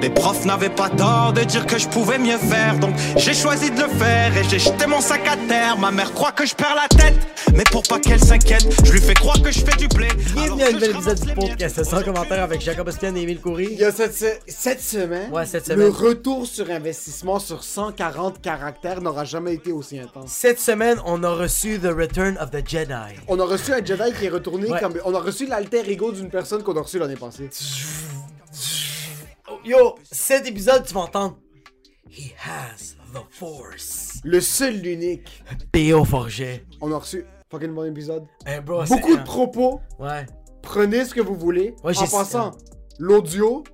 Les profs n'avaient pas tort de dire que je pouvais mieux faire, donc j'ai choisi de le faire et j'ai jeté mon sac à terre. Ma mère croit que je perds la tête, mais pour pas qu'elle s'inquiète, je lui fais croire que je fais du blé. Bienvenue à un nouvel épisode du podcast sans commentaire avec Jacob Ospian et Émile Coury. Il y a cette, se- cette semaine, Ouais, cette le semaine. retour sur investissement sur 140 caractères n'aura jamais été aussi intense. Cette semaine, on a reçu The Return of the Jedi. On a reçu un Jedi qui est retourné Ouais. comme... On a reçu l'alter ego d'une personne qu'on a reçu l'année passée. Yo, cet épisode, tu vas entendre. He has the Force. Le seul, l'unique. P.O. Forget. On a reçu... Fucking bon épisode. Hey, bro, c'est- Beaucoup de propos. Ouais. Prenez ce que vous voulez. Ouais, en passant, l'audio,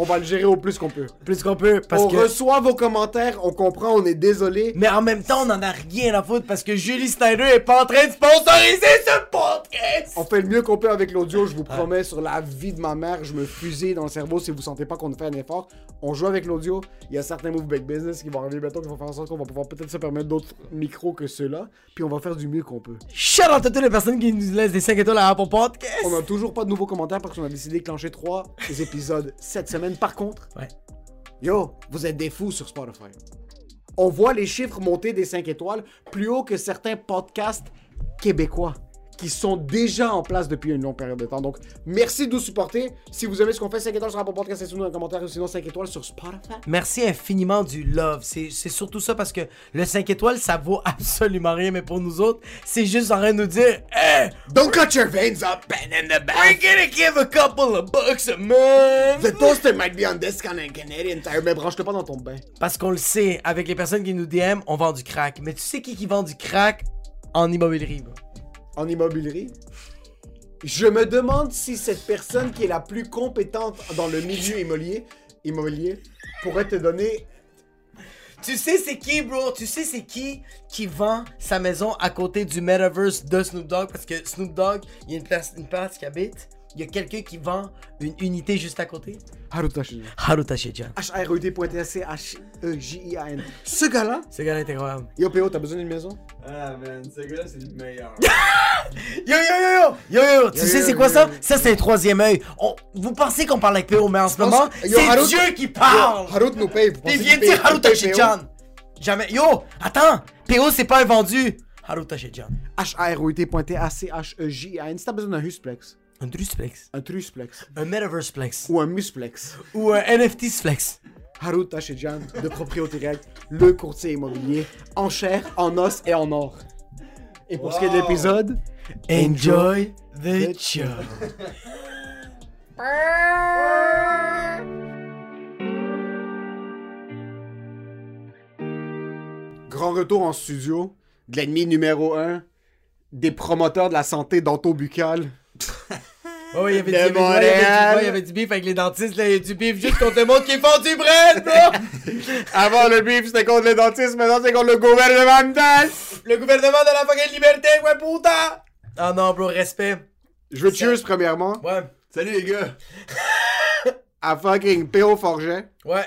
on va le gérer au plus qu'on peut. Plus qu'on peut, parce on que. reçoit vos commentaires, on comprend, on est désolé. Mais en même temps, on en a rien à foutre parce que Julie Snyder est pas en train de sponsoriser ce podcast. On fait le mieux qu'on peut avec l'audio, je vous promets, sur la vie de ma mère, je me fusille dans le cerveau si vous sentez pas qu'on fait un effort. On joue avec l'audio, il y a certains Move Big Business qui vont arriver bientôt, qui vont faire en sorte qu'on va pouvoir peut-être se permettre d'autres micros que ceux-là, puis on va faire du mieux qu'on peut. Shout out à toutes les personnes qui nous laissent des 5 étoiles à Apple Podcast. On a toujours pas de nouveaux commentaires parce qu'on a décidé de clencher trois épisodes cette semaine. Par contre, Ouais. yo, vous êtes des fous sur Spotify. On voit les chiffres monter des 5 étoiles plus haut que certains podcasts québécois qui sont déjà en place depuis une longue période de temps. Donc, merci de nous supporter. Si vous aimez ce qu'on fait, 5 étoiles sur Apple Podcast, laissez-nous un commentaire ou sinon 5 étoiles sur Spotify. Merci infiniment du love. C'est surtout ça parce que le 5 étoiles, ça vaut absolument rien, mais pour nous autres, c'est juste en train de nous dire Hey, Don't cut your veins up, pen in the we're back. gonna give a couple of bucks a month. The toaster might be on discount in Canadian Tire, mais branche-le pas dans ton bain. Parce qu'on le sait, avec les personnes qui nous DM, on vend du crack. Mais tu sais qui qui vend du crack en immobilier, bro? En immobilier. Je me demande si cette personne qui est la plus compétente dans le milieu immobilier, immobilier pourrait te donner. Tu sais c'est qui, bro? Tu sais c'est qui qui vend sa maison à côté du metaverse de Snoop Dogg? Parce que Snoop Dogg, il y a une place, une place qui habite. Il y a quelqu'un qui vend une unité juste à côté? Haruta Shinja. Haruta Shijan. H-R-E-T.C-H-E-J-I-A-N. Ce gars-là, Ce gars-là est incroyable. Yo PO, t'as besoin d'une maison? Ah man, ce gars-là c'est le meilleur. Yo yo yo yo! Yo yo! Tu Yo, sais c'est quoi yo, ça? yo. Ça c'est un troisième œil. On- Vous pensez qu'on parle avec PO, mais en ce moment, c'est Harut- Dieu qui parle! Harut nous paye. Vous Il vient de dire Haruta? Shijan! Jamais. Yo! Attends! PO c'est pas un vendu! Haruta Shijan. H-R-E-T.T-A-C-H-E-J-I-A-N. Si t'as besoin d'un husplex, Un Drusplex. un trusplex Un Metaverse Flex. ou un musplex, Ou un NFT Flex. Haruta Shijan de Propriété Direct, le courtier immobilier, en chair, en os et en or. Et pour ce qui est de Wow. l'épisode, Enjoy the the show. Grand retour en studio de l'ennemi numéro 1 des promoteurs de la santé dentobuccale. Oh, il y avait De du Montréal. il y avait du- beef avec les dentistes, là, il y a du beef juste contre le monde qui font du bread, bro! Avant le beef, c'était contre les dentistes, maintenant c'est contre le gouvernemental. Le gouvernement de la fucking liberté, ouais, putain! Ah non, bro, respect. Je veux cheers premièrement Ouais, Salut les gars! à fucking P.O. Forget, ouais.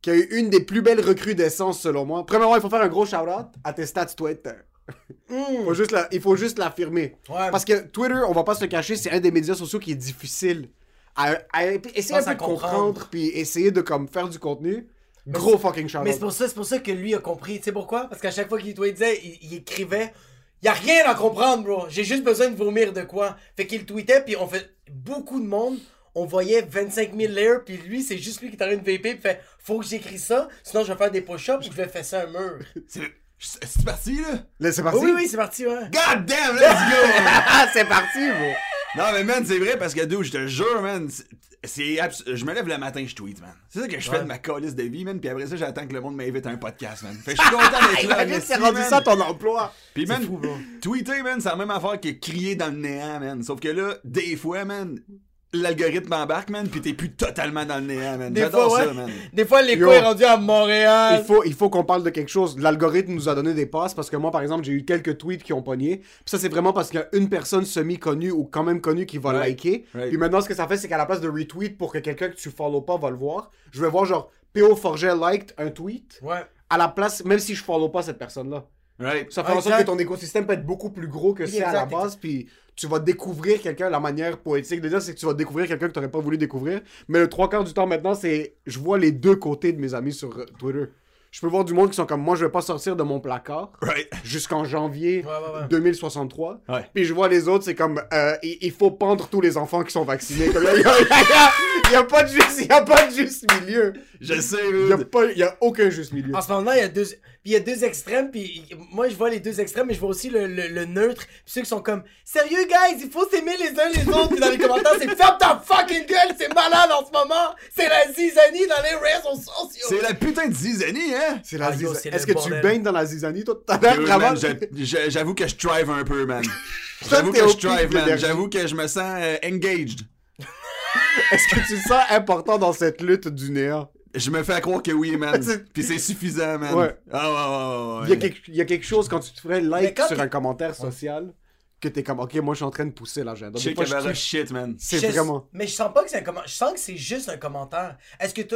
qui a eu une des plus belles recrudescences selon moi. Premièrement, il faut faire un gros shout-out à tes stats Twitter. Mm. Faut juste la- il faut juste l'affirmer. Ouais. Parce que Twitter, on va pas se le cacher, c'est un des médias sociaux qui est difficile à, à essayer un peu de comprendre. comprendre, puis essayer de comme faire du contenu. Gros fucking shout-out. Mais c'est pour ça, c'est pour ça que lui a compris. Tu sais pourquoi? Parce qu'à chaque fois qu'il tweetait, il, il écrivait. Y a rien à comprendre, bro. J'ai juste besoin de vomir de quoi. Fait qu'il tweetait, puis on fait beaucoup de monde. On voyait 25 000 layers, puis lui, c'est juste lui qui est en train de puis fait Faut que j'écris ça, sinon je vais faire des push-ups je vais faire ça un mur. C'est parti là? Là, c'est parti? oui, oui, c'est parti, ouais. God damn, let's go! C'est parti, bro. non mais man, c'est vrai parce que dude, je te jure, man, c'est- je me lève le matin, je tweet, man. C'est ça que je Ouais. fais de ma calice de vie, man, puis après ça, j'attends que le monde m'invite à un podcast, man. Fait que je suis content d'être là. Imagine, c'est rendu ça ton emploi. Puis man, fou, tweeter, man, c'est la même affaire que crier dans le néant, man. Sauf que là, des fois, man, l'algorithme embarque, man, puis t'es plus totalement dans le néant, man. Des J'adore fois, ça, ouais. man. Des fois, l'écho Yo. est rendu à Montréal. Il faut, il faut qu'on parle de quelque chose. L'algorithme nous a donné des passes parce que moi, par exemple, j'ai eu quelques tweets qui ont pogné. Puis ça, c'est vraiment parce qu'il y a une personne semi-connue ou quand même connue qui va Right. liker. Right. Puis maintenant, ce que ça fait, c'est qu'à la place de retweet pour que quelqu'un que tu follow pas va le voir, je vais voir genre P.O. Forget liked un tweet. Ouais. À la place, même si je follow pas cette personne-là. Right. Ça fait en sorte que ton écosystème peut être beaucoup plus gros que c'est à la base, puis tu vas découvrir quelqu'un. La manière poétique de dire, c'est que tu vas découvrir quelqu'un que tu n'aurais pas voulu découvrir. Mais le trois quarts du temps maintenant, c'est je vois les deux côtés de mes amis sur euh, Twitter. Je peux voir du monde qui sont comme moi, je vais pas sortir de mon placard Right. jusqu'en janvier Ouais, ouais, ouais. 2063. Ouais. Puis je vois les autres, c'est comme euh, il, il faut pendre tous les enfants qui sont vaccinés. Comme, Il n'y a, il y a- il y a pas de juste, il y a pas de juste milieu. Je sais, Il y a dude. pas, il y a aucun juste milieu. En ce moment, il y a deux, puis il y a deux extrêmes, puis moi je vois les deux extrêmes, mais je vois aussi le, le, le neutre, puis ceux qui sont comme sérieux guys, il faut s'aimer les uns les autres, puis dans les commentaires c'est ferme ta fucking gueule, c'est malade en ce moment, c'est la zizanie dans les réseaux sociaux. C'est la putain de zizanie, hein? C'est la Ah, zizanie. Est-ce que tu baignes dans la zizanie, toi? Je- J'avoue que je drive un peu, man. J'avoue que je drive, man. J'avoue que je me sens euh, engaged. Est-ce que tu te sens important dans cette lutte du néant? Je me fais croire que oui, man. Puis c'est suffisant, man. Ouais. Ouais, ouais, ouais, ouais. Il y, a quelque, il y a quelque chose quand tu te ferais Mais like sur un commentaire social que t'es comme, ok, moi je suis en train de pousser l'agenda. Che je Guevara, trouve- shit, man. C'est Je- vraiment. Mais je sens pas que c'est un commentaire. Je sens que c'est juste un commentaire. Est-ce que tu.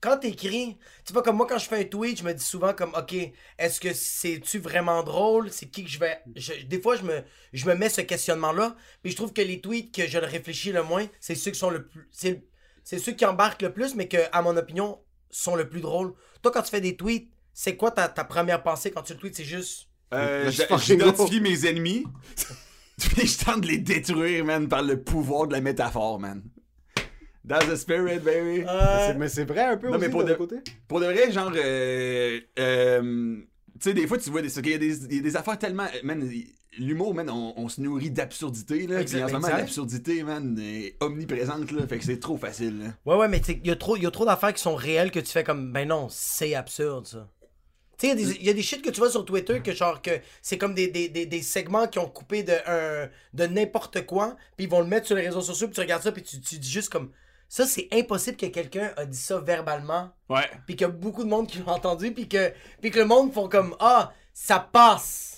Quand t'écris, tu vois, comme moi, quand je fais un tweet, je me dis souvent comme, OK, est-ce que c'est-tu vraiment drôle? C'est qui que je vais. je- des fois, je me, je me mets ce questionnement-là. Puis je trouve que les tweets que je le réfléchis le moins, c'est ceux qui sont le plus. C'est, c'est ceux qui embarquent le plus, mais que, à mon opinion, sont le plus drôles. Toi, quand tu fais des tweets, c'est quoi ta, ta première pensée quand tu le tweets? C'est juste. Euh, J'identifie mes ennemis. Puis je tente de les détruire, man, par le pouvoir de la métaphore, man. That's the spirit, baby. Euh, C'est- Mais c'est vrai un peu Non, aussi, mais pour de- côté? Pour de vrai, genre, euh, euh, tu sais, des fois, tu vois des, il y a des, il y a des affaires tellement, man, l'humour, man, on, on se nourrit d'absurdité, là. Puis en ce moment, l'absurdité, man, est omniprésente, là. Fait que c'est trop facile, là. Ouais, ouais, mais tu il y a trop, y a trop d'affaires qui sont réelles que tu fais comme, ben non, c'est absurde, ça. Tu sais, il y a des- il y, a des shit que tu vois sur Twitter que genre que c'est comme des, des, des, des segments qui ont coupé de, un, de n'importe quoi, puis ils vont le mettre sur les réseaux sociaux, puis tu regardes ça, puis tu, tu dis juste comme, ça, c'est impossible que quelqu'un a dit ça verbalement, Ouais. puis qu'il y a beaucoup de monde qui l'ont entendu, puis que, puis que le monde font comme, ah, ça passe.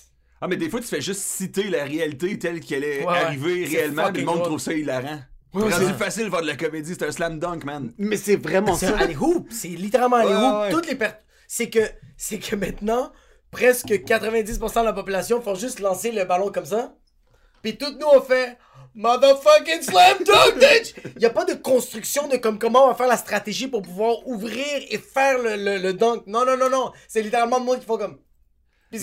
Ah, mais des fois, tu fais juste citer la réalité telle qu'elle est Ouais, arrivée réellement, puis le monde trouve ça hilarant. Ouais, c'est facile de faire de la comédie, c'est un slam dunk, man. Mais c'est vraiment C'est ça. allez hoop, c'est littéralement allez Ouais, hoop. ouais. Toutes les per- c'est que c'est que maintenant presque 90% de la population font juste lancer le ballon comme ça. Puis toutes nous on fait motherfucking slam dunk bitch. Il y a pas de construction de comme comment on va faire la stratégie pour pouvoir ouvrir et faire le, le, le dunk. Non non non non, c'est littéralement le monde qui font comme Puis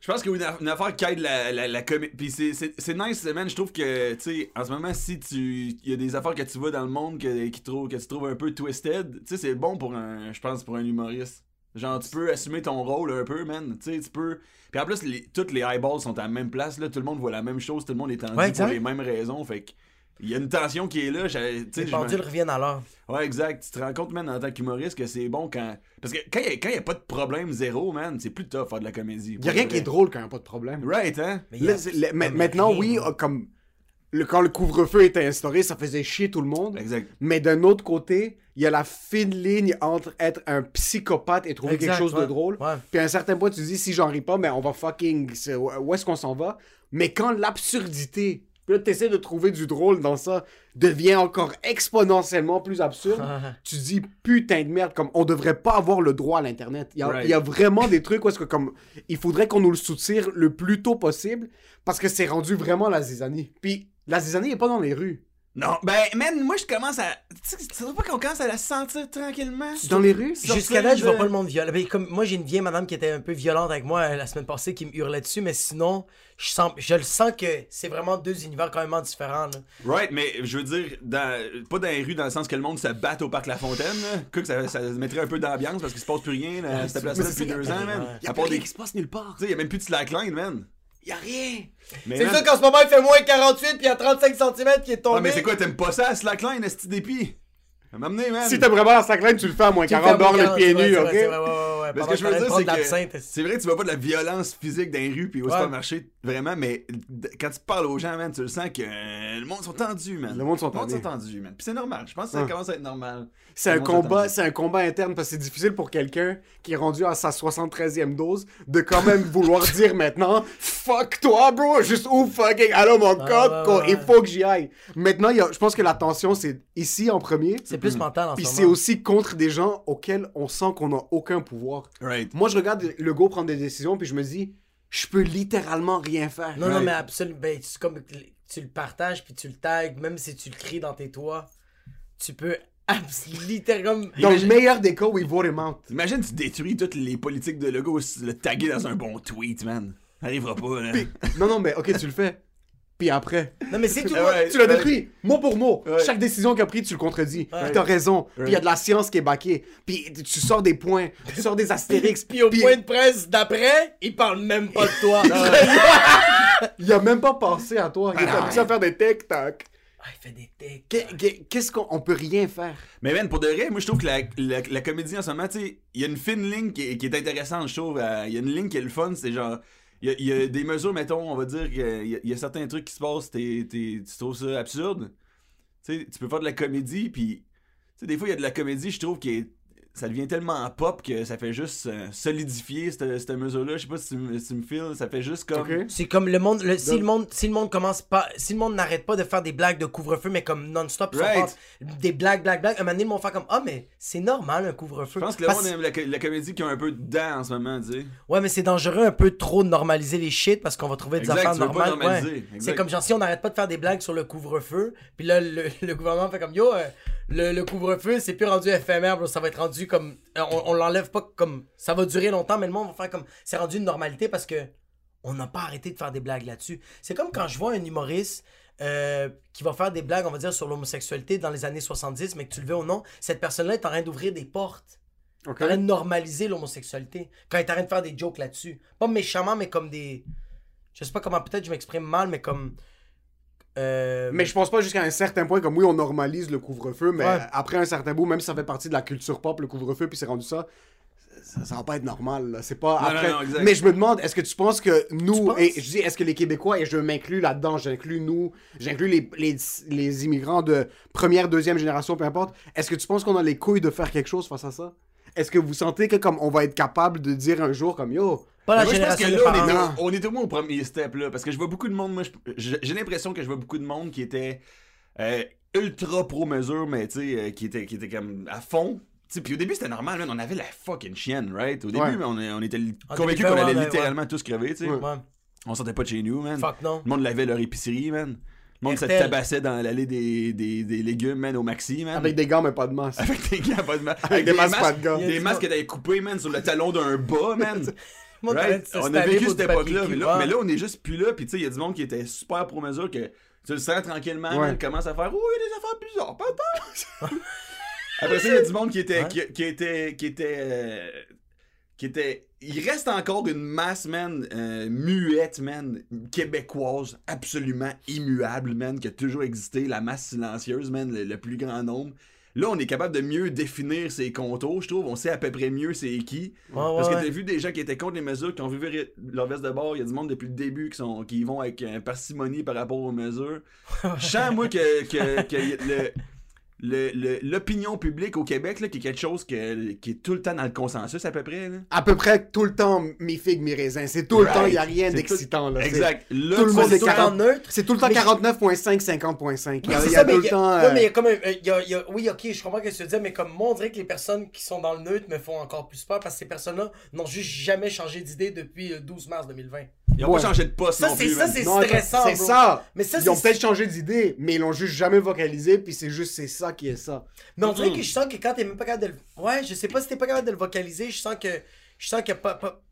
Je pense a une, aff- une affaire qui aide la, la, la comédie. Puis c'est- nice, man. Je trouve que, tu sais, en ce moment, si tu. Il y a des affaires que tu vois dans le monde que, qui trouve, que tu trouves un peu twisted, tu sais, c'est bon pour un. Je pense pour un humoriste. Genre, tu peux assumer ton rôle un peu, man. Tu sais, tu peux. Puis en plus, les, toutes les eyeballs sont à la même place, là. Tout le monde voit la même chose, tout le monde est tendu Ouais, pour les mêmes raisons. Fait que. Il y a une tension qui est là. j'ai- tu sais, Les pendules reviennent à l'heure. Ouais, exact. Tu te rends compte, man, en tant qu'humoriste, que c'est bon quand. Parce que quand il n'y a, pas de problème zéro, man, c'est plus tough faire de la comédie. Il y a rien qui est drôle quand il n'y a pas de problème. Right, hein? Mais a- le- maintenant, oui, comme le, quand le couvre-feu était instauré, ça faisait chier tout le monde. Exact. Mais d'un autre côté, il y a la fine ligne entre être un psychopathe et trouver Exact, quelque chose ouais. de drôle. Ouais. Puis à un certain point, tu te dis, si j'en ris pas, mais on va fucking. Où est-ce qu'on s'en va? Mais quand l'absurdité, puis là, tu essaies de trouver du drôle dans ça, devient encore exponentiellement plus absurde, tu dis, putain de merde, comme on devrait pas avoir le droit à l'Internet. Il y, a- Right. il y a vraiment des trucs où est-ce que, comme, il faudrait qu'on nous le soutire le plus tôt possible parce que c'est rendu vraiment la zizanie. Puis la zizanie est pas dans les rues. Non, ben, man, moi, je commence à. Tu sais, pas qu'on commence à la sentir tranquillement? Dans les rues? Jusqu'à là, je vois de- pas le monde violent. Ben, comme moi, j'ai une vieille madame qui était un peu violente avec moi euh, la semaine passée qui me hurlait dessus, mais sinon, je sens, je le sens que c'est vraiment deux univers quand même différents. là. Right, mais je veux dire, dans, pas dans les rues, dans le sens que le monde se batte au parc La Fontaine, là. Que ça, ça mettrait un peu d'ambiance parce qu'il se passe plus rien à cette place-là depuis deux ans, man. Il y a pas des. rien qui se passe nulle part. Tu sais, y a même plus de slackline, man. Y a rien. C'est ça qu'en ce moment, il fait moins 48 puis il y a 35 cm qui est tombé. Ouais, mais c'est quoi, t'aimes pas ça, à slackline, esti d'épi? M'amener, man. Si t'aimes vraiment la slackline, tu le fais à moins Tu le 40 fais à dehors moins les 40, pieds c'est vrai, nus, c'est ok? vrai, ouais, ouais, ouais, Mais ce que je veux dire, c'est que c'est vrai que tu vois pas de la violence physique dans les rues puis au Ouais. supermarché, vraiment, mais quand tu parles aux gens, man, tu le sens que le monde sont tendus, man. Le monde sont Le monde sont tendus. tendus, man. Puis c'est normal, je pense que ça Ouais. commence à être normal. C'est un combat, c'est un combat interne parce que c'est difficile pour quelqu'un qui est rendu à sa 73e dose de quand même vouloir dire maintenant fuck toi bro, juste ouvre fucking allô mon Ah, ouais, ouais, il ouais. faut que j'y aille. Maintenant, il y a- je pense que la tension c'est ici en premier, C'est plus mental en puis ce c'est aussi contre des gens auxquels on sent qu'on n'a aucun pouvoir. Right. Moi, je regarde le go prendre des décisions, puis je me dis, je peux littéralement rien faire. Non, non, mais absolument. Ben, tu, comme, tu le partages, puis tu le tags, même si tu le cries dans tes toits, tu peux littéralement. Dans le Imagine- meilleur des cas, we vote him out. Imagine, tu détruis toutes les politiques de Legault si tu le taguer dans un bon tweet, man. Ça arrivera pas, là. Puis- non, non, mais ok, tu le fais. Puis après, Non, mais c'est tout. Ouais. tu l'as détruit, mot pour mot. Ouais. Chaque décision qu'il a prise, tu le contredis. Ouais. Puis t'as raison. Puis il y a de la science qui est baquée. Puis tu sors des points, tu sors des astérix. Puis au puis point de presse d'après, il parle même pas de toi. il a même pas pensé à toi. Il est Ah, habitué à faire des tic-tac. Ah, il fait des techs. Qu'est- Qu'est-ce qu'on on peut rien faire? Mais man, pour de vrai, moi je trouve que la, la, la comédie en ce moment, tu sais, il y a une fine ligne qui est, qui est intéressante, je trouve. euh, Il y a une ligne qui est le fun, c'est genre. Il y, a, il y a des mesures, mettons, on va dire qu'il y, y a certains trucs qui se passent, t'es, t'es- tu trouves ça absurde? Tu peux faire de la comédie, puis. Tu sais, des fois, il y a de la comédie, je trouve, qui est. Ça devient tellement pop que ça fait juste euh, solidifier cette, cette mesure-là. Je sais pas si tu, me- si tu me files, ça fait juste comme. C'est comme le monde, le- si Donc- le monde, si le monde commence pas, si le monde n'arrête pas de faire des blagues de couvre-feu, mais comme non-stop, Right. des blagues, blagues, blagues, un moment donné, ils vont faire comme, ah, mais c'est normal un couvre-feu. Je pense que le Parce- monde aime la, co- la comédie qui a un peu dedans en ce moment, tu sais. Ouais, mais c'est dangereux un peu trop de normaliser les shit parce qu'on va trouver des Exact, affaires tu veux pas normales. normaliser, Ouais. exact. C'est comme genre si on n'arrête pas de faire des blagues sur le couvre-feu, puis là le, le gouvernement fait comme yo, euh, le, le couvre-feu c'est plus rendu éphémère, bro, ça va être rendu comme euh, on, on l'enlève pas comme ça va durer longtemps, mais le monde va faire comme c'est rendu une normalité parce que on n'a pas arrêté de faire des blagues là-dessus. C'est comme quand je vois un humoriste euh, qui va faire des blagues, on va dire, sur l'homosexualité dans les années 70, mais que tu le veux ou non, cette personne-là est en train d'ouvrir des portes. Ok. T'as train de normaliser l'homosexualité. Quand il est en train de faire des jokes là-dessus. Pas méchamment, mais comme des. Je sais pas comment, peut-être je m'exprime mal, mais comme. Euh... Mais je pense pas jusqu'à un certain point, comme oui, on normalise le couvre-feu, mais Ouais. après un certain bout, même si ça fait partie de la culture pop, le couvre-feu, puis c'est rendu ça, ça, ça va pas être normal. là. C'est pas Non, après. non, non, exact. mais je me demande, est-ce que tu penses que nous, penses? et je dis, est-ce que les Québécois, et je m'inclus là-dedans, j'inclus nous, j'inclus les, les, les immigrants de première, deuxième génération, peu importe, est-ce que tu penses qu'on a les couilles de faire quelque chose face à ça? Est-ce que vous sentez que comme on va être capable de dire un jour comme yo, Pas la moi, je pense que là, on est, au- on est au moins au premier step, là. Parce que je vois beaucoup de monde, moi, j'ai l'impression que je vois beaucoup de monde qui était euh, ultra pro-mesure, mais tu sais, euh, qui, était, qui était comme à fond. Tu sais, Puis au début, c'était normal, man. On avait la fucking chienne, right? Au début, Ouais. on, on était convaincus 2020, qu'on allait ouais, ouais, littéralement tous crever, tu sais. On sortait pas de chez nous, man. Fuck non. Le monde lavait leur épicerie, man. Le monde se tabassait dans l'allée des, des, des légumes, man, au maxi, man. avec des gants mais pas de masse. Avec des gants, pas de Avec des masques, pas de gants. Des masques que t'avais coupés, man, sur le talon d'un bas, man. Moi, Right? On a vécu cette époque-là, mais mais là, on est juste plus là, puis tu sais, il y a du monde qui était super pro mesure que tu le sens tranquillement, Ouais. man, commence à faire, oh, il y a des affaires bizarres. Après ça, il y a du monde qui était, Ouais. qui, qui était, qui était, euh, qui était, il reste encore une masse, man, euh, muette, man, québécoise, absolument immuable, man, qui a toujours existé, la masse silencieuse, man, le, le plus grand nombre. Là, on est capable de mieux définir ses contours, je trouve. On sait à peu près mieux c'est qui. Ouais, Parce ouais, que ouais. t'as vu des gens qui étaient contre les mesures, qui ont vu leur veste de bord. Il y a du monde depuis le début qui, sont, qui y vont avec euh, parcimonie par rapport aux mesures. Je sens, moi, que, que, le- l'opinion publique au Québec, là, qui est quelque chose que- qui est tout le temps dans le consensus à peu près. Là. À peu près tout le temps mi figue mi raisin. C'est tout le temps, il y a rien d'excitant Exact. Là, tout le monde est tout le temps 40. neutre. C'est tout le temps Mais- 49.5, 50.5. Il y a, y mais tout le y a- temps. ouais, euh, mais il y a comme un- il y a- il y a- Oui, ok, je comprends ce que tu veux dire, mais comme moi, on dirait que les personnes qui sont dans le neutre me font encore plus peur parce que ces personnes-là n'ont juste jamais changé d'idée depuis le 12 mars 2020. Ils ont Ouais. pas changé de poste Ça, c'est ça, c'est stressant. C'est ça. Mais ça, Ils ont peut-être changé d'idée, mais ils l'ont juste jamais vocalisé, puis c'est juste c'est ça qui est ça. Mais on dirait que je sens que quand t'es même pas capable de le. Ouais, je sais pas si t'es pas capable de le vocaliser, je sens que. Je sens que pas. pas-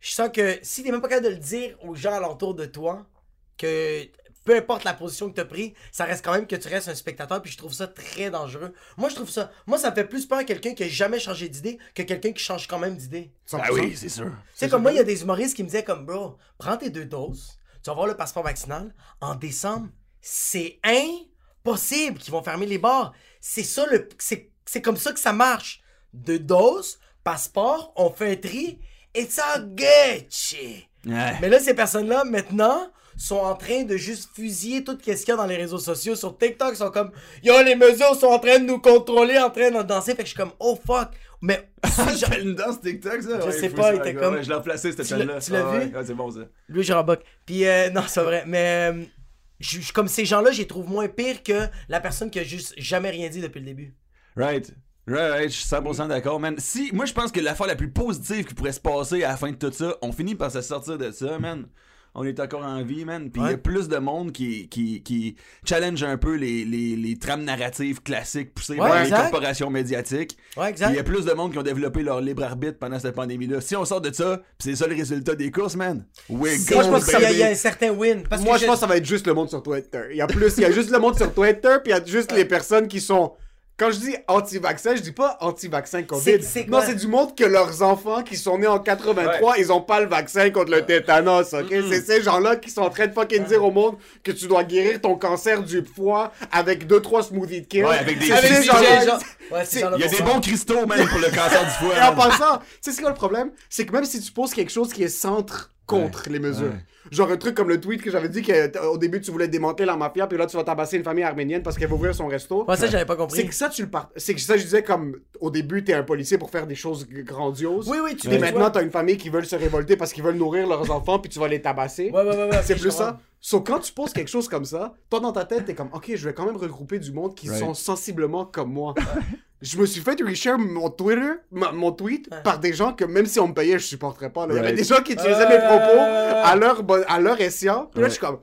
Je sens que si t'es même pas capable de le dire aux gens alentour de toi, que peu importe la position que t'as pris, ça reste quand même que tu restes un spectateur, puis je trouve ça très dangereux. Moi, je trouve ça. Moi, ça me fait plus peur quelqu'un qui a jamais changé d'idée que quelqu'un qui change quand même d'idée. 100%. Ah oui, c'est sûr. Tu sais, comme moi, il y a des humoristes qui me disaient comme, bro, prends tes deux doses, tu vas avoir le passeport vaccinal. En décembre, c'est impossible qu'ils vont fermer les bars. C'est ça, le, c'est, c'est comme ça que ça marche. Deux doses, passeport, on fait un tri, et ça shit. Ouais. Mais là, ces personnes-là, maintenant, sont en train de juste fusiller tout ce qu'il y a dans les réseaux sociaux. Sur TikTok, ils sont comme, yo, les mesures sont en train de nous contrôler, en train de danser. Fait que je suis comme, oh fuck. Mais je- C'était une danse TikTok, ça? Je Ouais, sais pas, il était comme- ouais, Je l'ai replacé, cette chaîne-là. tu l'as Ah vu? ouais, c'est bon, ça. Louis Jaraboc. Puis euh, non, c'est vrai. Mais euh, je- je- comme ces gens-là, je les trouve moins pires que la personne qui a juste jamais rien dit depuis le début. Right. Right, right, je suis 100% d'accord, man. Si, moi, je pense que l'affaire la plus positive qui pourrait se passer à la fin de tout ça, on finit par se sortir de ça, man. On est encore en vie, man. Puis il y a plus de monde qui, qui, qui challenge un peu les, les, les trames narratives classiques poussées Ouais, par les corporations médiatiques. Ouais, il y a plus de monde qui ont développé leur libre arbitre pendant cette pandémie-là. Si on sort de ça, pis c'est ça le résultat des courses, man. We're C'est- Moi, je pense que il y, a- y un certain win. Parce Moi, que je pense que ça va être juste le monde sur Twitter. Il y a plus, il y a juste le monde sur Twitter, puis il y a juste les personnes qui sont. Quand je dis anti-vaccin, je dis pas anti-vaccin COVID. C'est- c'est non, c'est du monde que leurs enfants qui sont nés en 83, ils ont pas le vaccin contre le tétanos, ok? C'est ces gens-là qui sont en train de fucking dire au monde que tu dois guérir ton cancer du foie avec 2-3 smoothies de kill. Ouais, avec des- des gens-là- gens- Ouais, Il y a des bons cristaux, man, pour le cancer du foie. Et en passant, tu sais c'est quoi le problème? C'est que même si tu poses quelque chose qui est centre contre les mesures, Ouais. Genre un truc comme le tweet que j'avais dit qu'au début tu voulais démanteler la mafia, puis là tu vas tabasser une famille arménienne parce qu'elle va ouvrir son resto. Ouais, ça, j'avais pas C'est compris. que ça, tu le part... C'est que ça, je disais comme au début, t'es un policier pour faire des choses grandioses. Oui, oui, tu Et dis maintenant, t'as une famille qui veulent se révolter parce qu'ils veulent nourrir leurs enfants, puis tu vas les tabasser. Ouais, ouais, ouais, ouais. C'est plus ça. Sauf quand tu poses quelque chose comme ça, toi dans ta tête, t'es comme, ok, je vais quand même regrouper du monde qui Right. sont sensiblement comme moi. je me suis fait reshare mon Twitter, ma- mon tweet, Ouais. par des gens que même si on me payait, je supporterais pas. là. Il y avait Right. des gens qui utilisaient Euh, mes propos à leur, à leur escient. Puis là, Ouais. je suis comme,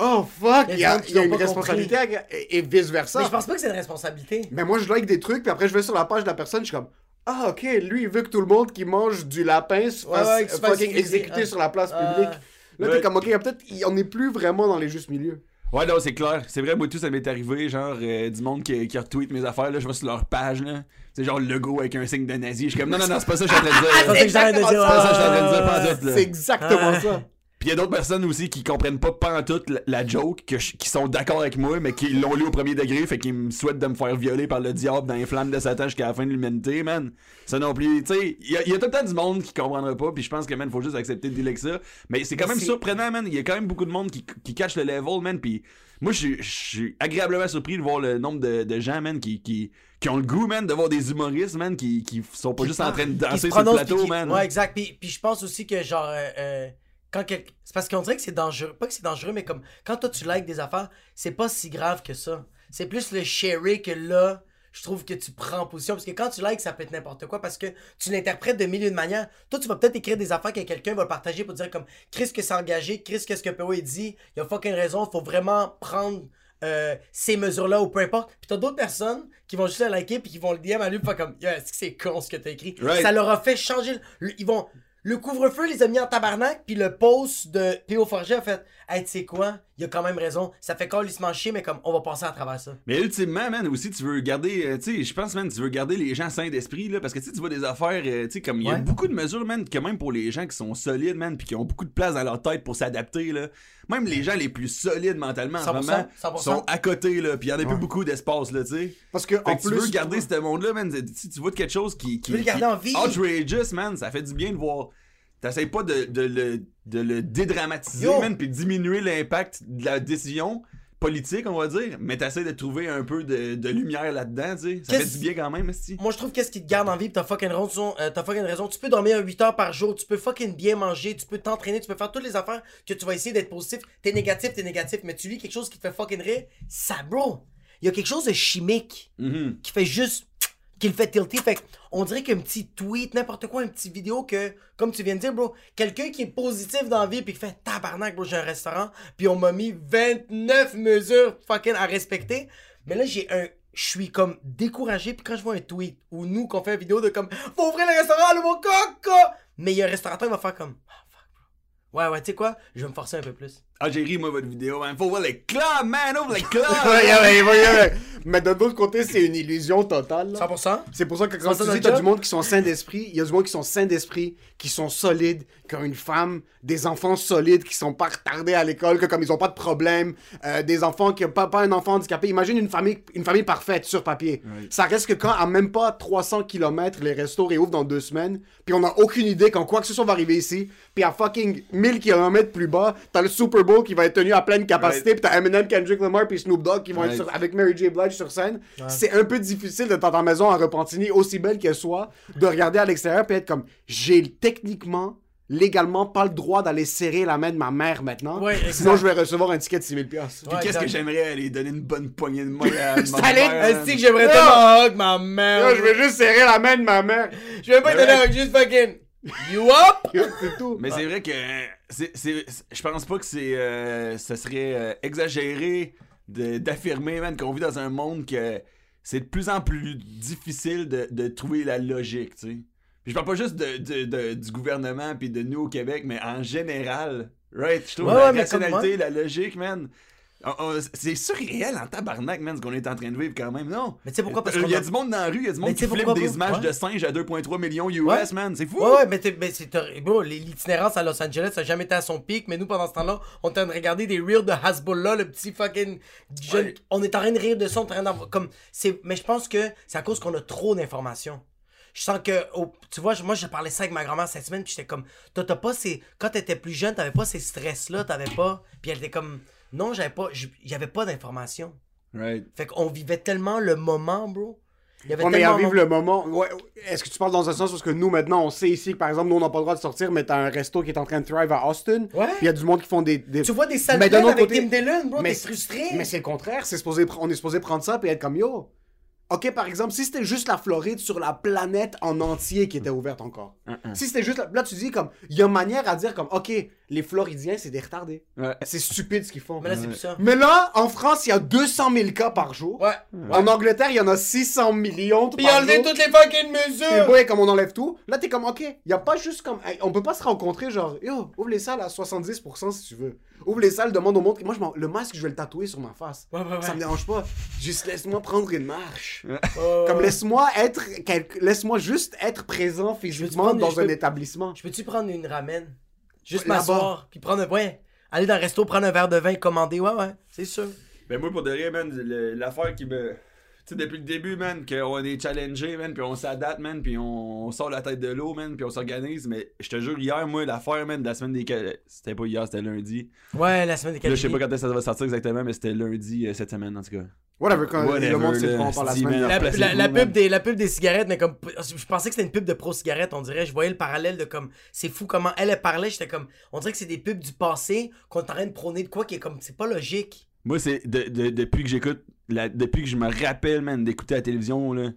oh fuck, Il y y a a, des gens qui il y a une pas responsabilité et, et vice versa. Mais je pense pas que c'est une responsabilité. Mais moi, je like des trucs, puis après, je vais sur la page de la personne, je suis comme, ah, ok, lui, il veut que tout le monde qui mange du lapin se fasse ouais, qu'il se fasse fucking exécuter, sur la place Ouais. publique. Là, Ouais. t'es comme, ok, peut-être, on n'est plus vraiment dans les justes milieux. Ouais, non, c'est clair. C'est vrai, moi, tout ça m'est arrivé, genre, euh, du monde qui, qui retweet mes affaires, là, je vais sur leur page, là. C'est genre le logo avec un signe de nazi. Je suis comme, non, non, non, c'est pas ça que je suis en train de C'est dire. ça que dire. je suis en train de dire, pas. C'est exactement Ouais. ça. Puis il y a d'autres personnes aussi qui comprennent pas pantoute la, la joke, que je- qui sont d'accord avec moi, mais qui l'ont lu au premier degré, fait qu'ils me souhaitent de me faire violer par le diable dans les flammes de Satan jusqu'à la fin de l'humanité, man. Ça non plus. Tu sais, il y, y a tout le temps du monde qui comprendra pas, puis je pense que, man, faut juste accepter de dealer avec ça. Mais c'est quand même surprenant, man. Il y a quand même beaucoup de monde qui, qui catch le level, man. Puis moi, je suis- agréablement surpris de voir le nombre de, de gens, man, qui, qui, qui ont le goût, man, de voir des humoristes, man, qui, qui sont pas juste en train de danser sur le plateau, man. Ouais, exact. Puis, puis je pense aussi que, genre, euh, euh, quand quel- c'est parce qu'on dirait que c'est dangereux. Pas que c'est dangereux, mais comme quand toi tu likes des affaires, c'est pas si grave que ça. C'est plus le sharing que là, je trouve que tu prends position. Parce que quand tu likes, ça peut être n'importe quoi parce que tu l'interprètes de mille et une manières. Toi, tu vas peut-être écrire des affaires que quelqu'un va le partager pour dire comme Chris que c'est engagé, Chris qu'est-ce que PO il dit, il y a fucking raison, faut vraiment prendre euh, ces mesures-là ou peu importe. Puis t'as d'autres personnes qui vont juste le liker puis qui vont le DM à lui faire comme Yo, est-ce que c'est con ce que t'as écrit? Right. Ça leur a fait changer. le- ils vont. Le couvre-feu les a mis en tabarnak, puis le post de P.O. Forger a fait Hey, tu sais quoi, il a quand même raison. Ça fait calissement chier, mais comme on va passer à travers ça. Mais ultimement, man, aussi, tu veux garder, euh, tu sais, je pense, man, tu veux garder les gens sains d'esprit, là, parce que, tu tu vois des affaires, euh, tu sais, comme, il y a Ouais. beaucoup de mesures, man, que même pour les gens qui sont solides, man, puis qui ont beaucoup de place dans leur tête pour s'adapter, là, même les gens les plus solides mentalement, en ce 100%, moment, 100%. sont à côté, là, puis il y en a plus beaucoup d'espace, là, tu sais. Parce que, Fait en que tu plus. veux garder ce monde-là, man, si tu vois de quelque chose qui, qui, veux le garder qui- en vie. outrageous, man, ça fait du bien de voir. T'essayes pas de, de le, de le dédramatiser, Yo. man, puis diminuer l'impact de la décision politique, on va dire, mais t'essaies de trouver un peu de, de lumière là-dedans, tu sais. Ça fait du bien quand même, esti. Moi, je trouve qu'est-ce qui te garde en vie, t'as fucking raison, euh, t'as fucking raison. Tu peux dormir 8 heures par jour, tu peux fucking bien manger, tu peux t'entraîner, tu peux faire toutes les affaires que tu vas essayer d'être positif. T'es négatif, t'es négatif, mais tu lis quelque chose qui te fait fucking rire, ça, bro. Il y a quelque chose de chimique Mhm. qui fait juste qui le fait tilter. Fait on dirait qu'un petit tweet n'importe quoi une petite vidéo que comme tu viens de dire bro quelqu'un qui est positif dans la vie puis qui fait tabarnak bro j'ai un restaurant puis on m'a mis 29 mesures fucking à respecter. Mais là j'ai un je suis comme découragé puis quand je vois un tweet ou nous qu'on fait une vidéo de comme faut ouvrir le restaurant le mon coco mais il y a un restaurateur qui va faire comme ah fuck bro. Ouais ouais tu sais quoi? Je vais me forcer un peu plus Ah, j'ai ri, moi, votre vidéo, man. Faut voir les clubs, man, ouvre les clubs! Ouais, ouais, ouais, ouais, ouais. Mais de l'autre côté, c'est une illusion totale. là. 100% C'est pour ça que quand tu dis t'as du monde qui sont sains d'esprit, il y a du monde qui sont sains d'esprit, qui sont solides, qui ont une femme, des enfants solides, qui sont pas retardés à l'école, que comme ils ont pas de problème, euh, des enfants qui ont pas, pas un enfant handicapé. Imagine une famille, une famille parfaite sur papier. Ça reste que quand à même pas 300 km, les restos réouvrent dans deux semaines, puis on a aucune idée quand quoi que ce soit va arriver ici, puis à fucking 1000 km plus bas, t'as le Super Bowl qui va être tenu à pleine capacité, Right. puis t'as Eminem, Kendrick Lamar, puis Snoop Dogg qui vont Right. être sur- avec Mary J. Blige sur scène. C'est un peu difficile de ta maison à Repentigny, aussi belle qu'elle soit, de regarder à l'extérieur puis être comme j'ai techniquement légalement pas le droit d'aller serrer la main de ma mère maintenant. Ouais. Sinon, je vais recevoir un ticket de 6000$. piastres. Puis Ouais, qu'est-ce que j'aimerais aller donner une bonne poignée de main à ma mère, que j'aimerais tellement hug ma mère? Yo, je vais juste serrer la main de ma mère. Je vais pas donner un hug, juste fucking. You up? C'est tout. Mais c'est vrai que c'est, c'est- c'est- je pense pas que c'est euh, ce serait euh, exagéré de- d'affirmer man qu'on vit dans un monde que c'est de plus en plus difficile de, de trouver la logique, tu sais. Puis je parle pas juste de, de- de- du gouvernement puis de nous au Québec, mais en général, right? Je trouve Ouais, la ouais, rationalité, la logique, man. On- on- c'est surréel en tabarnak, man, ce qu'on est en train de vivre quand même, non? Mais tu sais pourquoi? Parce Il qu'on y a du monde dans la rue, il y a du monde qui flippe des Ouais. de singes à 2,3 millions US, man, c'est fou! Ouais, ouais, mais, l'itinérance à Los Angeles a jamais été à son pic, mais nous, pendant ce temps-là, on est en train de regarder des reels de Hasbullah, le petit fucking jeune. On est en train de rire de ça, on est en train d'avoir. Comme, c'est, mais je pense que c'est à cause qu'on a trop d'informations. Je sens que, tu vois, je- moi, j'ai parlé ça avec ma grand-mère cette semaine, puis j'étais comme, toi, t'as pas ces. Quand t'étais plus jeune, t'avais pas ces stress-là, t'avais pas. Puis elle était comme, non, j'avais pas. j'- Y'avait pas d'informations. Right. Fait qu'on vivait tellement le moment, bro. Il y avait Ouais, mais vivre le moment. Ouais, Est-ce que tu parles dans un sens parce que nous, maintenant, on sait ici que, par exemple, nous, on n'a pas le droit de sortir, mais t'as un resto qui est en train de thrive à Austin. Ouais. Puis il y a du monde qui font des. des- Tu vois des pleines autre avec côté- Tim Dillon, bro, mais t'es c'est- frustré. Mais c'est le contraire. Supposé, on est supposé prendre ça et être comme yo. Ok, par exemple, si c'était juste la Floride sur la planète en entier qui était ouverte encore. Si c'était juste. la- Là, tu dis comme. Il y a une manière à dire comme, ok, les Floridiens, c'est des retardés. Ouais. C'est stupide ce qu'ils font. Mais là, c'est plus ça. Mais là, en France, il y a 200 000 cas par jour. Ouais. En Angleterre, il y en a 600 millions Puis par enlever jour. toutes les fucking Et mesures. ouais, comme on enlève tout, là t'es comme, ok, y a pas juste comme, hey, on peut pas se rencontrer genre, yo, ouvre les salles à 70% si tu veux. Ouvre les salles, demande au monde, moi je m'en- le masque je vais le tatouer sur ma face. Ouais, ouais, ouais. Ça me dérange pas, juste laisse-moi prendre une marche. Ouais, Comme laisse-moi être, quel- laisse-moi juste être présent physiquement dans un peux- établissement. Je peux-tu prendre une ramen? Juste m'asseoir, puis prendre un... Ouais. Aller dans le resto, prendre un verre de vin, commander. Ouais, ouais, c'est sûr. Ben moi pour de vrai, man, l'affaire qui me. Tu sais, depuis le début, man, qu'on est challengé, man, puis on s'adapte, man, puis on, on sort la tête de l'eau, man, puis on s'organise. Mais je te jure, hier, moi, l'affaire, man, de la semaine des. C'était pas hier, c'était lundi. Ouais, la semaine des Là, je sais pas quand est-ce que ça va sortir exactement, mais c'était lundi euh, cette semaine, en tout cas. Whatever, quand Whatever, le monde s'est là, prend par la semaine. La, la- pub des, la pub des cigarettes, mais comme. Je pensais que c'était une pub de pro-cigarettes, on dirait. Je voyais le parallèle de comme. C'est fou comment elle, elle parlait. J'étais comme. On dirait que c'est des pubs du passé qu'on est en train de prôner de quoi qui est comme. C'est pas logique. Moi, c'est de- de- depuis que j'écoute, la- depuis que je me rappelle, man, d'écouter la télévision, là,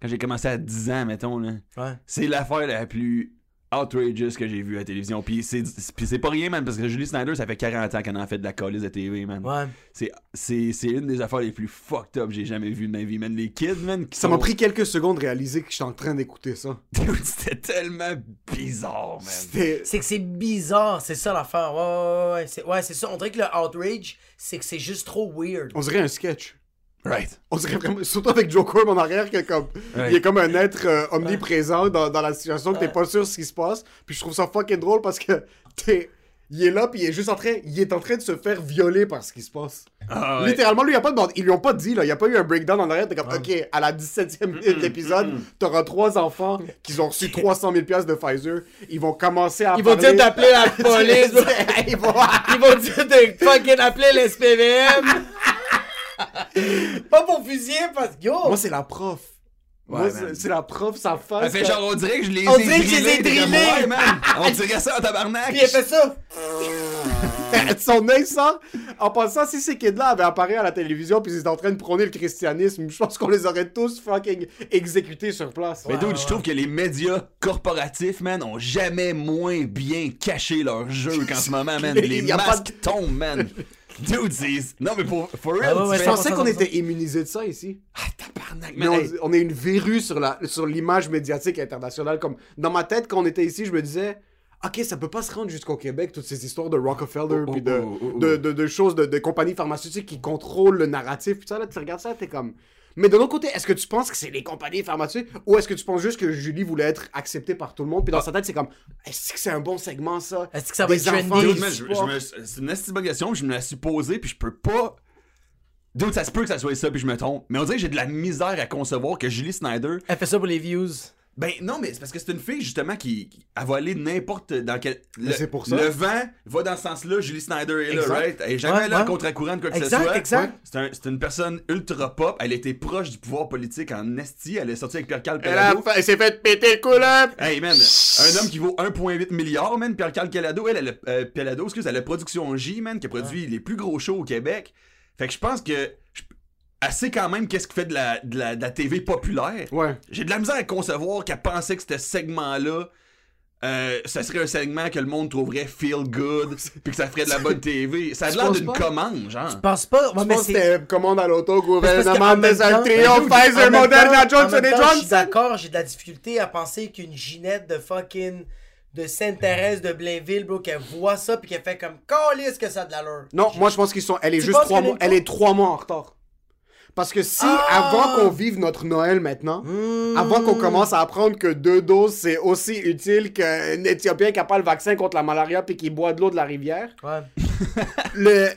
quand j'ai commencé à 10 ans, mettons, là, Ouais. c'est l'affaire la plus outrageous que j'ai vue à la télévision. Puis c'est puis c'est pas rien, man, parce que Julie Snyder, ça fait 40 ans qu'elle en fait de la calice de TV, man. Ouais. C'est- C'est c'est une des affaires les plus fucked up que j'ai jamais vues de ma vie, man. Les kids, man, qui Ça sont... m'a pris quelques secondes de réaliser que j'étais en train d'écouter ça. C'était tellement bizarre, man. C'était. C'est que c'est bizarre, c'est ça l'affaire. Ouais, ouais, ouais, ouais. C'est, ouais, c'est ça. On dirait que le outrage, c'est que c'est juste trop weird. On dirait un sketch. Right. On dirait vraiment, surtout avec Joe en arrière, que comme, il est comme un être euh, omniprésent dans, dans la situation, que t'es pas sûr ce qui se passe. Puis je trouve ça fucking drôle parce que t'es, il est là, puis il est juste en train, il est en train de se faire violer par ce qui se passe. Ah, ouais. Littéralement, lui, il a pas de bande- ils lui ont pas dit, là, il a pas eu un breakdown en arrière, t'es comme, ok, à la 17e minute de l'épisode, t'auras trois enfants qui ont reçu 300 000 piastres de Pfizer, ils vont commencer à Ils vont dire d'appeler la police. ils vont... Ils vont dire de fucking appeler l'SPVM. pas pour fusiller parce que yo. Moi, c'est la prof. Moi, Ouais, c'est- man. c'est la prof, sa face. Elle fait quand- genre, on dirait que je les On ai dirait que je les ai drillés, man. On dirait ça en tabarnak. Puis elle fait ça. Son œil sort. En passant, si ces kids-là avaient apparu à la télévision puis ils étaient en train de prôner le christianisme, je pense qu'on les aurait tous fucking exécutés sur place. Mais Ouais, dude, je trouve que les médias corporatifs, man, ont jamais moins bien caché leur jeu qu'en ce moment, man. Il Les y a pas masques tombent, man. Dude. Non, mais pour, for real, Ah ouais, ouais, tu Je pensais qu'on était immunisés de ça ici? Ah, tabarnak, Mais man. on, Hey, on est une verrue sur la sur l'image médiatique internationale. Comme dans ma tête, quand on était ici, je me disais, ok, ça peut pas se rendre jusqu'au Québec toutes ces histoires de Rockefeller Oh, puis oh, de, oh, de, de, de choses de, de compagnies pharmaceutiques qui contrôlent le narratif. Puis ça, là, tu regardes ça, t'es comme. Mais de l'autre côté, est-ce que tu penses que c'est les compagnies pharmaceutiques ou est-ce que tu penses juste que Julie voulait être acceptée par tout le monde? Puis dans sa tête, c'est comme, est-ce que c'est un bon segment ça? Est-ce que ça va Des être enfants trendy? C'est une bonne question, je me la suis posée, puis je peux pas... Dude, ça se peut que ça soit ça, puis je me trompe. Mais on dirait que j'ai de la misère à concevoir que Julie Snyder... Elle fait ça pour les views. Ben non, mais c'est parce que c'est une fille justement qui, qui- elle va aller n'importe dans quel. Le, c'est pour ça. Le vent va dans ce sens-là. Julie Snyder est là, Exact. right? Elle est jamais Ouais, là ouais. contre courant de quoi que ce soit. exact. C'est un- c'est une personne ultra pop. Elle était proche du pouvoir politique en esti. Elle est sortie avec Pierre Cal Elle, a Pelado. fait- elle s'est fait péter le cou-là. Hey man, un homme qui vaut 1,8 milliard, man, Pierre Cal Pelado, elle, elle, a- euh, Pelado, excuse, elle a Production J, man, qui a produit les plus gros shows au Québec. Fait que je pense que elle sait quand même qu'est-ce qui fait de la, de la, de la TV populaire. Ouais. J'ai de la misère à concevoir qu'elle pensait que ce segment-là, euh, ça serait un segment que le monde trouverait feel good, puis que ça ferait de la bonne TV. Ça a Tu l'air penses d'une pas? commande, genre. Je pense pas? Ouais, Je mais pense que c'est- c'était commande à l'auto, gouvernement, temps- Triomphe, Ben, Pfizer, Moderna, Johnson temps, Je suis Johnson. d'accord, j'ai de la difficulté à penser qu'une Ginette de fucking de Sainte-Thérèse de Blainville, bro, qu'elle voit ça puis qu'elle fait comme calisse que ça a de l'allure. Non, moi je pense qu'ils sont. Elle est Tu juste penses trois mois. Elle est trois mois en retard. Parce que si, Ah! avant qu'on vive notre Noël maintenant, avant qu'on commence à apprendre que deux doses c'est aussi utile qu'un Éthiopien qui a pas le vaccin contre la malaria puis qui boit de l'eau de la rivière, Ouais. le...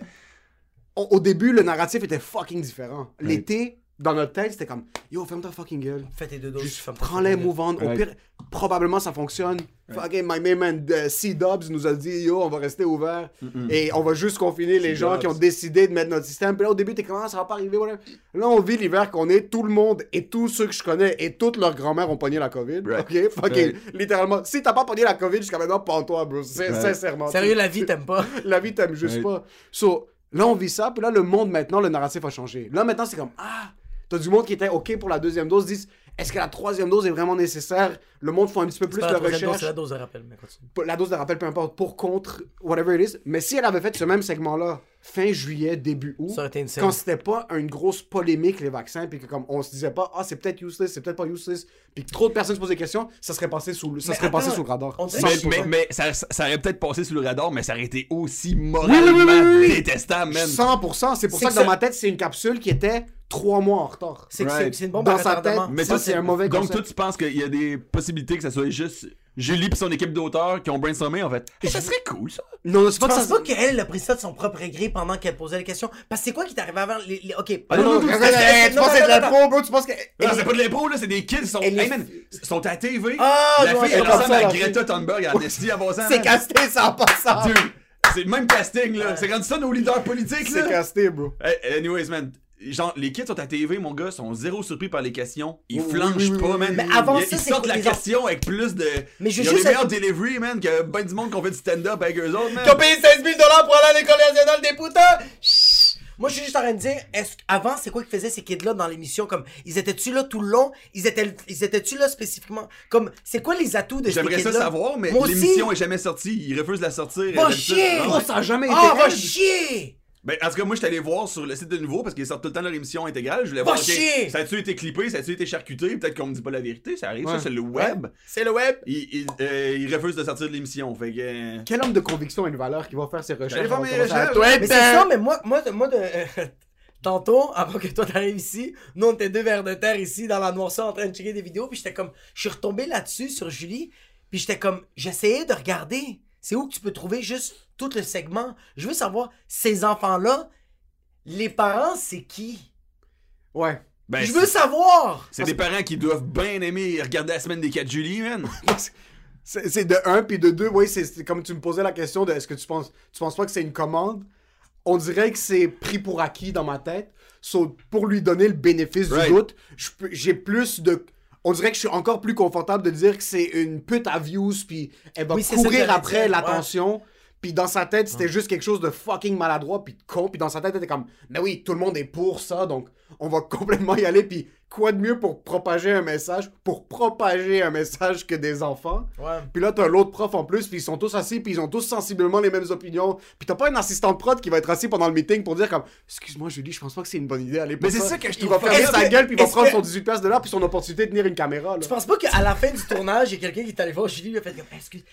au, au début, le narratif était fucking différent. L'été, dans notre tête, c'était comme Yo, ferme ta fucking gueule. Fais tes deux doses. Juste ferme ta prends-les, fucking move on. Au Ouais. pire, probablement ça fonctionne. Fucking my main man euh, C-Dubs nous a dit Yo, on va rester ouvert et on va juste confiner les gens qui ont décidé de mettre notre système. Puis là, au début, t'es comme Ah, ça va pas arriver. Voilà. Là, on vit l'hiver qu'on est. Tout le monde et tous ceux que je connais et toutes leurs grand-mères ont pogné la COVID. Right. Ok, fucking, Right. littéralement. Si t'as pas pogné la COVID jusqu'à maintenant, pends-toi, bro. Sincèrement. Sérieux, la vie, t'aimes pas. La vie t'aime juste pas. So, là, on vit ça, puis là, le monde, maintenant, le narratif a changé. Là, maintenant, c'est comme, ah, t'as du monde qui était OK pour la deuxième dose, disent, est-ce que la troisième dose est vraiment nécessaire? Le monde fait un petit peu plus de la dose, recherche. la dose de rappel, mais continue. Pour- La dose de rappel, peu importe, pour, contre, whatever it is. Mais si elle avait fait ce même segment-là, fin juillet, début août, Ça aurait été insane. quand c'était pas une grosse polémique, les vaccins, puis que comme on se disait pas, ah, c'est peut-être useless, c'est peut-être pas useless, puis que trop de personnes se posaient des questions, ça serait passé sous le, ça Mais serait passé sous le radar. Mais, 100%. mais, mais ça, ça aurait peut-être passé sous le radar, mais ça aurait été aussi Oui, oui, moralement oui, oui, oui. détestable, man. 100%, c'est pour C'est ça que que dans ça- ma tête, c'est une capsule qui était trois mois en retard. C'est que c'est- Right. c'est une bombe Dans à sa tête, mais Ça, ça, c'est un mauvais Donc, concept. toi, tu penses qu'il y a des possibilités que ça soit juste Julie et son équipe d'auteurs qui ont brainstormé, en fait. Eh, ça serait cool, ça. Non, c'est pas que ça. pas qu'elle a pris ça de son propre gré pendant qu'elle posait les questions. Parce que c'est quoi qui t'est arrivé avant les, les- Ok. Ah non, non, non, tu penses que c'est de l'impro, bro, tu penses que. Non, c'est pas de l'impro, là, c'est des kids sont. Hey, man, sont à la TV. Ah, la fille, elle c'est ressemble ça, à la Greta. Thunberg à Nestlé en passant. C'est casté, ça en passant. Dude, C'est le même casting, là. C'est rendu ça nos leaders politiques, C'est là. casté, bro. Hey, anyways, man. Genre, les kids sont à TV, mon gars, sont zéro surpris par les questions. Ils Oui, flanchent oui, oui, pas, man. Mais avant ils, ça, ils sortent la les question avec plus de. Mais je ils ont juste des meilleurs être- delivery, man, que ben du monde qui ont fait du stand-up avec eux autres, man. Qui ont payé 16 000 pour aller à l'école nationale des putains! Chut. Moi, je suis juste en train de dire, est-ce avant, c'est quoi qu'ils faisaient ces kids-là dans l'émission? Comme, ils étaient-tu là tout le long? Ils étaient, ils étaient-tu là spécifiquement? Comme, c'est quoi les atouts de ces J'aimerais kids-là? ça savoir, mais l'émission est jamais sortie. Ils refusent de la sortir. Va chier! Ah, Oh, ça a jamais été. Ah, va chier! Ben, en tout cas, moi, j'étais allé voir sur le site de nouveau parce qu'ils sortent tout le temps leur émission intégrale. Je voulais voir, ok, chier! ça a-tu été clippé, ça a-tu été charcuté? Peut-être qu'on me dit pas la vérité, ça arrive, Ouais. ça, c'est le web. C'est le web. Ils, ils, euh, ils refusent de sortir de l'émission, fait que... euh, Quel homme de conviction a une valeur qui va faire ses recherches faire mes de recherches. Twitter? Mais c'est ça, mais moi, moi, de- moi de, euh, tantôt, avant que toi t'arrives ici, nous on était deux vers de terre ici dans la noirceur en train de checker des vidéos, puis j'étais comme, je suis retombé là-dessus sur Julie, puis j'étais comme, j'essayais de regarder, c'est où que tu peux trouver juste tout le segment. Je veux savoir, ces enfants-là, les parents, c'est qui? Ouais. Ben, je veux savoir! C'est des parents qui doivent bien aimer regarder la semaine des 4 Julie, man. C'est de un, puis de deux, oui, c'est c'est comme tu me posais la question de est-ce que tu penses, tu penses pas que c'est une commande? On dirait que c'est pris pour acquis dans ma tête. So, pour lui donner le bénéfice Right. du doute, je peux- j'ai plus de. On dirait que je suis encore plus confortable de dire que c'est une pute à views, puis elle va Oui, courir après l'attention. Puis dans sa tête, c'était juste quelque chose de fucking maladroit, puis de con. Puis dans sa tête, elle était comme, mais oui, tout le monde est pour ça, donc on va complètement y aller. Puis quoi de mieux pour propager un message, pour propager un message que des enfants? Ouais. Puis là, t'as l'autre prof en plus, puis ils sont tous assis, puis ils ont tous sensiblement les mêmes opinions. Puis t'as pas un assistant de prod qui va être assis pendant le meeting pour dire comme Excuse-moi, Julie, je pense pas que c'est une bonne idée d'aller Mais c'est ça que je Il va fermer sa gueule, puis il va prendre son 18 places de là, puis son opportunité de tenir une caméra. Là. Tu penses pas qu'à la fin du tournage, il y a quelqu'un qui est allé voir Julie, lui a fait comme, excuse,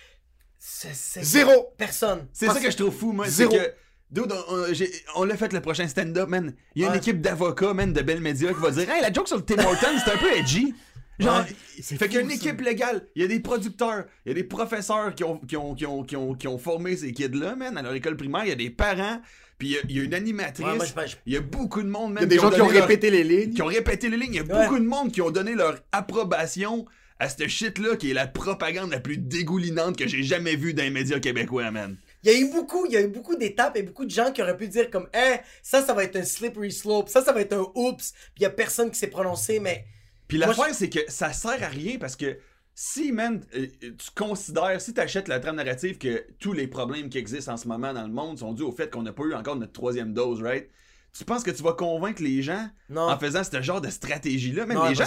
Zéro! Personne. C'est Parce ça que je trouve fou, moi. C'est Zéro. que. Dude, on, on- j'ai- on l'a fait le prochain stand-up, man. Il y a une Ouais. équipe d'avocats, man, de belles médias qui va dire Hey, la joke sur le Tim Hortons, c'est un peu edgy. Genre, Ouais. fait qu'il y a une équipe légale, il y a des producteurs, il y a des professeurs qui ont, qui ont, qui ont, qui ont, qui ont formé ces kids-là, man, à leur école primaire, il y a des parents, puis il y a, il y a une animatrice, Ouais, moi, je il y a beaucoup de monde, Il man. y a des gens qui ont leur- répété les lignes. qui ont répété les lignes. Il y a Ouais. beaucoup de monde qui ont donné leur approbation à cette shit-là qui est la propagande la plus dégoulinante que j'ai jamais vue dans les médias québécois, man. Il y a eu beaucoup, il y a eu beaucoup d'étapes et beaucoup de gens qui auraient pu dire comme, eh, ça, ça va être un slippery slope, ça, ça va être un oups, puis il y a personne qui s'est prononcé, mais Puis Moi, l'affaire, c'est que ça sert à rien parce que si, man, euh, tu considères, si t'achètes la trame narrative que tous les problèmes qui existent en ce moment dans le monde sont dus au fait qu'on n'a pas eu encore notre troisième dose, right? Tu penses que tu vas convaincre les gens non. en faisant ce genre de stratégie-là? Même Non, les gens,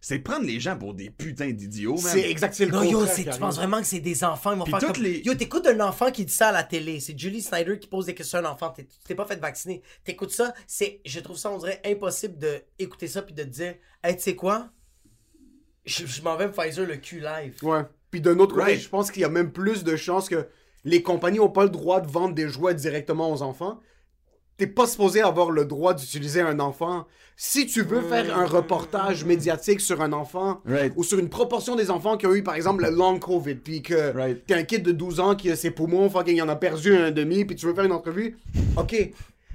c'est, prendre les gens pour des putains d'idiots, man. C'est exact, c'est le Non, yo, tu penses vraiment que c'est des enfants, ils vont Puis faire comme... les- Yo, t'écoutes un enfant qui dit ça à la télé, c'est Julie Snyder qui pose des questions à un enfant, t'es- tu t'es pas fait vacciner. T'écoutes ça, c'est... Je trouve ça, on dirait, impossible de écouter ça puis de te dire, hey, tu sais quoi? Je, je m'en vais me Pfizer le cul live. Ouais. Puis d'un autre côté, Right. je pense qu'il y a même plus de chances que les compagnies ont pas le droit de vendre des jouets directement aux enfants. T'es pas supposé avoir le droit d'utiliser un enfant. Si tu veux faire un reportage médiatique sur un enfant, Right. ou sur une proportion des enfants qui ont eu, par exemple, le long COVID, puis que Right. t'es un kid de 12 ans qui a ses poumons, fucking, il en a perdu un demi, puis tu veux faire une entrevue, ok.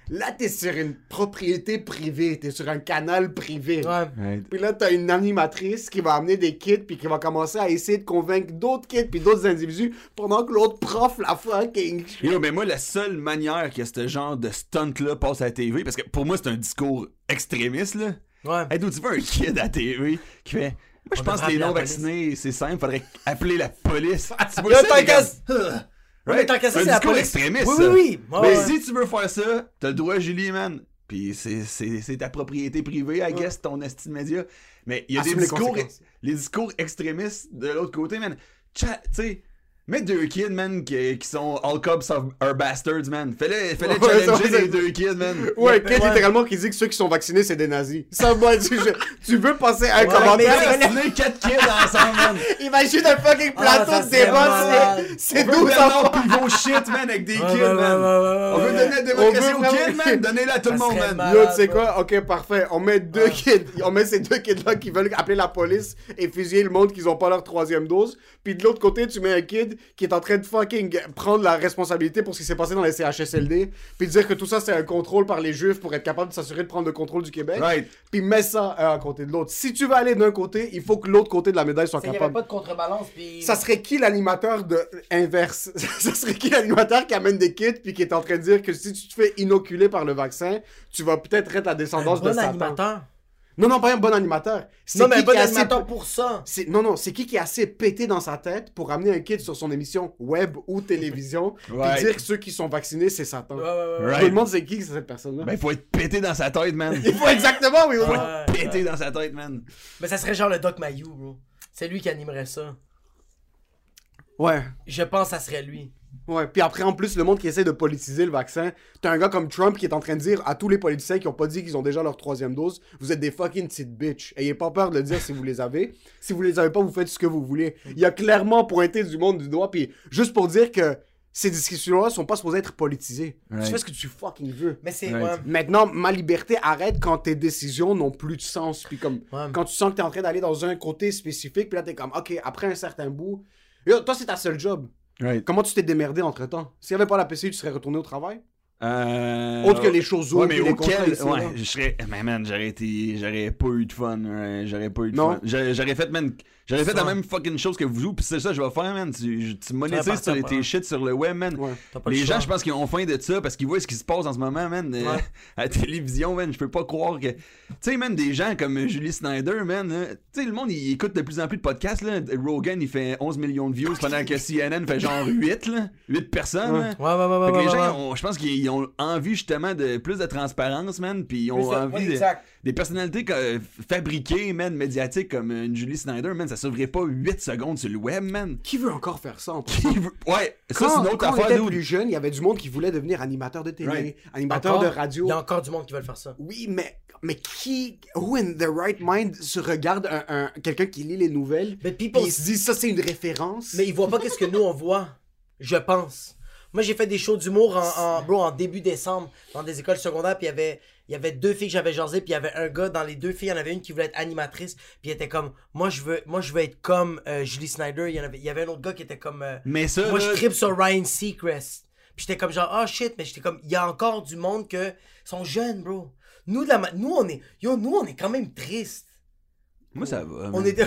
Là, t'es sur une propriété privée, t'es sur un canal privé. Ouais. Puis là, t'as une animatrice qui va amener des kids, puis qui va commencer à essayer de convaincre d'autres kids, puis d'autres individus, pendant que l'autre prof la fucking. Yo, mais moi, la seule manière que ce genre de stunt-là passe à la TV, parce que pour moi, c'est un discours extrémiste, là. Ouais. Hey, d'où tu veux un kid à la TV qui fait. Moi, je pense que les non-vaccinés, c'est simple, faudrait appeler la police. Tu vois ça, les? Ouais, mais tant qu'à ça, c'est la discours police. extrémiste. Oui, oui, oui. Mais ouais. si tu veux faire ça, t'as le droit, Julie, man. Puis c'est- ta propriété privée, I guess, ton esti de média. Mais il y a Assume des les discours, conséquences. les discours extrémistes de l'autre côté, man. Tu sais, mets deux kids, man, qui, qui sont all cops of are bastards, man. Fais-les fais Ouais, challenger ça, les deux kids, man. Ouais, kid Ouais. littéralement qui dit que ceux qui sont vaccinés, c'est des nazis. Ça, moi, tu, je- tu veux passer un Ouais, commentaire? mais- quatre kids ensemble, man. Imagine un fucking Ah, plateau ça de débat, c'est- c'est On veut 12 Bernard enfants. Pivot shit, man, avec des kids, man. On veut donner la démocratie On aux kids, man. Donnez-la à tout le monde, man. Yo, tu sais quoi? Ok, parfait. On met deux kids. On met ces deux kids-là qui veulent appeler la police et fusiller le monde qu'ils ont pas leur troisième dose. Puis de l'autre côté, tu mets un kid qui est en train de fucking prendre la responsabilité pour ce qui s'est passé dans les CHSLD. Puis dire que tout ça, c'est un contrôle par les juifs pour être capable de s'assurer de prendre le contrôle du Québec. Right. Puis mets ça un à côté de l'autre. Si tu veux aller d'un côté, il faut que l'autre côté de la médaille soit Il n'y avait capable. pas de contrebalance, puis... Ça serait qui l'animateur de inverse? Ça serait qui l'animateur qui amène des kits puis qui est en train de dire que si tu te fais inoculer par le vaccin, tu vas peut-être être la un descendance bon de Satan. animateur. Non, non, pas un bon animateur. C'est Non, mais qui un bon assez animateur pour ça. c'est- Non, non, c'est qui qui est assez pété dans sa tête pour amener un kid sur son émission web ou télévision puis dire que ceux qui sont vaccinés, c'est Satan. Ouais, ouais, ouais. Right. Je me demande c'est qui c'est cette personne-là. Ben, faut être pété dans sa tête, man. Il faut exactement, oui, oui. Ouais. Pété dans sa tête, man. Mais ça serait genre le Doc Mayou, bro. C'est lui qui animerait ça. Ouais. Je pense que ça serait lui. Ouais, puis après, en plus, le monde qui essaie de politiser le vaccin, t'as un gars comme Trump qui est en train de dire à tous les politiciens qui ont pas dit qu'ils ont déjà leur troisième dose, vous êtes des fucking petites bitches. Ayez pas peur de le dire si vous les avez. Si vous les avez pas, vous faites ce que vous voulez. Il a clairement pointé du monde du doigt, puis juste pour dire que ces discussions-là sont pas supposées être politisées. Tu fais ce que tu fucking veux. Mais c'est... Right. ouais. Maintenant, ma liberté arrête quand tes décisions n'ont plus de sens. Puis comme, Ouais. quand tu sens que t'es en train d'aller dans un côté spécifique, puis là, t'es comme, ok, après un certain bout, Yo, toi, c'est ta seule job. Right. Comment tu t'es démerdé entre temps S'il n'y avait pas la PCU, tu serais retourné au travail? Euh... Autre que les choses Ouais, mais les auquel, ouais, je serais, mais man, j'aurais été, j'aurais pas eu de fun, j'aurais pas eu de Non. fun. J'aurais j'aurais fait, man, j'aurais fait Ça. la même fucking chose que vous, pis c'est ça que je vais faire, man. Tu, tu monétises sur les- tes là. shit sur le web, man. Ouais. Le Les gens, je pense qu'ils ont faim de ça parce qu'ils voient ce qui se passe en ce moment, man. euh, à la télévision, man. Je peux pas croire que. Tu sais, même des gens comme Julie Snyder, man. là, Tu sais, le monde, il écoute de plus en plus de podcasts, là. Rogan, il fait 11 millions de views pendant que CNN fait genre 8, là. 8 personnes, Ouais. Ouais, ouais, ouais. Fait que les ouais, gens, je pense qu'ils ont envie justement de plus de transparence, man, puis ils ont envie ouais, de, exact. Des personnalités que- fabriquées, man, médiatiques comme une Julie Snyder, man, ça s'ouvrirait pas 8 secondes sur le web, man. Qui veut encore faire ça en Qui veut- Ouais, ça Quand, c'est une autre quand on affaire, était dude. plus jeune, il y avait du monde qui voulait devenir animateur de télé, Right. animateur Encore, de radio. Il y a encore du monde qui veut faire ça. Oui, mais, mais qui, who in the right mind se regarde un, un- quelqu'un qui lit les nouvelles Mais puis people il se dit ça c'est une référence? Mais ils voient pas qu'est-ce que nous on voit. Je pense. Moi j'ai fait des shows d'humour en, en, bro, en début décembre dans des écoles secondaires puis il y avait il y avait deux filles que j'avais jasé puis il y avait un gars dans les deux filles il y en avait une qui voulait être animatrice puis il était comme moi je veux moi je veux être comme euh, Julie Snyder il y en avait il y avait un autre gars qui était comme euh, Mais ça, moi là, je tripe sur Ryan Seacrest puis j'étais comme genre ah shit mais j'étais comme il y a encore du monde que sont jeunes bro nous de la ma- nous on est yo nous on est quand même triste moi ça va. on est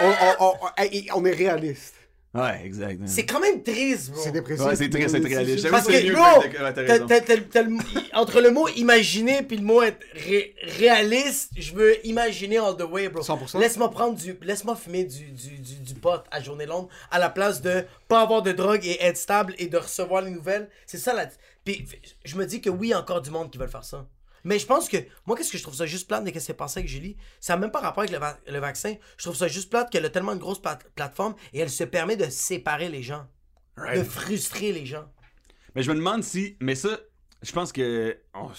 on, on- on- on- hey, on est réaliste. Ouais, exact. C'est quand même triste, bro. C'est dépressif. Ouais, c'est très, c'est. J'avoue Parce c'est que, mieux bro, entre le mot imaginer puis le mot être ré- réaliste, je veux imaginer all the way, bro. 100%. Laisse-moi prendre du, laisse-moi fumer du, du, du, du pot à journée longue à la place de pas avoir de drogue et être stable et de recevoir les nouvelles. C'est ça la. Puis je me dis que oui, il y a encore du monde qui veulent faire ça. Mais je pense que, moi, qu'est-ce que je trouve ça juste plate de ce qui s'est passé avec Julie? Ça n'a même pas rapport avec le, va- le vaccin. Je trouve ça juste plate qu'elle a tellement une grosse plat- plateforme et elle se permet de séparer les gens. De frustrer les gens. Mais je me demande si. Mais ça, je pense que. On,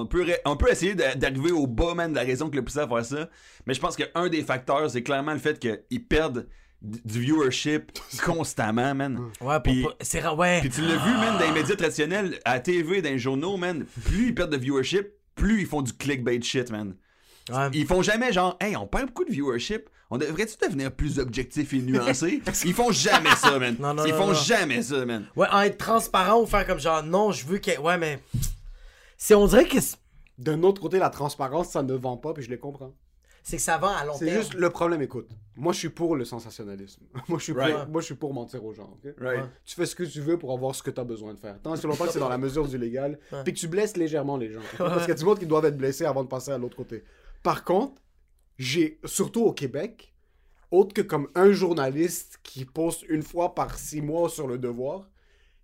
on peut, on peut essayer d'a- d'arriver au bas, man, de la raison que le poussé à faire ça. Mais je pense qu'un des facteurs, c'est clairement le fait qu'ils perdent du viewership constamment, man. Ouais, pour Puis- pas- c'est ouais. Puis tu l'as vu, man, dans les médias traditionnels, à la TV, dans les journaux, man, plus ils perdent de viewership, plus ils font du clickbait shit, man. Ouais. Ils font jamais genre, hey, on perd beaucoup de viewership. On devrait-tu devenir plus objectif et nuancé? Ils font jamais ça, man. Non, non, Ils non, font non. jamais ça, man. Ouais, en être transparent ou faire comme genre, non, je veux que. Ouais, mais. C'est, on dirait que D'un autre côté, la transparence, ça ne vend pas, puis je les comprends. C'est que ça va à long C'est terme. juste le problème, écoute. Moi, je suis pour le sensationnalisme. moi, je suis Right. pour, moi, je suis pour mentir aux gens. ok? Right. Ouais. Tu fais ce que tu veux pour avoir ce que tu as besoin de faire. Tant si longtemps que c'est dans la mesure du légal, Ouais. puis que tu blesses légèrement les gens. ok? Parce qu'il y a du monde qui doivent être blessés avant de passer à l'autre côté. Par contre, j'ai, surtout au Québec, autre que comme un journaliste qui poste une fois par six mois sur le devoir,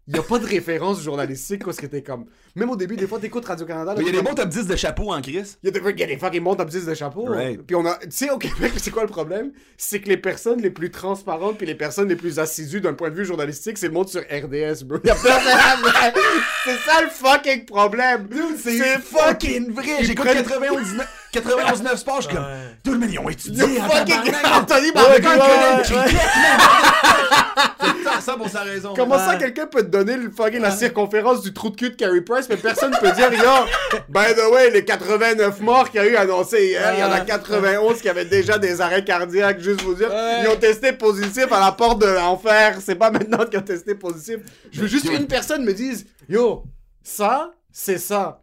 il n'y a pas de référence journalistique parce que t'es comme. Même au début, des fois, t'écoutes Radio-Canada. il y a des bons top 10 de chapeau en crise. il y a des il y a des fucking montes top 10 de chapeau. Right. Puis on a. Tu sais, au Québec, c'est quoi le problème? C'est que les personnes les plus transparentes puis les personnes les plus assidues d'un point de vue journalistique, c'est le monde sur RDS, bro. Y a personne C'est ça le fucking problème! c'est fucking vrai. J'écoute prennent- 91 91 9 sports, je suis comme, Ouais. tout le ont étudié. Fucking. Anthony. Ça pour sa raison. Comment ça, quelqu'un peut te donner le fucking la circonférence du trou de cul de Carey Price, mais personne peut dire, yo, by the way, les 89 morts qu'il y a eu annoncés hier, il y en a Ouais. 91 qui avaient déjà des arrêts cardiaques, juste vous dire, Ouais. ils ont testé positif à la porte de l'enfer. C'est pas maintenant qu'ils ont testé positif. Je veux juste Yo. qu'une personne me dise, yo, ça, c'est ça.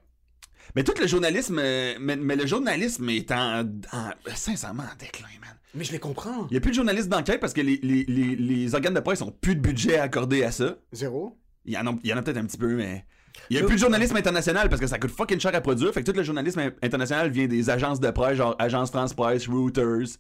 Mais tout le journalisme, euh, mais, mais le journalisme est en, en- sincèrement en déclin, man. Mais je les comprends. Il n'y a plus de journalistes d'enquête parce que les, les, les, les organes de presse ont plus de budget à accorder à ça. Zéro. Il y en a, il y en a peut-être un petit peu, mais. Il n'y a plus de journalisme international parce que ça coûte fucking cher à produire. Fait que tout le journalisme in- international vient des agences de presse, genre Agence France Presse, Reuters,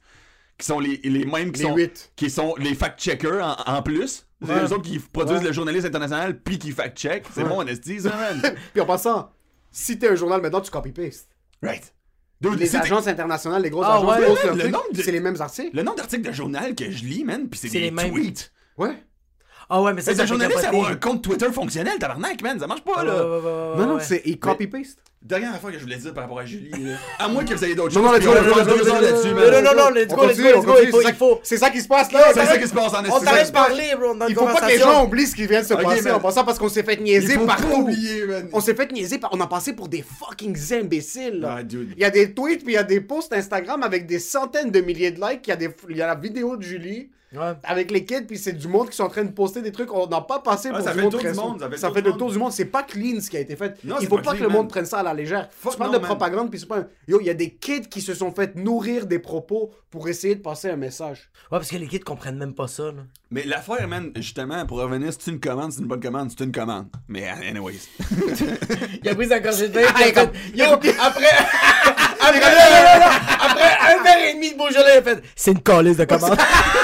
qui sont les, les mêmes qui Les sont, huit. qui sont les fact-checkers en, en plus. C'est Ouais. eux autres qui produisent Ouais. le journalisme international puis qui fact-check. C'est Ouais. bon, on ça, man. Puis en passant, si t'es un journal maintenant, tu copy-paste. right. Dude, Les agences internationales, les grosses Ah agences, ouais, le de- c'est les mêmes articles. Le nombre d'articles de journal que je lis, man, puis c'est des les mêmes. tweets. Ouais. Ah ouais, mais ça, C'est ça un fait journaliste, avoir un compte Twitter fonctionnel, tabarnak, man. Ça marche pas, là. Non, non, c'est copy-paste. Dernière affaire que je voulais dire par rapport à Julie. À moins que vous ayez d'autres Non, choses. non, puis let's go, let's go. Non, non, non, let's go, let's go, on let's go, c'est ça- il faut- C'est ça qui se passe là. C'est ça qui se passe en On t'arrête de parler, bro, dans Il faut pas que les gens oublient ce qui vient de se passer en passant parce qu'on s'est fait niaiser partout. On s'est fait niaiser par... On a passé pour des fucking imbéciles. là. Ah. Il y a des tweets puis il y a des posts Instagram avec des centaines de milliers de likes. Il y a, des... il y a la vidéo de Julie Ouais. avec les kids puis c'est du monde qui sont en train de poster des trucs. On n'a pas passé Ah, pour ça du fait monde le tour très du monde, ça fait le Ça tour fait du le monde. tour du monde. C'est pas clean ce qui a été fait. Non, Il faut pas pas, que le monde prenne ça à la légère. Fuck tu parles no, de man. propagande puis c'est pas un... Yo, il y a des kids qui se sont fait nourrir des propos pour essayer de passer un message. Ouais, parce que les kids comprennent même pas ça, là. Mais l'affaire, man, justement, pour revenir, c'est une commande, c'est une bonne commande, c'est une commande. Mais, anyways. Il a pris sa gorgée de vin, puis il a Hey, comme- fait, Yo, après, après, après un verre et demi de Beaujolais, fait, c'est une calice de commande.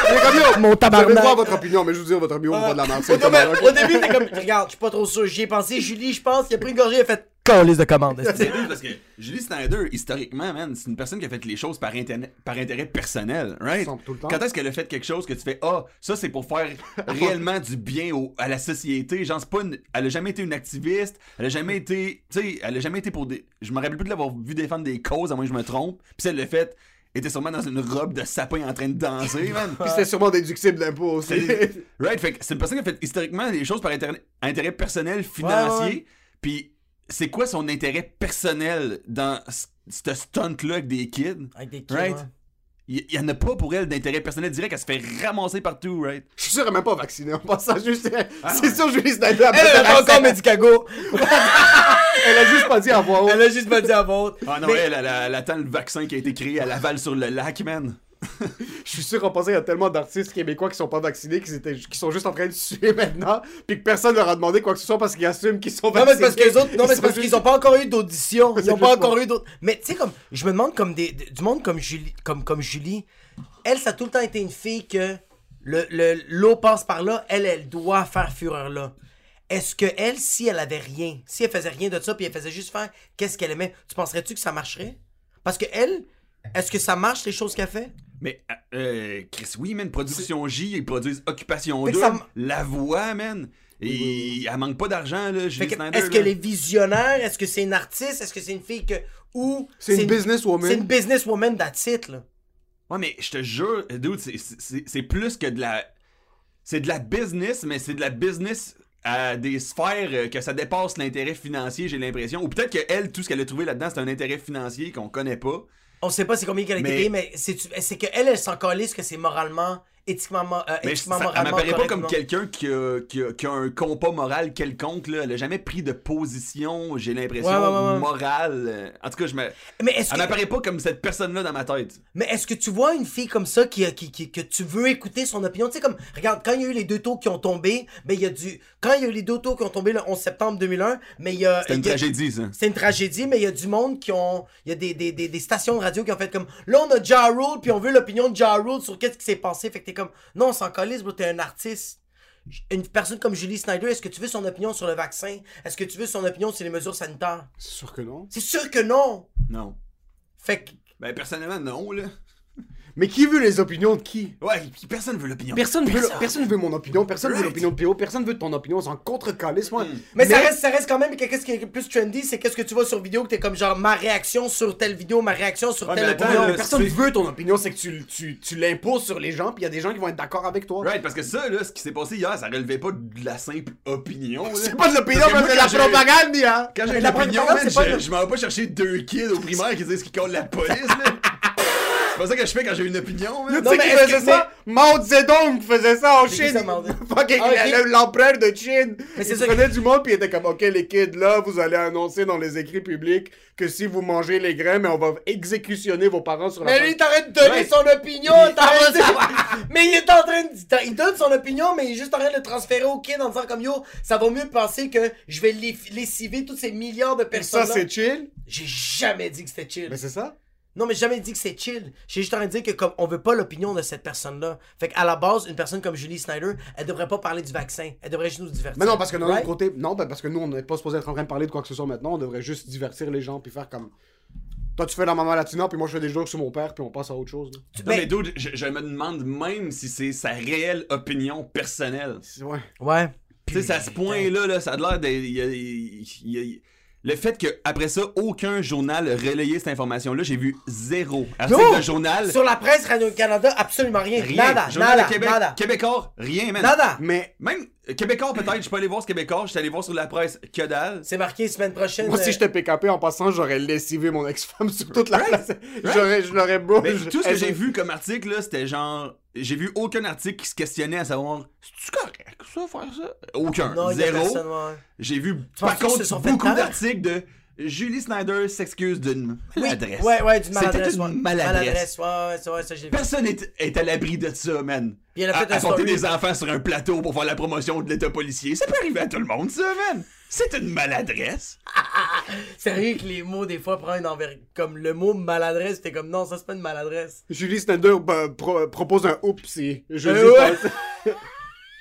Mon tabarnak. allez voir votre opinion, mais je vous dis votre opinion, pas de la merde. c'est Au début, tabarnak. au début, t'es comme, regarde, je suis pas trop sûr, j'y ai pensé, Julie, je pense, il a pris une gorgée, il a fait, calice de commande. C'est parce que Julie Snyder, historiquement, man, c'est une personne qui a fait les choses par, intérêt- par intérêt personnel, right? Tout le temps. Quand est-ce qu'elle a fait quelque chose que tu fais, ah, ça c'est pour faire réellement du bien au- à la société? Genre, c'est pas une- elle a jamais été une activiste, elle a jamais été, tu sais, elle a jamais été pour des. Je me rappelle plus de l'avoir vu défendre des causes, à moins que je me trompe. Puis elle l'a fait, était sûrement dans une robe de sapin en train de danser, man. Puis c'était sûrement déductible d'impôts aussi. C'est- right, fait que c'est une personne qui a fait historiquement des choses par intérêt, intérêt personnel, financier. Ouais, ouais. Puis c'est quoi son intérêt personnel dans ce stunt-là avec des kids? Avec des kids, Right? ouais. Il y, en a pas pour elle d'intérêt personnel direct, elle se fait ramasser partout, right? Je suis sûr qu'elle est même pas vaccinée en passant juste. Ah c'est sûr, Julie Snyder. Elle peut-être a pas encore. Medicago. Elle a juste pas dit à voix haute. Elle a juste pas dit à vôtre. Ah non, Mais- elle, elle, elle attend le vaccin qui a été créé à Laval sur le lac, man. Je suis sûr en passant, il y a tellement d'artistes québécois qui sont pas vaccinés, qui, étaient, qui sont juste en train de suer maintenant, puis que personne leur a demandé quoi que ce soit parce qu'ils assument qu'ils sont Non, mais vaccinés. c'est parce que les autres, non, mais c'est parce juste- qu'ils ont pas encore eu d'audition. Ils ont pas encore eu d'autres. Mais tu sais, comme, je me demande comme des, du monde comme Julie, comme, comme Julie, elle, ça a tout le temps été une fille que le, le- l'eau passe par là, elle, elle doit faire fureur là. Est-ce que elle, si elle avait rien, si elle faisait rien de ça, puis elle faisait juste faire qu'est-ce qu'elle aimait, tu penserais-tu que ça marcherait? Parce que elle, est-ce que ça marche les choses qu'elle fait? Mais, euh, Chris, oui, man, Production J, ils produisent Occupation Fait que 2, ça m- La Voix, man. Et elle manque pas d'argent, là, Julie que, Snyder. est-ce que les visionnaires, est-ce que c'est une artiste, est-ce que c'est une fille que. Ou. C'est une businesswoman. C'est une businesswoman, that's it, là. Ouais, mais je te jure, dude, c'est plus que de la. C'est de la business, mais c'est de la business à des sphères euh, que ça dépasse l'intérêt financier, j'ai l'impression. Ou peut-être que elle, tout ce qu'elle a trouvé là-dedans, c'est un intérêt financier qu'on connaît pas. On sait pas c'est combien qu'elle a été Mais- payée, mais c'est qu'elle, elle s'en calisse que c'est moralement, éthiquement, euh, Mais elle m'apparaît pas comme quelqu'un qui a, qui, qui a un compas moral quelconque. Là. Elle a jamais pris de position, j'ai l'impression, Ouais, ouais, ouais, ouais. morale. euh. En tout cas, je me... Mais elle que, m'apparaît pas comme cette personne-là dans ma tête. mais est-ce que tu vois une fille comme ça qui, qui, qui- que tu veux écouter son opinion? Tu sais, comme, regarde, quand il y a eu les deux taux qui ont tombé, ben, il y a du. Quand il y a eu les deux taux qui ont tombé le 11 septembre 2001, mais il y a. C'était une a- tragédie, ça. C'est une tragédie, mais il y a du monde qui ont. Il y a des, des, des, des stations de radio qui ont fait comme. Là, on a Ja Rule, puis on veut l'opinion de Ja Rule sur qu'est-ce qui s'est passé. Fait que t'es comme. Non, on s'en bro, t'es un artiste. Une personne comme Julie Snyder, est-ce que tu veux son opinion sur le vaccin? Est-ce que tu veux son opinion sur les mesures sanitaires? C'est sûr que non. C'est sûr que non! Non. Fait que. Ben, personnellement, non, là. Mais qui veut les opinions de qui Ouais, personne veut l'opinion. Personne veut, Personne. personne veut mon opinion, personne veut Right. l'opinion de PO, personne veut ton opinion, c'est en contre-calice, moi. Mais, ça, reste, ça reste quand même que qu'est-ce qui est plus trendy, c'est qu'est-ce que tu vois sur vidéo que t'es comme genre ma réaction sur telle vidéo, ma réaction sur Ouais, telle mais attends, opinion. là, Personne c'est- veut ton opinion, c'est que tu, tu, tu l'imposes sur les gens, puis il y a des gens qui vont être d'accord avec toi. Right, parce que ça, là, ce qui s'est passé hier, ça relevait pas de la simple opinion. là. C'est pas de l'opinion, Parce que mais moi, c'est de quand la j'ai- propagande, hein Quand j'ai Mais une la opinion, propagande, man, c'est pas je, le- je m'en vais pas chercher deux kids au primaire qui disent qu'ils collent la police, là. C'est pas ça que je fais quand j'ai une opinion. Tu Non, sais mais qui faisait ça? Mao Zedong faisait ça en Chine. Fucking Ah, l'empereur de Chine. Mais il prenait du monde puis il était comme, ok les kids, là, vous allez annoncer dans les écrits publics que si vous mangez les grains, mais on va exécutionner vos parents sur la Mais lui, t'arrêtes de donner Ouais. son opinion, t'arrêtes de... Mais il est en train de... Il donne son opinion, mais il est juste en train de le transférer au kid en disant comme, yo, ça va mieux penser que je vais lessiver tous ces milliards de personnes ça, c'est chill? J'ai jamais dit que c'était chill. Mais c'est ça? Non, mais j'ai jamais dit que c'est chill. J'ai juste en train de dire que comme on veut pas l'opinion de cette personne-là. Fait qu'à la base, une personne comme Julie Snyder, elle devrait pas parler du vaccin. Elle devrait juste nous divertir. Mais non, parce que d'un Right? autre côté, non, ben, parce que nous, on n'est pas supposé être en train de parler de quoi que ce soit maintenant. On devrait juste divertir les gens puis faire comme. Toi, tu fais la maman latina, puis moi, je fais des jokes sur mon père, puis on passe à autre chose. là. Non, mais dude, je, je me demande même si c'est sa réelle opinion personnelle. Ouais. Ouais. Tu sais, à ce point-là, là, ça a l'air d'être. il Le fait que après ça, aucun journal a relayé cette information-là, j'ai vu zéro article Yo! de journal. Sur la presse Radio-Canada, absolument rien. Rien. Nada, Journal nada, de Québec, nada. Québécois, rien, man. Nada. Mais Même euh, Québécois, peut-être, je suis pas allé voir ce Québécois, je suis allé voir sur la presse, que dalle. C'est marqué semaine prochaine. moi, si euh, j'étais PKP en passant, j'aurais lessivé mon ex-femme sur toute la place. J'aurais, je l'aurais beau. Mais je- tout ce que j'ai vu comme article, là, c'était genre. J'ai vu aucun article qui se questionnait à savoir C'est-tu correct, ça, faire ça? Aucun. Non, Zéro. ouais. J'ai vu, par contre, beaucoup d'articles de Julie Snyder s'excuse d'une Oui, maladresse. Ouais, ouais, d'une C'était maladresse. une maladresse. ouais, ouais, ça j'ai vu. Personne est, est à l'abri de ça, man. Puis elle a fait À- un story. des enfants sur un plateau pour faire la promotion de l'état policier. Ça peut arriver à tout le monde, ça, man. C'est une maladresse. Sérieux que les mots, des fois, prennent envers. Comme le mot maladresse, t'es comme non, ça c'est pas une maladresse. Julie Snyder bah, pro- propose un oupsie. Je Euh, dis ouais. pas-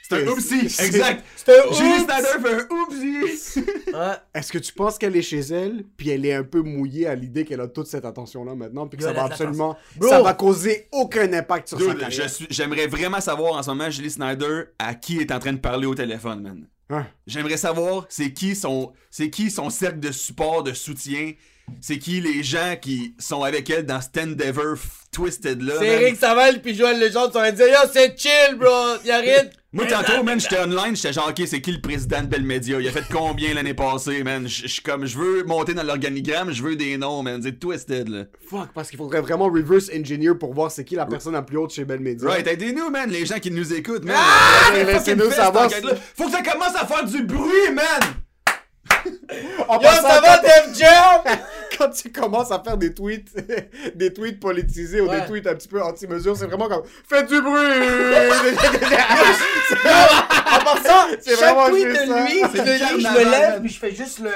C'est un oupsie. Exact. C'est un Julie! Snyder fait un oupsie. Ouais. Est-ce que tu penses qu'elle est chez elle, puis elle est un peu mouillée à l'idée qu'elle a toute cette attention-là maintenant, puis que ça va absolument, Bro. ça va causer aucun impact sur sa carrière? je suis- j'aimerais vraiment savoir en ce moment, Julie Snyder, à qui est en train de parler au téléphone, man. Hein? J'aimerais savoir c'est qui son c'est qui son cercle de support, de soutien. C'est qui les gens qui sont avec elle dans cet endeavor twisted là. C'est. Eric Saval puis Joël Legendre sont en train de dire Yo, c'est chill, bro! Y'a rien de- Moi tantôt, man, j'étais online, j'étais genre ok, c'est qui le président de Bell Media Il a fait combien l'année passée, man? Je suis comme je veux monter dans l'organigramme, je veux des noms, man. C'est twisted là. Fuck, parce qu'il faudrait vraiment reverse engineer pour voir c'est qui la personne la plus haute chez Bell Media. Right, aidez-nous, man, les gens qui nous écoutent, man. Ah! Laissez-nous savoir. Faut que ça commence à faire du bruit, man. Yo, ça va, Def Jam? quand tu commences à faire des tweets, des tweets politisés ou Ouais. des tweets un petit peu anti-mesure, c'est vraiment comme Faites du bruit! En passant, C'est vraiment chaque tweet juste de ça. lui, C'est de lui, je me lève puis je fais juste le.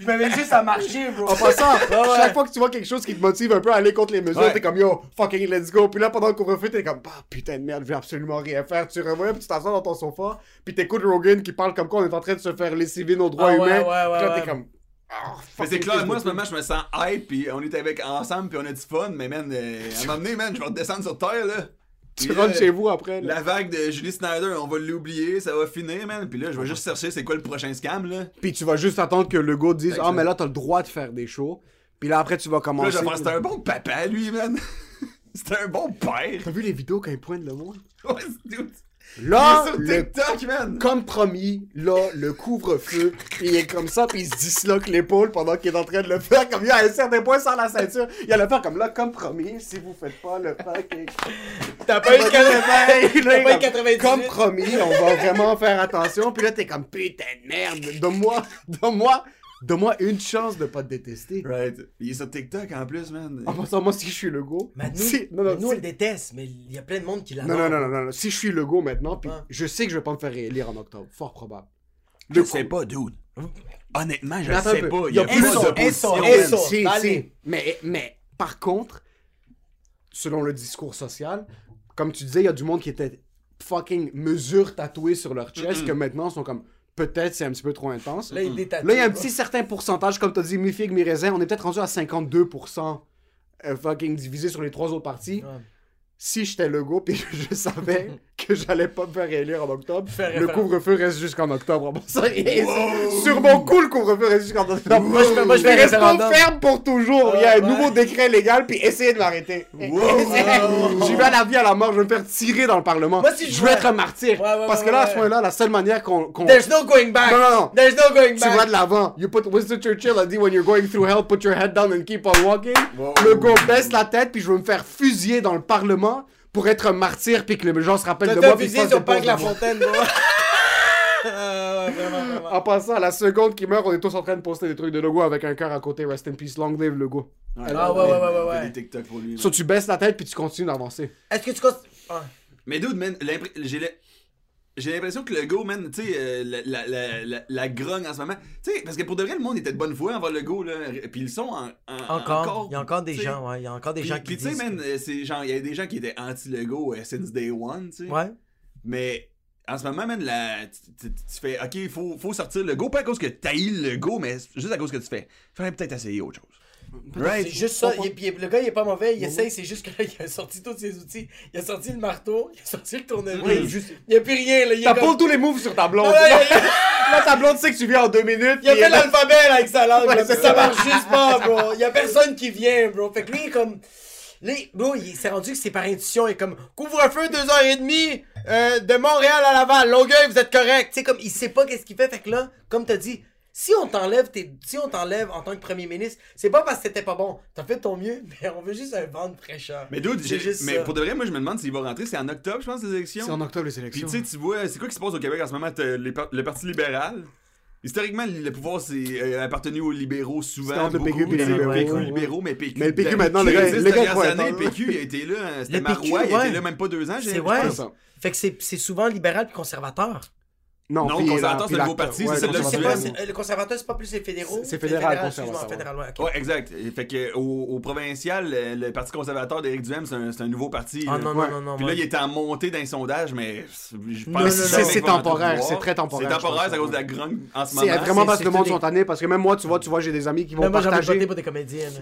Je me mets juste à marcher, bro. En passant, ouais. chaque fois que tu vois quelque chose qui te motive un peu à aller contre les mesures, Ouais. t'es comme yo, fucking let's go. Puis là, pendant le couvre-feu, t'es comme bah putain de merde, je vais absolument rien faire. Tu revois, puis tu t'assois dans ton sofa, puis t'écoutes Rogan qui parle comme quoi on est en train de se faire lessiver nos droits Ah ouais, humains. ouais, Puis là, ouais, t'es ouais. comme. Ah, Mais c'est clair, moi en ce moment je me sens hype pis on est avec ensemble pis on a du fun, mais man, euh, à un moment donné, man, je vais redescendre sur terre là. Tu Puis rentres là, chez vous après. là. La vague de Julie Snyder, on va l'oublier, ça va finir, man. Puis là, je vais juste chercher c'est quoi le prochain scam là. Puis tu vas juste attendre que le gars dise. Ah, mais là, t'as le droit de faire des shows. Puis là, après, tu vas Puis commencer. là, je c'était un bon papa lui, man. c'était un bon père. T'as vu les vidéos quand il pointe le monde? Ouais, dude. Là, il est sur le TikTok, man. comme promis, là, le couvre-feu, il est comme ça, puis il se disloque l'épaule pendant qu'il est en train de le faire, comme il y a un certain point sans la ceinture. Il a le faire comme là, comme promis, si vous faites pas le fucking... T'as pas eu Là, 80. il T'as est pas eu comme- 98. Comme promis, on va vraiment faire attention, puis là, t'es comme, putain de merde, donne-moi, donne-moi, donne-moi une chance de pas te détester. Right. Il est sur TikTok en plus, man. En passant, moi, si je suis le go, Mais nous, si- non, non, mais nous, si- on le déteste, mais il y a plein de monde qui non, l'adore. non, non, non, non, non, si je suis le go maintenant, puis je sais que je vais pas me faire réélire en octobre, fort probable. Je Le sais pas, dude. Honnêtement, je attends sais pas. Il y a plus si. Mais, mais par contre, selon le discours social, comme tu disais, il y a du monde qui était fucking mesure tatouée sur leur chest, que maintenant sont comme peut-être c'est un petit peu trop intense. Là, il. Là, il y a un petit certain pourcentage, comme tu as dit, mi-figue, mi-raisin. On est peut-être rendu à 52% euh, fucking divisé sur les trois autres parties. Ouais. Si j'étais le go, puis je savais que j'allais pas me faire réélire en octobre, Faire le couvre-feu reste jusqu'en octobre. Bon, ça, sur mon coup, le couvre-feu reste jusqu'en octobre. Moi, je moi, je fais Il reste pas référendum. ferme pour toujours. Il y a un Ouais, nouveau décret légal, puis essayez de m'arrêter. J'y vais à la vie à la mort, je vais me faire tirer dans le Parlement. Moi, si je je vois- être un martyr. Ouais, ouais, parce que là, à ce point-là, la seule manière qu'on. qu'on- There's no going back. Non, non, non. There's no going Tu back. vas de l'avant. You put Winston Churchill a dit when you're going through hell, put your head down and keep on walking. Wow. Le gars baisse la tête puis je veux me faire fusiller dans le Parlement pour être un martyr puis que les gens se rappellent de moi. visé sur Parc La. Fontaine. Ah, ouais, vraiment, vraiment. En passant, à la seconde qu'il meurt, on est tous en train de poster des trucs de logo avec un cœur à côté. Rest in peace, long live logo. Ouais, Ah, ouais, ouais, ouais, ouais, ouais. des TikTok pour lui. man. So tu baisses la tête puis tu continues d'avancer. Est-ce que tu Ah. Mais dude, man, j'ai j'ai l'impression que le go, man, tu sais, euh, la, la, la, la, grogne en ce moment. Tu sais, parce que pour de vrai, le monde était de bonne foi envers le go, là. Puis ils sont en, en- Encore. Il y a encore des gens, ouais. Il y a encore des gens qui puis tu sais, man, euh, c'est genre, il y a des gens qui étaient anti-Lego euh, since day one, tu sais. Ouais. Mais en ce moment, man, la, tu fais, ok, il faut, faut sortir le go, pas à cause que t'as le go, mais juste à cause que tu fais. Faudrait peut-être essayer autre chose. Right? C'est juste ça. Il- puis le gars, il est pas mauvais. Il essaye. C'est juste que là, il a sorti tous ses outils. Il a sorti le marteau. Il a sorti le tournevis. Oui, juste- Il n'y a plus rien, là. Il, T'as comme... pas tous les moves sur ta blonde. Non, il, a, Là, ta blonde sait que tu viens en deux minutes. il a fait l'alphabet avec sa langue. Ouais, ça ça. marche juste pas, bro. Il y a personne qui vient, bro. Fait que lui, il comme. Bro, il s'est rendu que c'est par intuition. Il est comme couvre-feu 2h30 euh, de Montréal à Laval. Longueuil, vous êtes correct. Tu sais, comme il sait pas qu'est-ce qu'il fait. Fait que là, comme t'as dit, si on t'enlève tes... si on t'enlève en tant que premier ministre, c'est pas parce que c'était pas bon. T'as fait ton mieux, mais on veut juste un vent de fraîcheur. Mais dude, juste mais ça. pour de vrai, moi, je me demande s'il va rentrer. C'est en octobre, je pense, les élections. C'est en octobre les Puis élections. tu sais, tu vois, c'est quoi qui se passe au Québec en ce moment? T'as les par- le Parti libéral. Historiquement, le pouvoir c'est euh, appartenu aux libéraux souvent. C'était entre le beaucoup, PQ et les libéraux, PQ, ouais. libéraux, mais PQ. Mais le PQ, ben, maintenant, le gars- le gars, années. PQ, il a été là. hein, C'était Le PQ, Marois, il ouais. était là même pas deux ans. j'ai C'est l'impression. ouais. Fait que c'est c'est souvent libéral puis conservateur. Non, puis conservateur, la- c'est le nouveau parti, ouais, c'est que conservateur. pas, euh, le conservateur, c'est pas plus les fédéraux. C'est- fédéral, excuse-moi, conservateur, fédéral, ouais, ok. Ouais, exact. Fait que au, au provincial, le, le Parti conservateur d'Éric Duhem, c'est un, nouveau parti. Ah non, Ouais. non, non, non. Puis moi- là, il était en montée d'un sondage, mais je Non, pense non, C'est- non. temporaire, c'est très temporaire, C'est temporaire, c'est à cause de la grogne en ce moment. C'est vraiment parce que le monde sont tannés. Parce que même moi, tu vois, tu vois, j'ai des amis qui vont partager.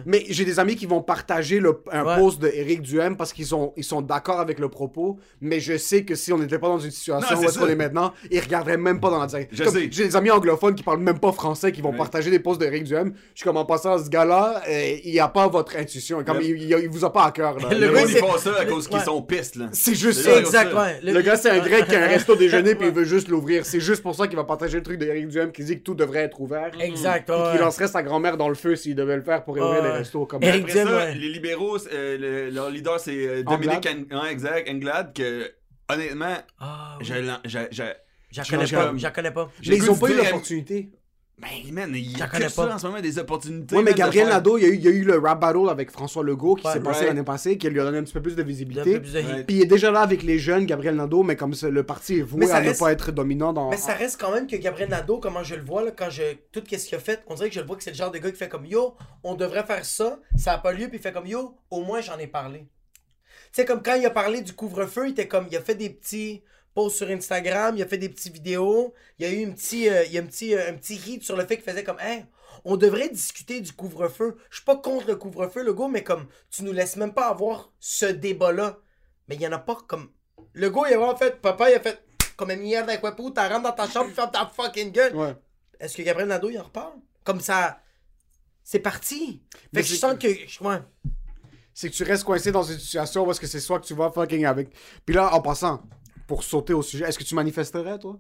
Mais j'ai des amis qui vont partager le, un post de Eric Duhem parce qu'ils sont, ils sont d'accord avec le propos. Mais je sais que si on n'était pas dans une situation Non, où est-ce qu'on est maintenant, ils regarderaient même pas dans la direct. Je Comme sais. J'ai des amis anglophones qui parlent même pas français qui vont Ouais. partager des posts d'Eric Duhem. Je suis comme en passant ce gars-là, euh, il a pas votre intuition. Comme Le- il, il- il vous a pas à cœur. là. Le Le gars, c'est- font ça à cause qu'ils Ouais. sont pistes, là. C'est juste ça. Exact, ouais. Le gars, c'est un grec qui a un resto déjeuner puis il veut juste l'ouvrir. C'est juste pour ça qu'il va partager le truc d'Eric Duhem qui dit que tout devrait être ouvert. Exact, Puis ouais. qu'il lancerait sa grand-mère dans le feu s'il devait le faire pour ouvrir les restos. Comme Après ça, les libéraux, euh, le- leur leader, c'est euh, Dominique exact, Anglade, que honnêtement, oui. je l'en- je- je- J'en Je connais pas. comme- J'en connais pas. j'ai Mais ils ont de pas eu l'opportunité. Ben, man, il y a que ça pas. en ce moment, des opportunités. Ouais, mais man, de Gabriel faire- Nadeau, il y, a eu, il y a eu le rap battle avec François Legault qui Ouais. s'est passé Ouais. l'année passée, qui lui a donné un petit peu plus de visibilité. de. Puis il est déjà là avec les jeunes, Gabriel Nadeau, mais comme le parti est voué ça à ne reste- pas être dominant dans. Mais ça reste quand même que Gabriel Nadeau, comment je le vois, là, quand je. Tout ce qu'il a fait, on dirait que je le vois que c'est le genre de gars qui fait comme Yo, on devrait faire ça, ça a pas lieu, puis il fait comme Yo, au moins j'en ai parlé. Tu sais, comme quand il a parlé du couvre-feu, il était comme. Il a fait des petits sur Instagram, il a fait des petites vidéos, il y a eu un petit, euh, il y a un petit, euh, un petit hit sur le fait qu'il faisait comme Hey, on devrait discuter du couvre-feu. Je suis pas contre le couvre-feu, le gars, mais comme tu nous laisses même pas avoir ce débat-là. Mais il y en a pas comme. Le gars, il a vraiment fait. Papa, il a fait comme une merde avec Wapou, t'as rentres dans ta chambre, ferme ta fucking gueule. Ouais. Est-ce que Gabriel Nadeau, il en reparle? Comme ça. C'est parti. Mais Fait que je sens que. Ouais. c'est que tu restes coincé dans une situation où est-ce que c'est soit que tu vas fucking avec. Puis là, en passant, pour sauter au sujet, est-ce que tu manifesterais, toi?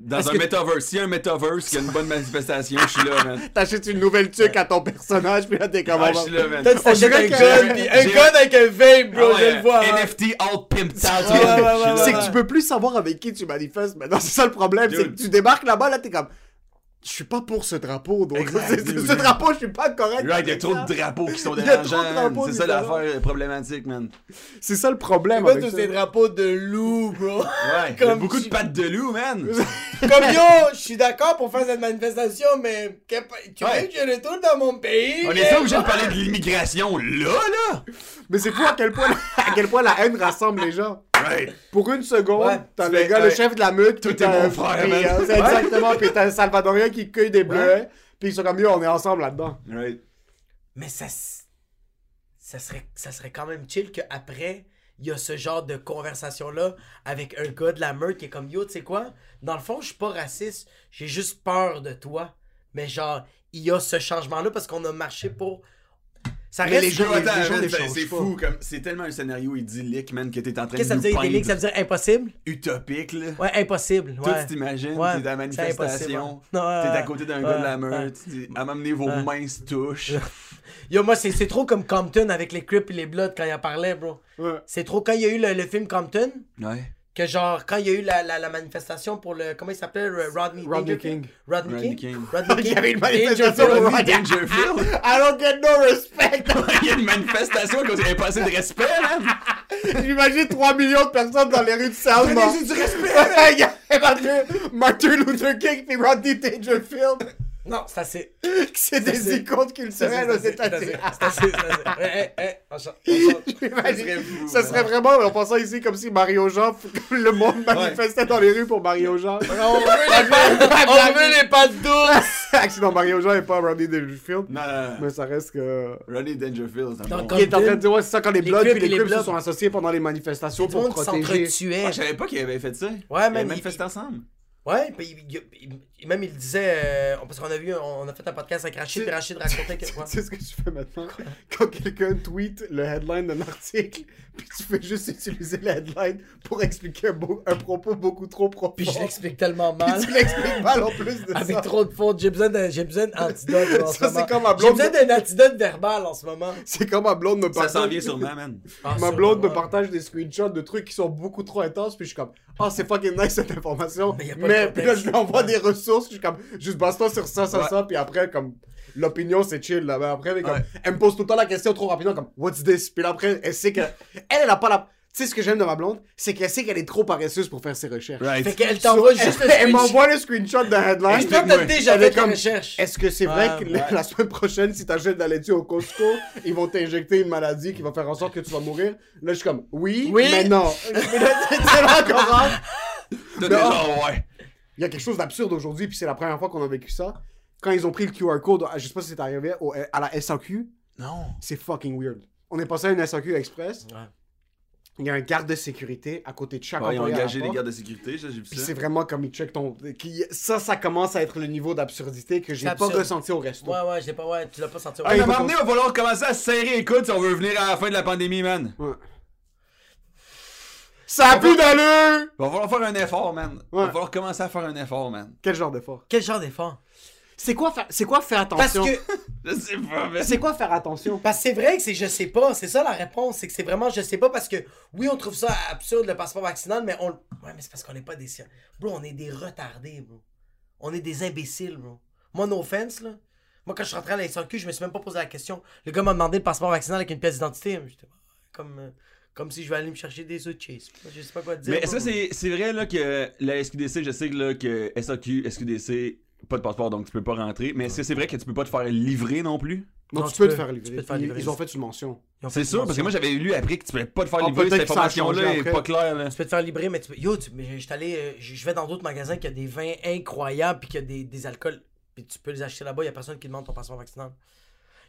Dans un que- metaverse. S'il y a un metaverse, qu'il y a une bonne manifestation, je suis là, man. T'achètes une nouvelle tuque à ton personnage, puis là, t'es comme. Ah, je suis là, man. T'achètes dirait un gun, un gun avec un vape, bro, Ah je le vois. hein. NFT all pimped out. Ouais, ouais. C'est que tu peux plus savoir avec qui tu manifestes maintenant. C'est ça le problème. C'est que tu débarques là-bas, là, t'es comme. Je suis pas pour ce drapeau. Donc, Exact, ce drapeau, je suis pas correct. Right, il y a trop de drapeaux qui sont dérangeants. C'est ça l'affaire problématique, man. C'est ça le problème. Avec tous ça. ces drapeaux de loup, bro? Ouais, il y a Comme beaucoup tu- de pattes de loup, man. Comme yo, je suis d'accord pour faire cette manifestation, mais que- tu Ouais. veux que je retourne dans mon pays? On est pas obligé de parler de l'immigration là, là. Mais c'est fou à quel point, à quel point la haine rassemble les gens. Right. Pour une seconde, Ouais. t'as le gars, le chef de la meute, Tout est mon frère, puis, man. euh, c'est Ouais. Exactement, puis t'as un Salvadorien qui cueille des bleuets, puis ils sont comme, yo, on est ensemble là-dedans. Right. Mais ça, ça serait, ça serait quand même chill qu'après, il y a ce genre de conversation-là avec un gars de la meute qui est comme Yo, tu sais quoi? Dans le fond, je suis pas raciste, j'ai juste peur de toi. Mais genre, il y a ce changement-là parce qu'on a marché pour. Ça reste. les les c'est fou, comme c'est tellement un scénario idyllique, man, que t'es en train Qu'est-ce que de ça veut dire idyllique? Ça veut dire impossible? utopique, là. Ouais, impossible. Toi, Ouais. tu t'imagines, Ouais, t'es à la manifestation, t'es à côté d'un gars de la meute, à m'amener vos se touchent. Yo, moi, c'est c'est trop comme Compton avec les Crips et les Bloods quand il en parlait, bro. Ouais. C'est trop quand il y a eu le, le film Compton, Ouais. Que genre, quand il y a eu la, la, la manifestation pour le. Comment il s'appelait le Rodney, Rodney? King. Rodney, Rodney King? King. Rodney Il y King. avait une manifestation pour Rodney Rodney. Dangerfield. I don't get no respect! Il y a une manifestation parce qu'il n'y avait pas assez de respect, man. J'imagine 3 millions de personnes dans les rues de Selma. Donnez-y du respect. Martin, Martin Luther King puis Rodney Dangerfield. Non, c'est assez. C'est des c'est- icônes C'est culturelles aux c'est États-Unis. c'est c'est Ça serait vraiment, en passant ici, comme si Mario Jean, le monde manifestait dans les rues pour Mario Jean. On veut les pattes- on veut les pattes douces! Accident, Mario Jean et pas Rodney Dangerfield. Non, non, non. Mais ça reste que. Rodney Dangerfield, c'est un Donc, bon. Il est en train de dire, ouais, c'est ça, quand les les et les Crips se sont associés pendant les manifestations pour qui protéger. s'entretuait. Ah, je savais pas qu'il avait fait ça. Ouais, Ils avaient man, il- manifesté ensemble. Ouais, puis il- même il disait, euh, parce qu'on a vu, on a fait un podcast avec Rachid, puis Rachid racontait que. Tu sais ce que tu fais maintenant? Quand quelqu'un tweet le headline d'un article, puis tu fais juste utiliser le headline pour expliquer un, beau- un propos beaucoup trop profond. Puis je l'explique tellement Puis mal. tu l'expliques mal en plus de Avec ça. trop de fautes, j'ai besoin d'un j'ai d'antidote en ce Ça, c'est moment. comme ma J'ai blonde. besoin d'un antidote verbal en ce moment. C'est comme ma blonde me Ça partage. s'en vient sûrement, man. Ah, Ma ça, blonde me partage des screenshots de trucs qui sont beaucoup trop intenses, puis je suis comme, ah, c'est fucking nice cette information. Mais y a pas de Mais puis là, je lui envoie des ressources, je suis comme, juste base-toi sur ça, ça, Ouais. ça, puis après, comme, l'opinion, c'est chill, là. Mais après, mais comme, Ouais. elle me pose tout le temps la question trop rapidement, comme, what's this? Puis là, après, elle sait que, elle, elle a pas la. Tu sais ce que j'aime de ma blonde, c'est qu'elle sait qu'elle est trop paresseuse pour faire ses recherches. Right. Fait qu'elle t'envoie So, juste elle, le elle m'envoie le screenshot d'un headline. Je pense que t'as déjà fait comme, recherches. Est-ce que c'est vrai que la- ouais. la semaine prochaine, si t'achètes de la laitue au Costco, ils vont t'injecter une maladie qui va faire en sorte que tu vas mourir? Là, je suis comme, oui, Oui. mais non. Mais là, c'est là Mais oh. gens, ouais. Il y a quelque chose d'absurde aujourd'hui, puis c'est la première fois qu'on a vécu ça. Quand ils ont pris le QR code, je sais pas si c'est arrivé, au- à la SAQ, Non. c'est fucking weird. On est passé à une SAQ Express. Ouais. Il y a un garde de sécurité à côté de chaque Ouais, ils ont employé à la engagé des porte. gardes de sécurité, ça, j'ai vu Puis ça. c'est vraiment comme ils checkent ton. qui- Ça, ça commence à être le niveau d'absurdité que j'ai C'est pas absurde. ressenti au resto. Ouais, ouais, j'ai pas, ouais, tu l'as pas senti. Ah, il qu'on- donné, il va falloir commencer à se serrer les coudes si on veut venir à la fin de la pandémie, man. Ouais. Ça a plus d'allure! Il va falloir faire un effort, man. Va falloir commencer à faire un effort, man. Quel genre d'effort? Quel genre d'effort? C'est quoi, faire... c'est quoi faire Parce attention? que, Je sais pas, mais. C'est quoi faire attention? parce que c'est vrai que c'est je sais pas, c'est ça la réponse, c'est que c'est vraiment je sais pas parce que oui, on trouve ça absurde le passeport vaccinal, mais on Ouais, mais c'est parce qu'on n'est pas des sciences. Bro, on est des retardés, bro. On est des imbéciles, bro. Moi, no offense, là. Moi, quand je suis rentré à la SAQ, je me suis même pas posé la question. Le gars m'a demandé le passeport vaccinal avec une pièce d'identité. J'étais comme, euh, comme si je vais aller me chercher des œufs de chase. Je sais pas quoi te dire. Mais est-ce que c'est c'est vrai là, que la SQDC, je sais que, là, que SAQ, SQDC, pas de passeport donc tu peux pas rentrer. Mais est-ce que c'est vrai que tu peux pas te faire livrer non plus? Non, Non, tu, tu peux peux. te faire Tu livrer. peux te faire Ils- livrer. Ils ont fait une mention. C'est sûr, parce que moi j'avais lu après que tu pouvais pas te faire Ah, livrer, cette information-là est pas claire. Là. Tu peux te faire livrer, mais tu peux... Yo, tu... mais j'étais allé... euh, Je je vais dans d'autres magasins qui a des vins incroyables puis qui a des, des alcools. Puis tu peux les acheter là-bas, y a personne qui demande ton passeport vaccinal.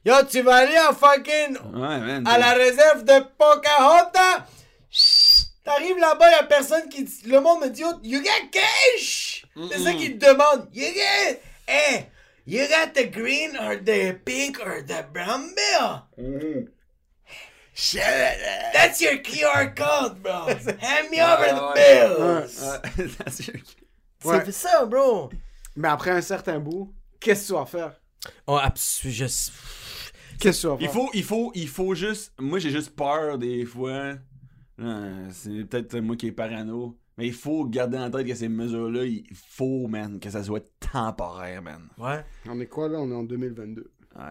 Yo, tu vas aller à fucking... Ouais, man. À la réserve de Pocahontas! Chut, T'arrives là-bas, y a personne qui... dit- Le monde me dit, oh, you got cash! C'est ça qu'ils te demandent. You get... Hey, you got the green or the pink or the brown bill? Shut it. That's your QR code, bro. Hand me over the bills. Ouais, c'est sûr. Ouais. C'est ça, bro. Mais après un certain bout, qu'est-ce que tu vas faire? Oh, absolument. Je... Qu'est-ce que tu vas Il faire? faut, il faut, il faut juste. Moi, j'ai juste peur des fois. Euh, C'est peut-être moi qui est parano. Mais il faut garder en tête que ces mesures-là, il faut, man, que ça soit temporaire, man. Ouais. On est quoi là? On est en 2022. Ouais.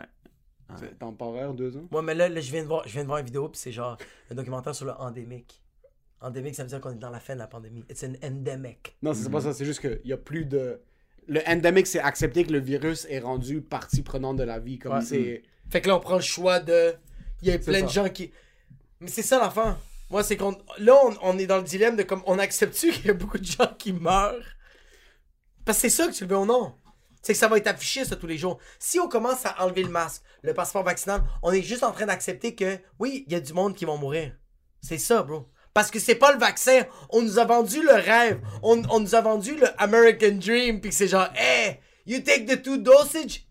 C'est temporaire, deux ans? Ouais, mais là, là, je, viens de voir, je viens de voir une vidéo, puis c'est genre un documentaire sur le endémique. Endémique, ça veut dire qu'on est dans la fin de la pandémie. It's an endemic. Non, c'est pas ça. C'est juste qu'il y a plus de. Le endemic, c'est accepter que le virus est rendu partie prenante de la vie. Comme Ouais. c'est. Fait que là, on prend le choix de. Il y a plein de gens qui. Mais c'est ça l'affaire. Moi, c'est qu'on. Là, on, on est dans le dilemme de comme. On accepte-tu qu'il y a beaucoup de gens qui meurent? Parce que c'est ça que tu le veux ou non. C'est que ça va être affiché, ça, tous les jours. Si on commence à enlever le masque, le passeport vaccinal, on est juste en train d'accepter que, oui, il y a du monde qui vont mourir. C'est ça, bro. Parce que c'est pas le vaccin. On nous a vendu le rêve. On, on nous a vendu le American Dream. Puis que c'est genre, hey, you take the two dosage,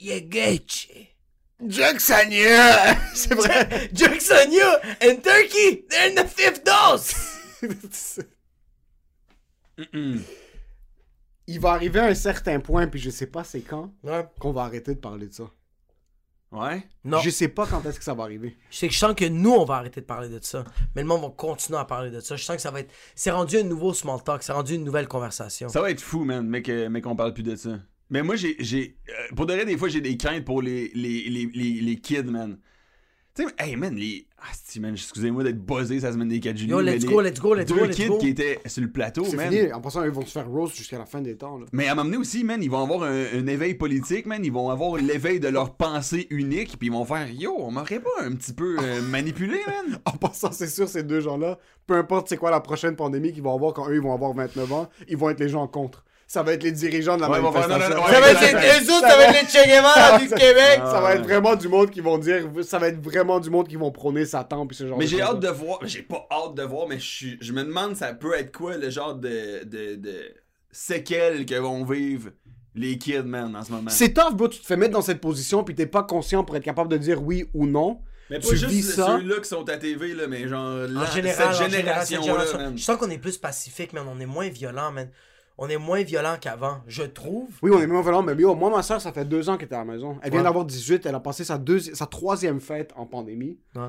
you get it. Jacksania! c'est vrai! Jacksonia and Turkey, they're in the fifth dose. Il va arriver à un certain point, puis je sais pas c'est quand, Ouais. qu'on va arrêter de parler de ça. Ouais? Non. Je sais pas quand est-ce que ça va arriver. Je sais que je sens que nous, on va arrêter de parler de ça. Mais le monde va continuer à parler de ça. Je sens que ça va être. C'est rendu un nouveau small talk. C'est rendu une nouvelle conversation. Ça va être fou, man, mais qu'on parle plus de ça. Mais moi, j'ai. j'ai euh, pour de vrai, des fois, j'ai des craintes pour les, les, les, les, les kids, man. Tu sais, hey, man, les. Ah, si, man, excusez-moi d'être buzzé ça semaine des 4 juillet. Yo, mais let's les go, let's go, let's deux go, let's kids go. qui étaient sur le plateau, C'est man. fini. En passant, ils vont se faire roast jusqu'à la fin des temps. Là. Mais à m'amener aussi, man, ils vont avoir un, un éveil politique, man. Ils vont avoir l'éveil de leur pensée unique, puis ils vont faire Yo, on m'aurait pas un petit peu euh, manipulé, man. En passant, c'est sûr, ces deux gens-là, peu importe c'est quoi la prochaine pandémie qu'ils vont avoir quand eux ils vont avoir 29 ans, ils vont être les gens contre. Ça va être les dirigeants de la Ouais, manifestation. non, non, non, Ça va être les, autres, ça va être les Che Guevara du Québec. Ça va être vraiment du monde qui vont dire, ça va être vraiment du monde qui vont prôner Satan puis ce genre Mais de j'ai hâte de voir. J'ai pas hâte de voir, mais je, me demande ça peut être quoi le genre de, de, de séquelles que vont vivre les kids, man, en ce moment? C'est tough, bro, tu te fais mettre dans cette position puis t'es pas conscient pour être capable de dire oui ou non. Mais pas tu juste ceux-là qui sont à TV, là, mais genre En la- général, cette génération-là, génération. Je sens qu'on est plus pacifique, man. On est moins violent, man. On est moins violent qu'avant, je trouve. Oui, on est même violent, mais yo, moi, ma soeur, ça fait deux ans qu'elle était à la maison. Elle vient Ouais. d'avoir 18, elle a passé sa, deuxi- sa troisième fête en pandémie. Ouais.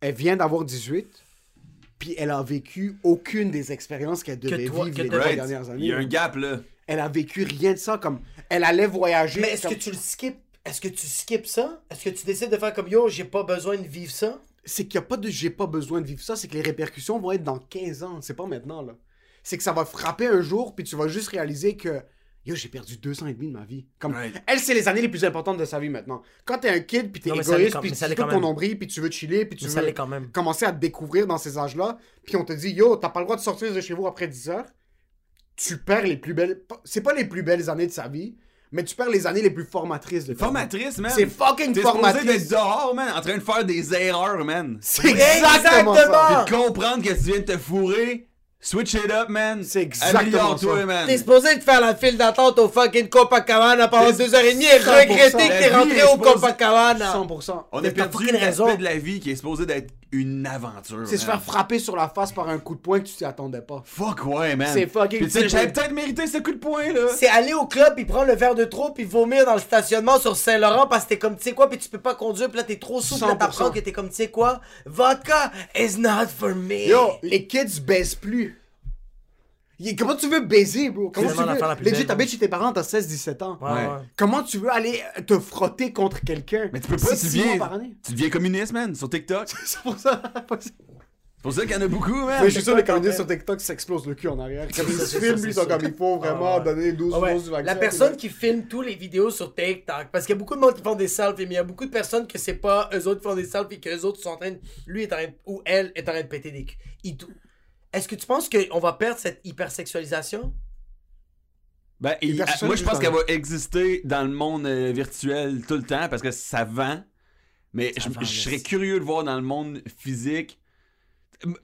Elle vient d'avoir 18, puis elle a vécu aucune des expériences qu'elle devait toi- vivre que les t'as- trois Right. dernières années. Il y a un gap, là. Elle a vécu rien de ça, comme elle allait voyager. Mais est-ce comme- que tu le skips Est-ce que tu skips ça? Est-ce que tu décides de faire comme yo, j'ai pas besoin de vivre ça? C'est qu'il n'y a pas de j'ai pas besoin de vivre ça, c'est que les répercussions vont être dans 15 ans, c'est pas maintenant là. C'est que ça va frapper un jour, puis tu vas juste réaliser que yo, j'ai perdu deux ans et demi de ma vie. Comme Right. elle, c'est les années les plus importantes de sa vie maintenant. Quand t'es un kid, puis t'es égoïste, puis tu ton nombril, puis tu veux chiller, puis tu Mais veux l'est quand même. commencer à te découvrir dans ces âges-là, puis on te dit yo, t'as pas le droit de sortir de chez vous après 10 heures. Tu perds les plus belles, c'est pas les plus belles années de sa vie, mais tu perds les années les plus formatrices de ta vie. Formatrice, man. C'est fucking T'es supposé formatrice. d'être dehors, man, en train de faire des erreurs, man. C'est exactement, Exactement. ça. Puis de comprendre que tu viens de te fourrer. Switch it up, man. C'est exactement ça. man. T'es supposé de faire la file d'attente au fucking Copacabana pendant deux heures et demie et 100%. regretter que t'es rentré au Copacabana. 100%. On a perdu l'aspect raison. de la vie qui est supposé d'être une aventure. C'est se faire frapper sur la face par un coup de poing que tu t'y attendais pas. Fuck ouais, man. C'est fucking j'avais peut-être mérité ce coup de poing, là. C'est aller au club puis prendre le verre de trop puis vomir dans le stationnement sur Saint-Laurent parce que t'es comme tu sais quoi puis tu peux pas conduire puis là t'es trop souple là 100%. t'apprends que t'es comme tu sais quoi vodka is not for me Yo, les kids baissent plus. Comment tu veux baiser, bro? Comment tu veux. Legit, belle, t'habites chez tes parents, t'as 16-17 ans. Ouais, Ouais. ouais. Comment tu veux aller te frotter contre quelqu'un? Mais tu peux pas, tu deviens, tu deviens communiste, man, sur TikTok. C'est pour ça. C'est pour ça qu'il y en a beaucoup, man. Mais je suis sûr que les communistes sur TikTok s'explosent le cul en arrière. Comme ils filment, ils sont comme il faut vraiment Ah ouais. donner 12 Ah ouais. doses du vaccin. La personne qui filme tous les vidéos sur TikTok, parce qu'il y a beaucoup de monde qui font des selfies, mais il y a beaucoup de personnes que c'est pas eux autres qui font des selfies, que eux autres sont en train de, lui est en train ou elle est en train de péter des culs. Est-ce que tu penses qu'on va perdre cette hypersexualisation? Ben, il- moi, je pense qu'elle va exister dans le monde euh, virtuel tout le temps parce que ça vend. Mais Ça je, vend, je serais curieux de voir dans le monde physique.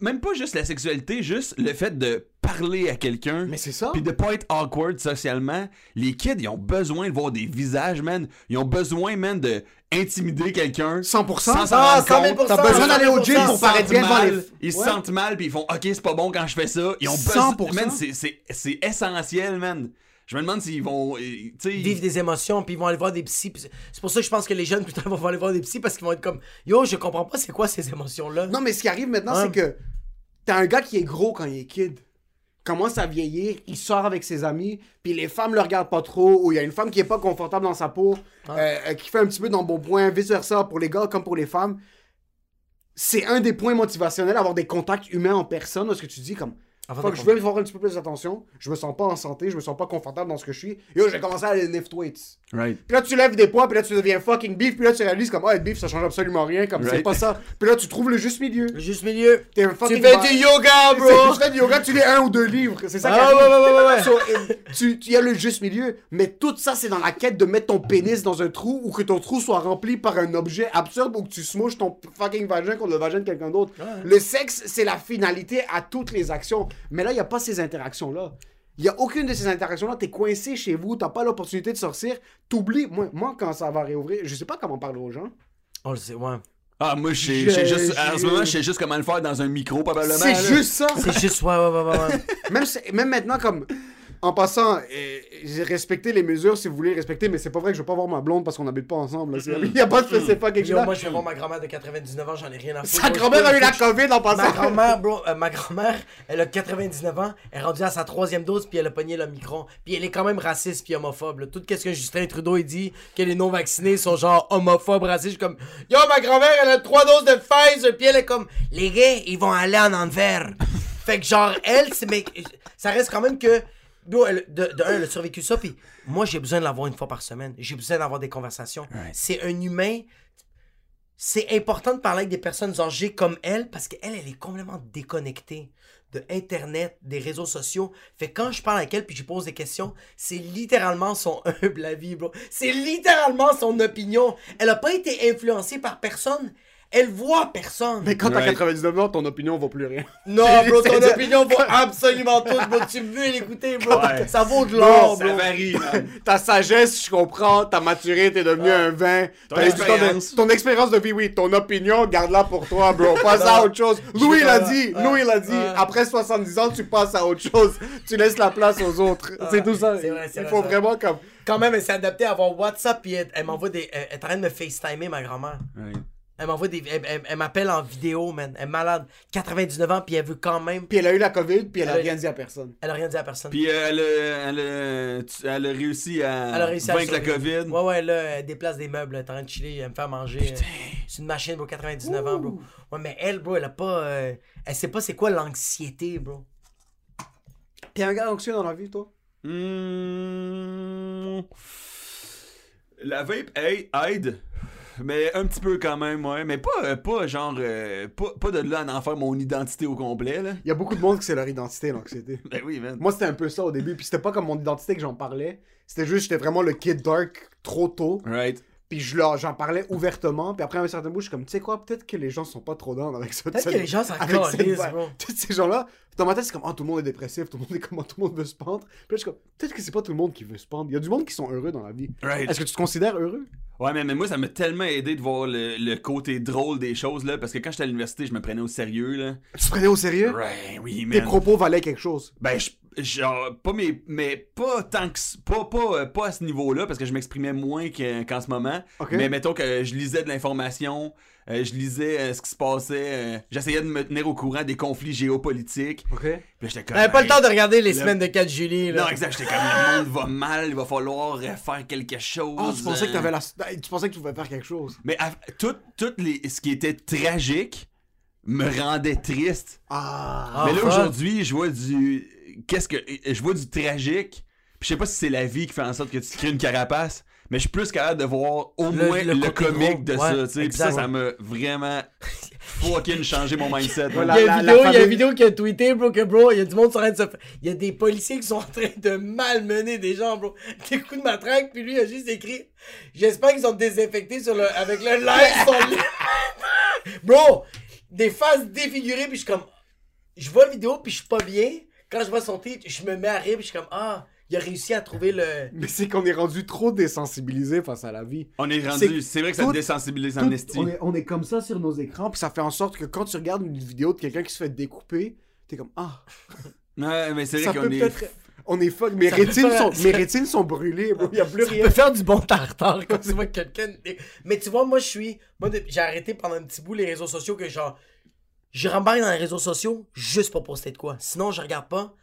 Même pas juste la sexualité, juste le fait de parler à quelqu'un. Mais c'est ça. Puis de pas être awkward socialement. Les kids, ils ont besoin de voir des visages, man. Ils ont besoin, man, de intimider quelqu'un. 100%. Sans Ah, rendre 100 000 compte. T'as besoin d'aller au gym pour paraître bien devant les... Ils se Ouais. sentent mal, puis ils font OK, c'est pas bon quand je fais ça. Ils ont 100%. besoin. Man, c'est- c'est c'est essentiel, man. Je me demande s'ils vont. euh, Tu sais. Vivre des émotions, puis ils vont aller voir des psys. c'est- pour ça que je pense que les jeunes, plus tard, vont aller voir des psys parce qu'ils vont être comme Yo, je comprends pas c'est quoi ces émotions-là. Non, mais ce qui arrive maintenant, Ouais. c'est que t'as un gars qui est gros quand il est kid. Commence à vieillir, il sort avec ses amis, puis les femmes le regardent pas trop, ou il y a une femme qui est pas confortable dans sa peau, euh, euh, qui fait un petit peu dans le bon point, vice versa, pour les gars comme pour les femmes. C'est un des points motivationnels, avoir des contacts humains en personne, parce que tu dis comme, Avant fuck, de je veux faire un petit peu plus d'attention, je me sens pas en santé, je me sens pas confortable dans ce que je suis, yo, j'ai commencé à aller lift weights. Right. Puis là, tu lèves des poids, puis là, tu deviens fucking beef, puis là, tu réalises comme, ah, être beef, ça change absolument rien, comme, c'est Right. pas ça. Puis là, tu trouves le juste milieu. Le juste milieu. T'es un Tu fais du yoga, bro! Tu fais du yoga, tu lis un ou deux livres. C'est ça qui Ah, ouais, ouais, ouais, ouais, ouais. So, euh, tu, tu y as le juste milieu. Mais tout ça, c'est dans la quête de mettre ton pénis dans un trou ou que ton trou soit rempli par un objet absurde ou que tu smouches ton fucking vagin contre le vagin de quelqu'un d'autre. Le sexe, c'est la finalité à toutes les actions. Mais là, il n'y a pas ces interactions-là. Il n'y a aucune de ces interactions-là. T'es coincé chez vous, t'as pas l'opportunité de sortir. T'oublies. Moi, moi, quand ça va réouvrir, je sais pas comment parler aux gens. On le sait, ouais. Ah, moi, sais juste. En ce moment, je sais juste comment le faire dans un micro, probablement. C'est là. juste ça. C'est juste, ouais, ouais, ouais, ouais. même, même maintenant, comme. En passant, euh, j'ai respecté les mesures si vous voulez respecter, mais c'est pas vrai que je veux pas voir ma blonde parce qu'on habite pas ensemble. là. C'est- Il y a pas de c'est pas quelque chose. moi, je vais voir ma grand-mère de 99 ans, j'en ai rien à foutre. Sa grand-mère a eu la COVID en Ma passant. grand-mère, bro, euh, ma grand-mère, elle a 99 ans, elle est rendue à sa troisième dose, puis elle a pogné le micron. Puis elle est quand même raciste puis homophobe. là. Tout ce que Justin Trudeau il dit, que les non-vaccinés sont genre homophobes, racistes, je suis comme Yo, ma grand-mère, elle a trois doses de Pfizer, puis elle est comme Les gars, ils vont aller en enfer. fait que genre, elle, c'est. Mais ça reste quand même que. De, de un, elle a survécu ça, puis moi, j'ai besoin de l'avoir une fois par semaine. J'ai besoin d'avoir des conversations. C'est un humain c'est important de parler avec des personnes âgées comme elle parce qu'elle, elle est complètement déconnectée de Internet, des réseaux sociaux. Fait quand je parle avec elle puis je pose des questions, c'est littéralement son humble avis, bro. C'est littéralement son opinion. Elle a pas été influencée par personne. Elle voit personne. Mais quand t'as Ouais. 99 ans, ton opinion vaut plus rien. Non, bro, ton opinion vaut absolument tout, bro. Tu veux l'écouter, bro. Ouais. Ça vaut de l'or, Ça bro. varie, man. Ta sagesse, je comprends. Ta maturité, t'es devenu un vin. De- expérience. Ton expérience de vie, oui. Ton opinion, garde-la pour toi, bro. Passe à autre chose. Louis l'a dit. Ouais. Louis l'a dit. Ouais. Après 70 ans, tu passes à autre chose. Tu laisses la place aux autres. C'est tout ça. vrai, Il faut vrai. vraiment comme. Quand même, elle s'est adaptée à avoir WhatsApp puis elle, elle m'envoie des. Elle, elle est en train de me FaceTimer, ma grand-mère. Ouais. Elle m'envoie des. Elle, elle- elle m'appelle en vidéo, man. Elle est malade. 99 ans, puis elle veut quand même. Puis elle a eu la COVID, puis elle a Elle a- rien dit à personne. Elle a rien dit à personne. Puis euh, elle, a, elle, a, tu- elle a réussi à elle a réussi à vaincre la. COVID. Ouais, ouais, là, elle déplace des meubles. Elle est en train de chiller. Elle me fait manger. C'est une machine, bro, 99 ans, bro. Ouais, mais elle, bro, elle a pas. euh, Elle sait pas c'est quoi l'anxiété, bro. T'es un gars anxieux dans la vie, toi? Hmm. La vape hey, aide, mais un petit peu quand même, ouais. Mais pas, euh, pas genre, euh, pas, pas de là à en faire mon identité au complet, là. Il y a beaucoup de monde que c'est leur identité, l'anxiété. Ben oui, man. Moi, c'était un peu ça au début. Puis c'était pas comme mon identité que j'en parlais. C'était juste, j'étais vraiment le kid dark trop tôt. Right. Puis je leur, j'en parlais ouvertement. Puis après, à un certain bout, je suis comme, tu sais quoi, peut-être que les gens sont pas trop down avec ça. Peut-être que les gens s'en. Tous ces gens-là, dans ma tête, c'est comme, oh, tout le monde est dépressif, tout le monde est comment, tout le monde veut se pendre. Puis là, je suis comme, peut-être que c'est pas tout le monde qui veut se pendre. Il y a du monde qui sont heureux dans la vie. Right. Est-ce que tu te considères heureux? Ouais, mais, mais moi, ça m'a tellement aidé de voir le, le côté drôle des choses, là. Parce que quand j'étais à l'université, je me prenais au sérieux, là. Tu te prenais au sérieux? Ouais, oui, Tes man. propos valaient quelque chose. Ben, je- genre, pas mes, mais pas tant que, pas, pas, euh, pas à ce niveau-là, parce que je m'exprimais moins que- qu'en ce moment. Mais mettons que je lisais de l'information, euh, je lisais euh, ce qui se passait, j'essayais de me tenir au courant des conflits géopolitiques. Puis j'étais comme. Pas le temps de regarder les le- semaines de 4 juillet, là. Non, exact, j'étais comme le monde va mal, il va falloir faire quelque chose. Ah, tu pensais que t'avais la. Tu pensais que tu pouvais faire quelque chose. Mais à- tout, tout les, ce qui était tragique me rendait triste. Ah. Ah, mais là fuck. aujourd'hui, je vois du qu'est-ce que je vois du tragique. Puis je sais pas si c'est la vie qui fait en sorte que tu crées une carapace, mais je suis plus capable de voir au Le- moins le comique de Ouais, ça, tu sais. Puis ça ça m'a vraiment fucking changé mon mindset. Voilà. Il y a une vidéo, il y a une vidéo qui a tweeté, bro, que bro, il y a du monde sur train de se Il y a des policiers qui sont en train de malmener des gens, bro. Des coups de matraque, puis lui, il a juste écrit J'espère qu'ils ont désinfecté sur le... avec le live Bro, des faces défigurées, puis je suis comme. Je vois la vidéo, puis je suis pas bien. Quand je vois son titre, je me mets à rire, puis je suis comme Ah, il a réussi à trouver le. Mais c'est qu'on est rendu trop désensibilisé face à la vie. On est rendu, C'est- vrai que ça tout- te désensibilise en Tout- esti. on, est, on est comme ça sur nos écrans, puis ça fait en sorte que quand tu regardes une vidéo de quelqu'un qui se fait découper, t'es comme Ah, Ouais, mais c'est vrai qu'on est. On est fuck. Mes rétines, faire- sont, mes rétines sont brûlées, bro. Y a plus Ça rien. peut faire du bon tartare quand tu vois quelqu'un. Mais tu vois, moi, je suis. Moi, j'ai arrêté pendant un petit bout les réseaux sociaux que genre. Je rembarque dans les réseaux sociaux juste pour poster de quoi. Sinon, je regarde pas.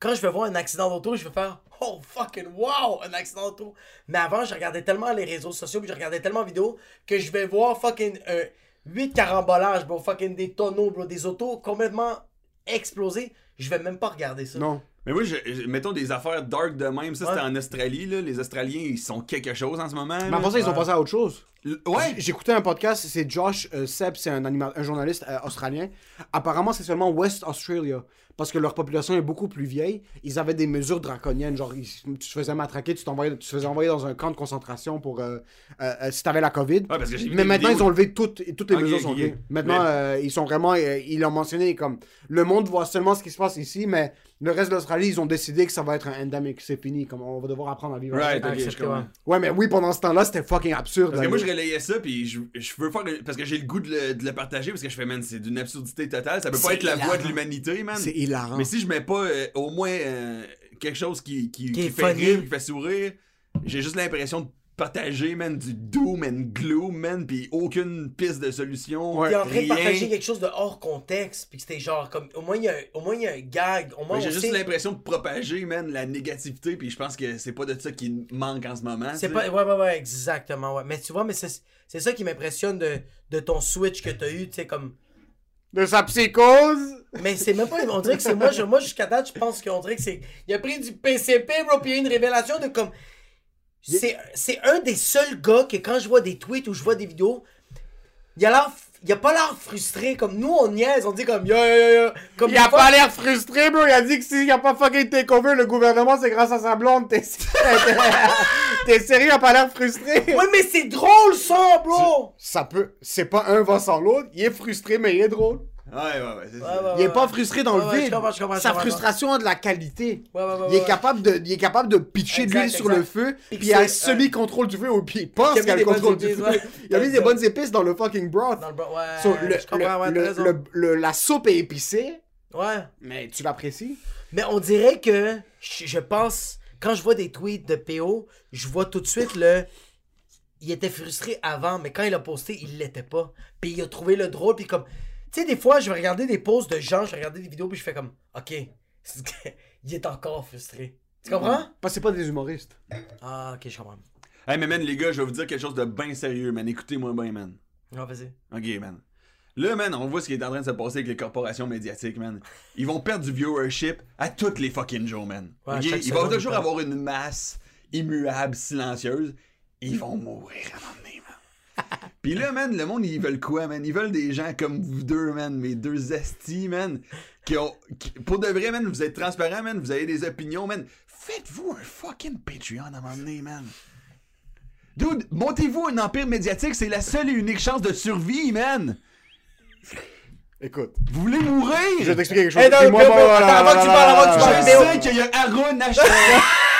Quand je vais voir un accident d'auto, je vais faire Oh fucking wow, un accident d'auto. Mais avant, je regardais tellement les réseaux sociaux, puis je regardais tellement de vidéos que je vais voir fucking euh, 8 carambolages, bro, fucking des tonneaux, bro, des autos complètement explosés. Je vais même pas regarder ça. Non. Mais oui, je- je- mettons des affaires dark de même, ça Ouais. c'était en Australie là, les Australiens ils sont quelque chose en ce moment. Mais après ça, ils ont passé à autre chose. L- Ouais. J'écoutais un podcast, c'est Josh euh, Seb, c'est un, un journaliste euh, australien. Apparemment, c'est seulement West Australia. Parce que leur population est beaucoup plus vieille. Ils avaient des mesures draconiennes. Genre, ils- tu te faisais matraquer, tu, t'envoyais- tu te faisais envoyer dans un camp de concentration pour euh, euh, euh, si t'avais la COVID. Ouais, parce que j'ai vu Mais des maintenant, vidéos- ils ont levé toutes, toutes les Ok, mesures. sont ok. levées. Maintenant, Mais- euh, ils sont vraiment. euh, ils l'ont mentionné comme le monde voit seulement ce qui se passe ici, mais le reste de l'Australie, ils ont décidé que ça va être un endemic. C'est fini. Comme on va devoir apprendre à vivre. Right, avec. je comprends. ouais. Mais oui, pendant ce temps-là, c'était fucking absurde. Parce que moi je relayais ça puis je, je veux faire parce que j'ai le goût de le, de le partager parce que je fais man c'est d'une absurdité totale ça peut pas être la voix de l'humanité man C'est hilarant. mais si je mets pas euh, au moins euh, quelque chose qui, qui, qui est fait funny. rire qui fait sourire j'ai juste l'impression de partager man du doom and gloom man puis aucune piste de solution Ouais. T'es en train de rien. partager quelque chose de hors contexte, puis que c'était genre comme. Au moins, il y, a un- au moins, il y a un gag. Au moins, j'ai juste sait- l'impression de propager man la négativité puis je pense que c'est pas de ça qui manque en ce moment C'est pas. Ouais, ouais, ouais, exactement. Ouais. Mais tu vois, mais c'est c'est ça qui m'impressionne de, de ton switch que t'as eu, tu sais, comme. De sa psychose? Mais c'est même pas. On dirait que c'est moi, je- moi jusqu'à date, je pense qu'on dirait que c'est. Il a pris du PCP, bro, puis il y a eu une révélation de comme. C'est un des seuls gars que quand je vois des tweets ou je vois des vidéos, il a l'air. Il a pas l'air frustré, comme nous on niaise, on dit comme yo yo yo. Comme Il a fois- pas l'air frustré, bro. Il a dit que s'il a pas fucking takeover le gouvernement, c'est grâce à sa blonde. T'es T'es sérieux, il a pas l'air frustré. Ouais, mais c'est drôle ça, bro! Ça peut. C'est pas un va sans l'autre. Il est frustré, mais il est drôle. Ouais ouais ouais c'est Ouais, ça ouais, Il est ouais. pas frustré dans Ouais, le ouais, vide. je comprends, je comprends, je Sa comprends. frustration a de la qualité. Ouais, ouais, ouais, Il est capable de, il est capable de pitcher de l'huile sur le feu, Puis puis il a c'est- semi-contrôle du feu, ou puis il pense qu'il a mis le des bonnes contrôle du épices, feu. Il a mis des bonnes épices dans le fucking broth. Dans le ouais, le, la soupe est épicée, Ouais. mais tu l'apprécies? Mais on dirait que je, je pense, quand je vois des tweets de PO, je vois tout de suite le. Il était frustré avant, mais quand il a posté, il l'était pas. Puis il a trouvé le drôle, puis comme. Tu sais, des fois, je vais regarder des posts de gens, je vais regarder des vidéos, puis je fais comme, ok, il est encore frustré. Tu comprends? Parce que c'est pas des humoristes. Ah, ok, je comprends. Hey, mais man, les gars, je vais vous dire quelque chose de bien sérieux, man. Écoutez-moi bien, man. Non, vas-y. Ok, man. Là, man, on voit ce qui est en train de se passer avec les corporations médiatiques, man. Ils vont perdre du viewership à toutes les fucking jours, man. Ouais, Ok? chaque Il va seconde, toujours ils avoir une masse immuable, silencieuse. Ils vont mourir à un moment donné, man. Pis là, man, le monde, ils veulent quoi, man? Ils veulent des gens comme vous deux, man, mes deux estis, man. Qui ont. qui- pour de vrai, man, vous êtes transparents, man, vous avez des opinions, man. Faites-vous un fucking Patreon à un moment donné, man. Dude, montez-vous un empire médiatique, c'est la seule et unique chance de survie, man. Écoute, Vous voulez mourir? je vais t'expliquer quelque chose. Non, Et moi, bon, avant que tu parles, avant que tu parles, Je sais qu'il y a Aaron Hashtag.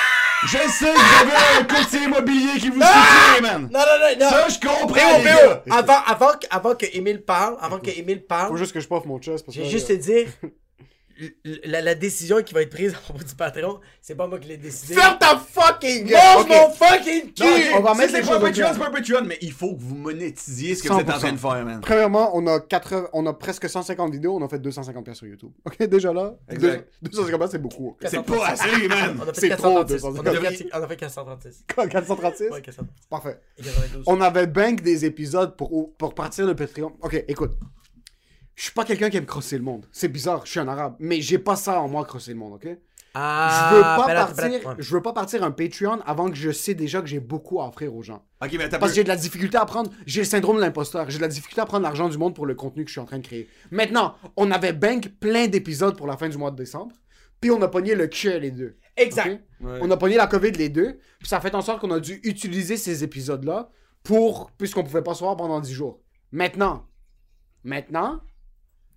Je sais que vous avez un courtier immobilier qui vous soutient, man. Non, non, non, non! Ça, je comprends, les gars. avant, avant, que- avant que Emile parle, avant que Emile Faut parle, juste que je poffe mon chest. parce j'ai que, juste euh, te dire, l- la, la décision qui va être prise à propos du patron, c'est pas moi qui l'ai décidé. Ferme ta fucking gueule! Mange Ok. mon fucking cul! Non, on va Si mettre c'est pas Patreon, c'est pas un Patreon, mais il faut que vous monétisiez ce que vous êtes en 100%. train de faire, man. Premièrement, on a, 80 on a presque 150 vidéos, on a fait 250 pièces sur YouTube. Ok, déjà là, Exact. deux- 250 pièces, c'est beaucoup. C'est pas assez, man. On a fait C'est trop, 436. On a 250. fait 4- on a fait 436. 436? Ouais, 436. Parfait. Et 92. On avait bank des épisodes pour, pour partir de Patreon. Ok, écoute. Je suis pas quelqu'un qui aime crosser le monde. C'est bizarre, je suis un arabe. Mais j'ai pas ça en moi, crosser le monde, ok? Ah, je veux pas pelate, partir, pelate, ouais. je veux pas partir un Patreon avant que je sais déjà que j'ai beaucoup à offrir aux gens. Ok, mais Parce que j'ai de la difficulté à prendre, j'ai le syndrome de l'imposteur, j'ai de la difficulté à prendre l'argent du monde pour le contenu que je suis en train de créer. Maintenant, on avait bank plein d'épisodes pour la fin du mois de décembre, puis on a pogné le cul les deux. Exact. Ouais. On a pogné la COVID les deux, puis ça a fait en sorte qu'on a dû utiliser ces épisodes-là pour, puisqu'on pouvait pas se voir pendant 10 jours. Maintenant, maintenant,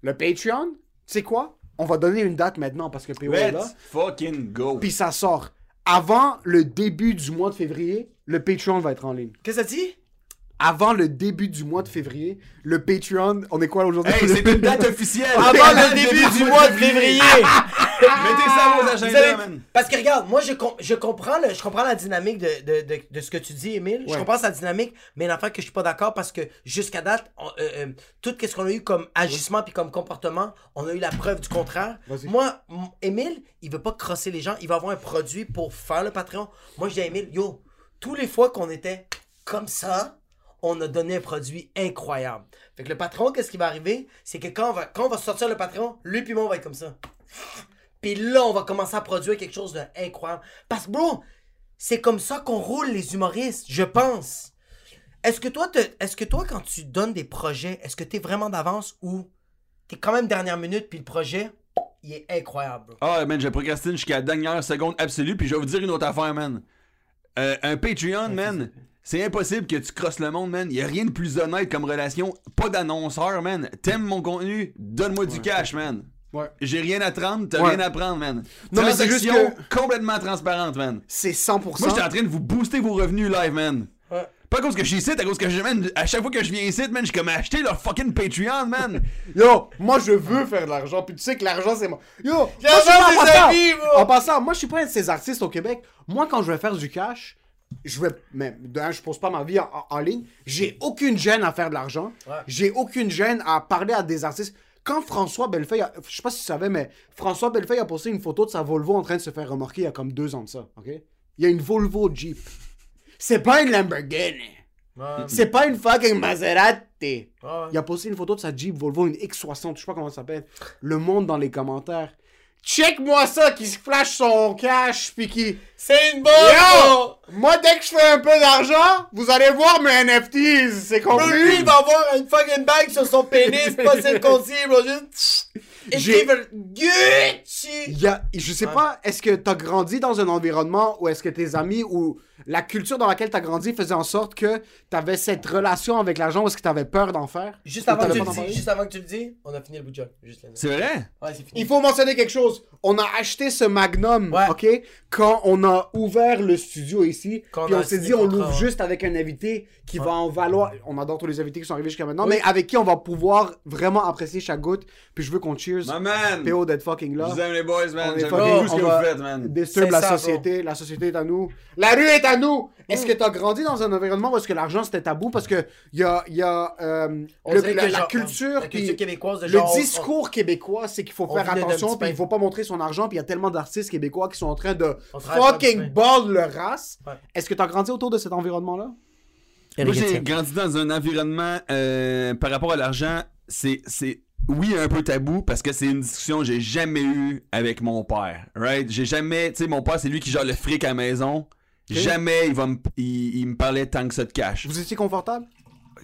le Patreon, tu sais quoi? On va donner une date maintenant parce que PO est là. Let's fucking go. Puis ça sort. Avant le début du mois de février, le Patreon va être en ligne. Qu'est-ce que ça dit? Avant le début du mois de février, le Patreon, on est quoi aujourd'hui? Hey, c'est une date officielle. Avant le début du mois de février! Mettez ça à vos Vous agendas, avez- man. Parce que regarde, moi je, com- je, comprends le- je comprends la dynamique de, de, de, de ce que tu dis, Émile. Je comprends sa dynamique, mais une affaire que je suis pas d'accord parce que jusqu'à date, on- euh, euh, tout ce qu'on a eu comme agissement puis comme comportement, on a eu la preuve du contraire. Moi, Émile, il veut pas crosser les gens, il va avoir un produit pour faire le Patreon. Moi je dis à Émile, yo, tous les fois qu'on était comme ça, on a donné un produit incroyable. Fait que le patron, qu'est-ce qui va arriver? C'est que quand on va, quand on va sortir le patron, lui puis moi, on va être comme ça. Puis là, on va commencer à produire quelque chose d'incroyable. Parce que, bro, c'est comme ça qu'on roule les humoristes, je pense. Est-ce que toi, te- est-ce que toi, quand tu donnes des projets, est-ce que t'es vraiment d'avance ou t'es quand même dernière minute puis le projet, il est incroyable, bro? Ah, man, je procrastine jusqu'à la dernière seconde absolue, puis je vais vous dire une autre affaire, man. Euh, un Patreon, man, c'est impossible que tu crosses le monde, man. Y a rien de plus honnête comme relation. Pas d'annonceur, man. T'aimes mon contenu, donne-moi du cash, man. Ouais. J'ai rien à te rendre, t'as Ouais. rien à prendre, man. Non, mais c'est juste Transaction complètement transparente, man. C'est 100%. Moi, j'étais en train de vous booster vos revenus live, man. Ouais. Pas à cause que je suis ici, à cause que je, man, à chaque fois que je viens ici, man, j'ai comme acheté leur fucking Patreon, man. Yo, moi je veux faire de l'argent, puis tu sais que l'argent c'est moi. Yo, moi, je suis en c'est passant-. En passant, moi je suis pas un de ces artistes au Québec. Moi quand je vais faire du cash, je d'un, je pose pas ma vie en, en- ligne. J'ai aucune gêne à faire de l'argent. Ouais. J'ai aucune gêne à parler à des artistes. Quand François Bellefeuille, a- je sais pas si tu savais, mais François Bellefeuille a posté une photo de sa Volvo en train de se faire remarquer il y a comme deux ans de ça, ok? Il y a une Volvo Jeep. C'est pas une Lamborghini. Ouais. C'est pas une fucking Maserati. Ouais. Il a posté une photo de sa Jeep Volvo, une X60, je sais pas comment ça s'appelle. Le monde dans les commentaires. Check-moi ça, qui se flash son cash, puis qui... C'est une bonne, Yo! Moi, dès que je fais un peu d'argent, vous allez voir mes NFTs, c'est Bro, compris? lui, il va avoir une fucking bague sur son pénis, pas circoncis, bro. Juste. J'ai- Gucci! Je sais Ouais. pas, est-ce que t'as grandi dans un environnement où est-ce que tes amis ou la culture dans laquelle t'as grandi faisait en sorte que t'avais cette relation avec l'argent ou est-ce que t'avais peur d'en faire? Juste avant, que tu le dis, juste avant que tu le dis, on a fini le bout de. C'est vrai? Ouais, c'est fini. Il faut mentionner quelque chose. On a acheté ce Magnum, Ouais. ok, quand on a ouvert le studio ici. Quand puis on s'est dit, on l'ouvre juste avec un invité qui va en valoir. On adore tous les invités qui sont arrivés jusqu'à maintenant, Oui. mais avec qui on va pouvoir vraiment apprécier chaque goutte. Puis je veux qu'on cheers. My man! PO d'être fucking Je là. vous aime les boys, man. On est J'aime fucking- beaucoup ce que vous faites, man. Disturb C'est la ça, société. La société est à nous. La rue est à nous. Est-ce Mm. que t'as grandi dans un environnement où est-ce que l'argent c'était tabou? Parce que il y a, il y a euh, le- la, que la genre, culture. La culture québécoise de genre. le on- discours québécois, c'est qu'il faut faire attention, puis il faut pas montrer son argent, puis il y a tellement d'artistes québécois qui sont en train de fucking ball leur race. Ouais. Est-ce que tu as grandi autour de cet environnement-là? Moi, j'ai grandi dans un environnement euh, par rapport à l'argent, c'est c'est oui un peu tabou parce que c'est une discussion que j'ai jamais eue avec mon père. Right? J'ai jamais, tu sais, mon père c'est lui qui gère le fric à la maison. Jamais il va me il, il me parlait tant que ça de cash. Vous étiez confortable?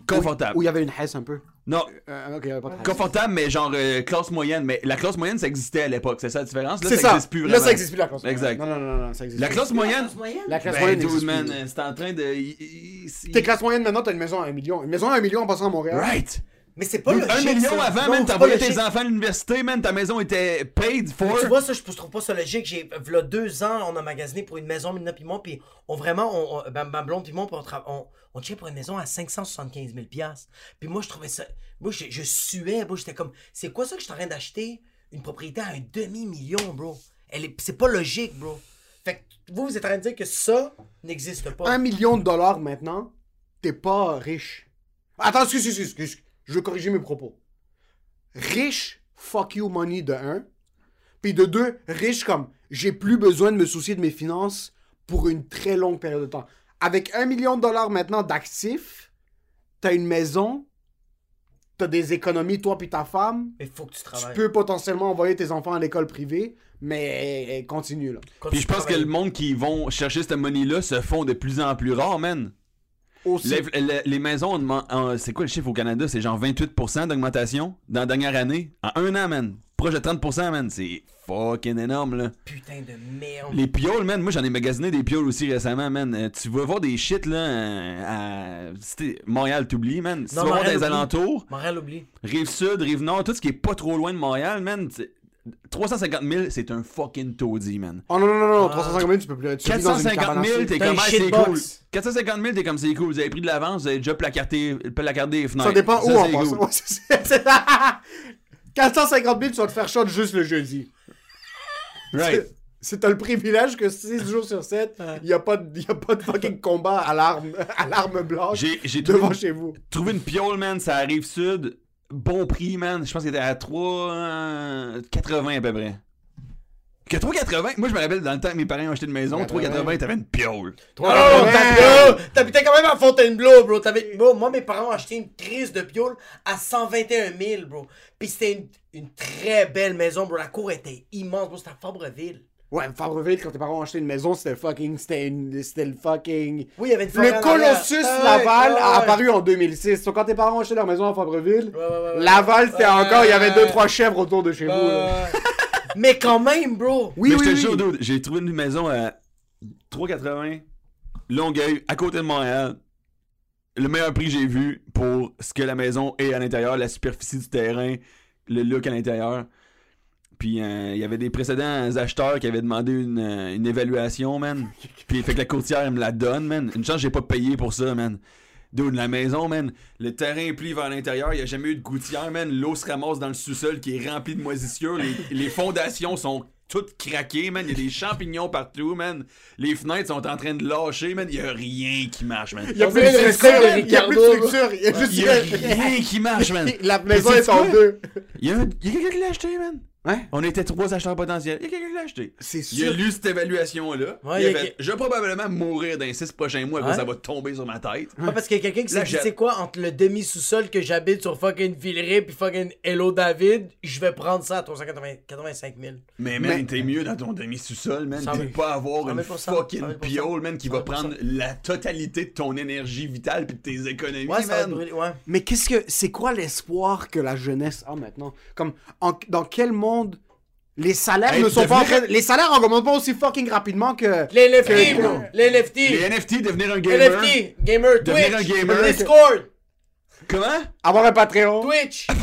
Confortable. Ou il y avait une hesse un peu? Non, Euh, pas de confortable mais genre euh, classe moyenne, mais la classe moyenne ça existait à l'époque, c'est ça la différence? Là ça, ça. existe plus Là, vraiment. ça existe plus la classe moyenne. Exact. Non, non, non, non, ça existe La plus. classe moyenne? La classe ben, moyenne existe man, plus. euh, c'est en train de T'es classe moyenne maintenant, t'as une maison à un million. Une maison à un million en passant à Montréal. Right. Mais c'est pas le un million avant, non, man, c'est pas t'envoyais tes enfants à l'université, man, ta maison était paid for. Mais tu vois, ça, je trouve pas ça logique. J'ai, v'là deux ans, on a magasiné pour une maison, Mina pis moi, puis on vraiment, on, on- ben, blonde moi, puis on, on, on tient pour une maison à 575 000 piastres. Puis moi, je trouvais ça, moi, je, je suais, moi, j'étais comme, c'est quoi ça que je suis en train d'acheter? une propriété à un demi-million, bro. Elle est... C'est pas logique, bro. Fait que vous, vous êtes en train de dire que ça n'existe pas. Un million de dollars maintenant, t'es pas riche. Attends, excuse, excuse, excuse. Je veux corriger mes propos. Riche, fuck you money de un. Puis de deux, riche comme j'ai plus besoin de me soucier de mes finances pour une très longue période de temps. Avec un million de dollars maintenant d'actifs, t'as une maison, t'as des économies, toi puis ta femme. Mais faut que tu Tu travailles. peux potentiellement envoyer tes enfants à l'école privée, mais eh, continue là. Quand Puis tu je pense que travailles. le monde qui vont chercher cette money-là se font de plus en plus rares, man. Aussi. Les, les- les maisons, c'est quoi le chiffre au Canada? C'est genre 28% d'augmentation dans la dernière année. En un an, man. Proche de 30%, man. C'est fucking énorme, là. Putain de merde. Les pioles, man. Moi, j'en ai magasiné des pioles aussi récemment, man. Euh, tu vas voir des shit, là, euh, à c'était Montréal, t'oublies, man. Si tu Non, vas voir Montréal, des oublie. alentours, Montréal oublie. Rive-Sud, Rive-Nord, tout ce qui est pas trop loin de Montréal, man. 350 000, c'est un fucking taudis, man. Oh non, non, non, non, Ah. 350 000, tu peux plus. Une 450 cabane 000, à t'es comme, ah, c'est cool. 450 000, t'es comme, c'est cool. Vous avez pris de l'avance, vous avez déjà placardé, placardé les fenêtres. Ça dépend où en passant. cool. Ouais, c'est- c'est- c'est- 450 000, tu vas te faire shot juste le jeudi. Right. C'est t'as le privilège que 6 jours sur 7, il n'y a, pas de- y a pas de fucking combat à l'arme, à l'arme blanche J'ai trouvé, devant chez vous. trouvé une piole, man, ça arrive sud. Bon prix, man. Je pense qu'il était à 3,80 à peu près. Que 3,80? Moi, je me rappelle dans le temps que mes parents ont acheté une maison, 3,80, t'avais une piole. Oh, t'as- T'habitais quand même à Fontainebleau, bro. T'avais- bro. Moi, mes parents ont acheté une crise de piole à 121 000, bro. Puis c'était une, une très belle maison, bro. La cour était immense, bro. C'était à Fabreville. Ouais, Fabreville, quand tes parents ont acheté une maison, c'était fucking. C'était une- c'était le fucking. Oui, il y avait une Le. Colossus Ah ouais, Laval ouais, a ouais. apparu en 2006. Donc, quand tes parents ont acheté leur maison à Fabreville, Ouais, ouais, ouais, ouais. Laval, c'était Ouais, encore. Il y avait ouais, 2-3 chèvres autour de chez vous. Mais quand même, bro. Oui, Mais oui, je te oui. jure, dude, j'ai trouvé une maison à 3,80, Longueuil, à côté de Montréal. Le meilleur prix que j'ai vu pour ce que la maison est à l'intérieur, la superficie du terrain, le look à l'intérieur. Puis euh, il y avait des précédents acheteurs qui avaient demandé une, euh, une évaluation, man. Puis fait que la courtière elle me la donne, man. Une chance j'ai pas payé pour ça, man. Dude, la maison, man, le terrain est pli vers l'intérieur, il n'y a jamais eu de gouttière, man. L'eau se ramasse dans le sous-sol qui est rempli de moisissures. Les, les fondations sont toutes craquées, man. Il y a des champignons partout, man. Les fenêtres sont en train de lâcher, man. Il n'y a rien qui marche, man. Il y a plus de structure. Il y a plus de structure. Il a juste. N'y a rien qui marche, man. La maison Mais est en deux. Il y a, un- il y a quelqu'un qui l'a acheté, man. On était trois acheteurs potentiels. Il y a quelqu'un qui l'a acheté. C'est Il a sûr. lu cette évaluation-là. Ouais, il a il y a fait, Je vais probablement mourir dans les six prochains mois Ouais. ça va tomber sur ma tête. Ouais, parce qu'il y a quelqu'un qui s'est dit, c'est quoi, entre le demi-sous-sol que j'habite sur fucking Villeray puis fucking Hello David, je vais prendre ça à 385 000. Mais man, Mais- t'es mieux dans ton demi-sous-sol, man. 100 de 000. pas avoir une 100 000%, fucking 100 000%, piole, man, qui va 100 000%. prendre la totalité de ton énergie vitale pis de tes économies, Ouais, ça man. Mais qu'est-ce que. C'est quoi l'espoir que la jeunesse a maintenant? Comme, en- dans quel monde. Les salaires Hey, ne sont pas en devenir- train. Les salaires augmentent pas aussi fucking rapidement que. Les NFT, Que- bro. Les NFT. Les NFT, devenir un gamer. NFT, gamer, Devenir Twitch, un gamer. Discord, Comment? Avoir un Patreon. Twitch, Tout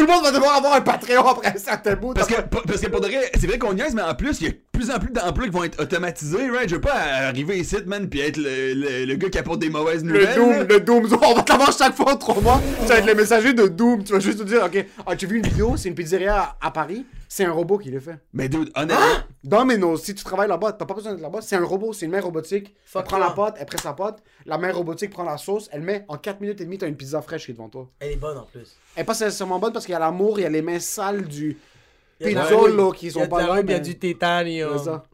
le monde va devoir avoir un Patreon après un certain bout. Parce que, parce que pour de vrai, c'est vrai qu'on niaise, mais en plus, il y a de plus en plus d'emplois qui vont être automatisés, right? Je veux pas arriver ici, man, pis être le, le, le gars qui apporte des mauvaises Le nouvelles. Doom, là. le Doom, on va t'avoir chaque fois en trois mois. Ça va être le messager de Doom. Tu vas juste te dire, ok, ah, tu as vu une vidéo, c'est une pizzeria à, à Paris, c'est un robot qui le fait. Mais dude, honnêtement, Dans Ménos, si tu travailles là-bas, t'as pas besoin d'être là-bas, c'est un robot, c'est une main robotique. Fuck elle prend la pâte, elle presse sa pâte, la main robotique prend la sauce, elle met en 4 minutes et demie, t'as une pizza fraîche qui est devant toi. Elle est bonne en plus. Elle est pas nécessairement bonne parce qu'il y a l'amour, il y a les mains sales du Il y a de la pizzolo qui Il y sont pas la là. il y a du tétanium. C'est ça.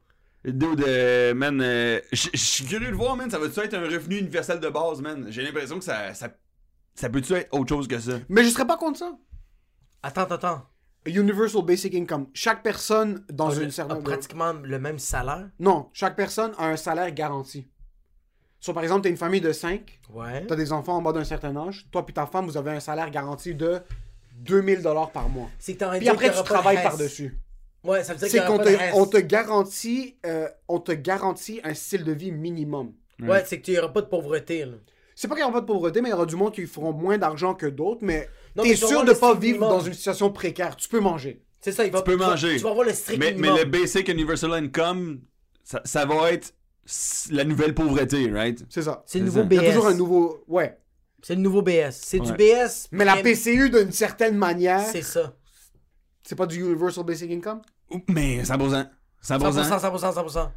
dude, euh, man, euh, je je suis curieux de voir, man, ça va-tu être un revenu universel de base, man? J'ai l'impression que ça, ça, ça peut-tu être autre chose que ça? Mais je serais pas contre ça. Attends, attends, attends. Universal Basic Income. Chaque personne dans une certaine. pratiquement le même salaire? Non, chaque personne a un salaire garanti. So, par exemple, t'es une famille de 5, Ouais. t'as des enfants en bas d'un certain âge, toi puis ta femme, vous avez un salaire garanti de 2000 dollars par mois. C'est que Puis après, tu travailles par-dessus. Ouais, ça veut dire C'est qu'on te, on te garantit, euh, on te garantit un style de vie minimum. Ouais, c'est que tu n'y aura pas de pauvreté, là. C'est pas qu'il n'y aura pas de pauvreté, mais il y aura du monde qui feront moins d'argent que d'autres, mais t'es mais sûr de le pas vivre minimum. dans une situation précaire. Tu peux manger. C'est ça, il va Tu peux manger. Tu vas avoir le strict Mais, mais minimum. le Basic Universal Income, ça, ça va être la nouvelle pauvreté, right? C'est ça. C'est le nouveau ça. Il y a BS. toujours un nouveau. Ouais. C'est le nouveau BS. C'est du. BS. Mais la PCU, d'une certaine manière, C'est ça. C'est pas du Universal Basic Income? Mais 100%. 100%. 100%, 100%, 100%.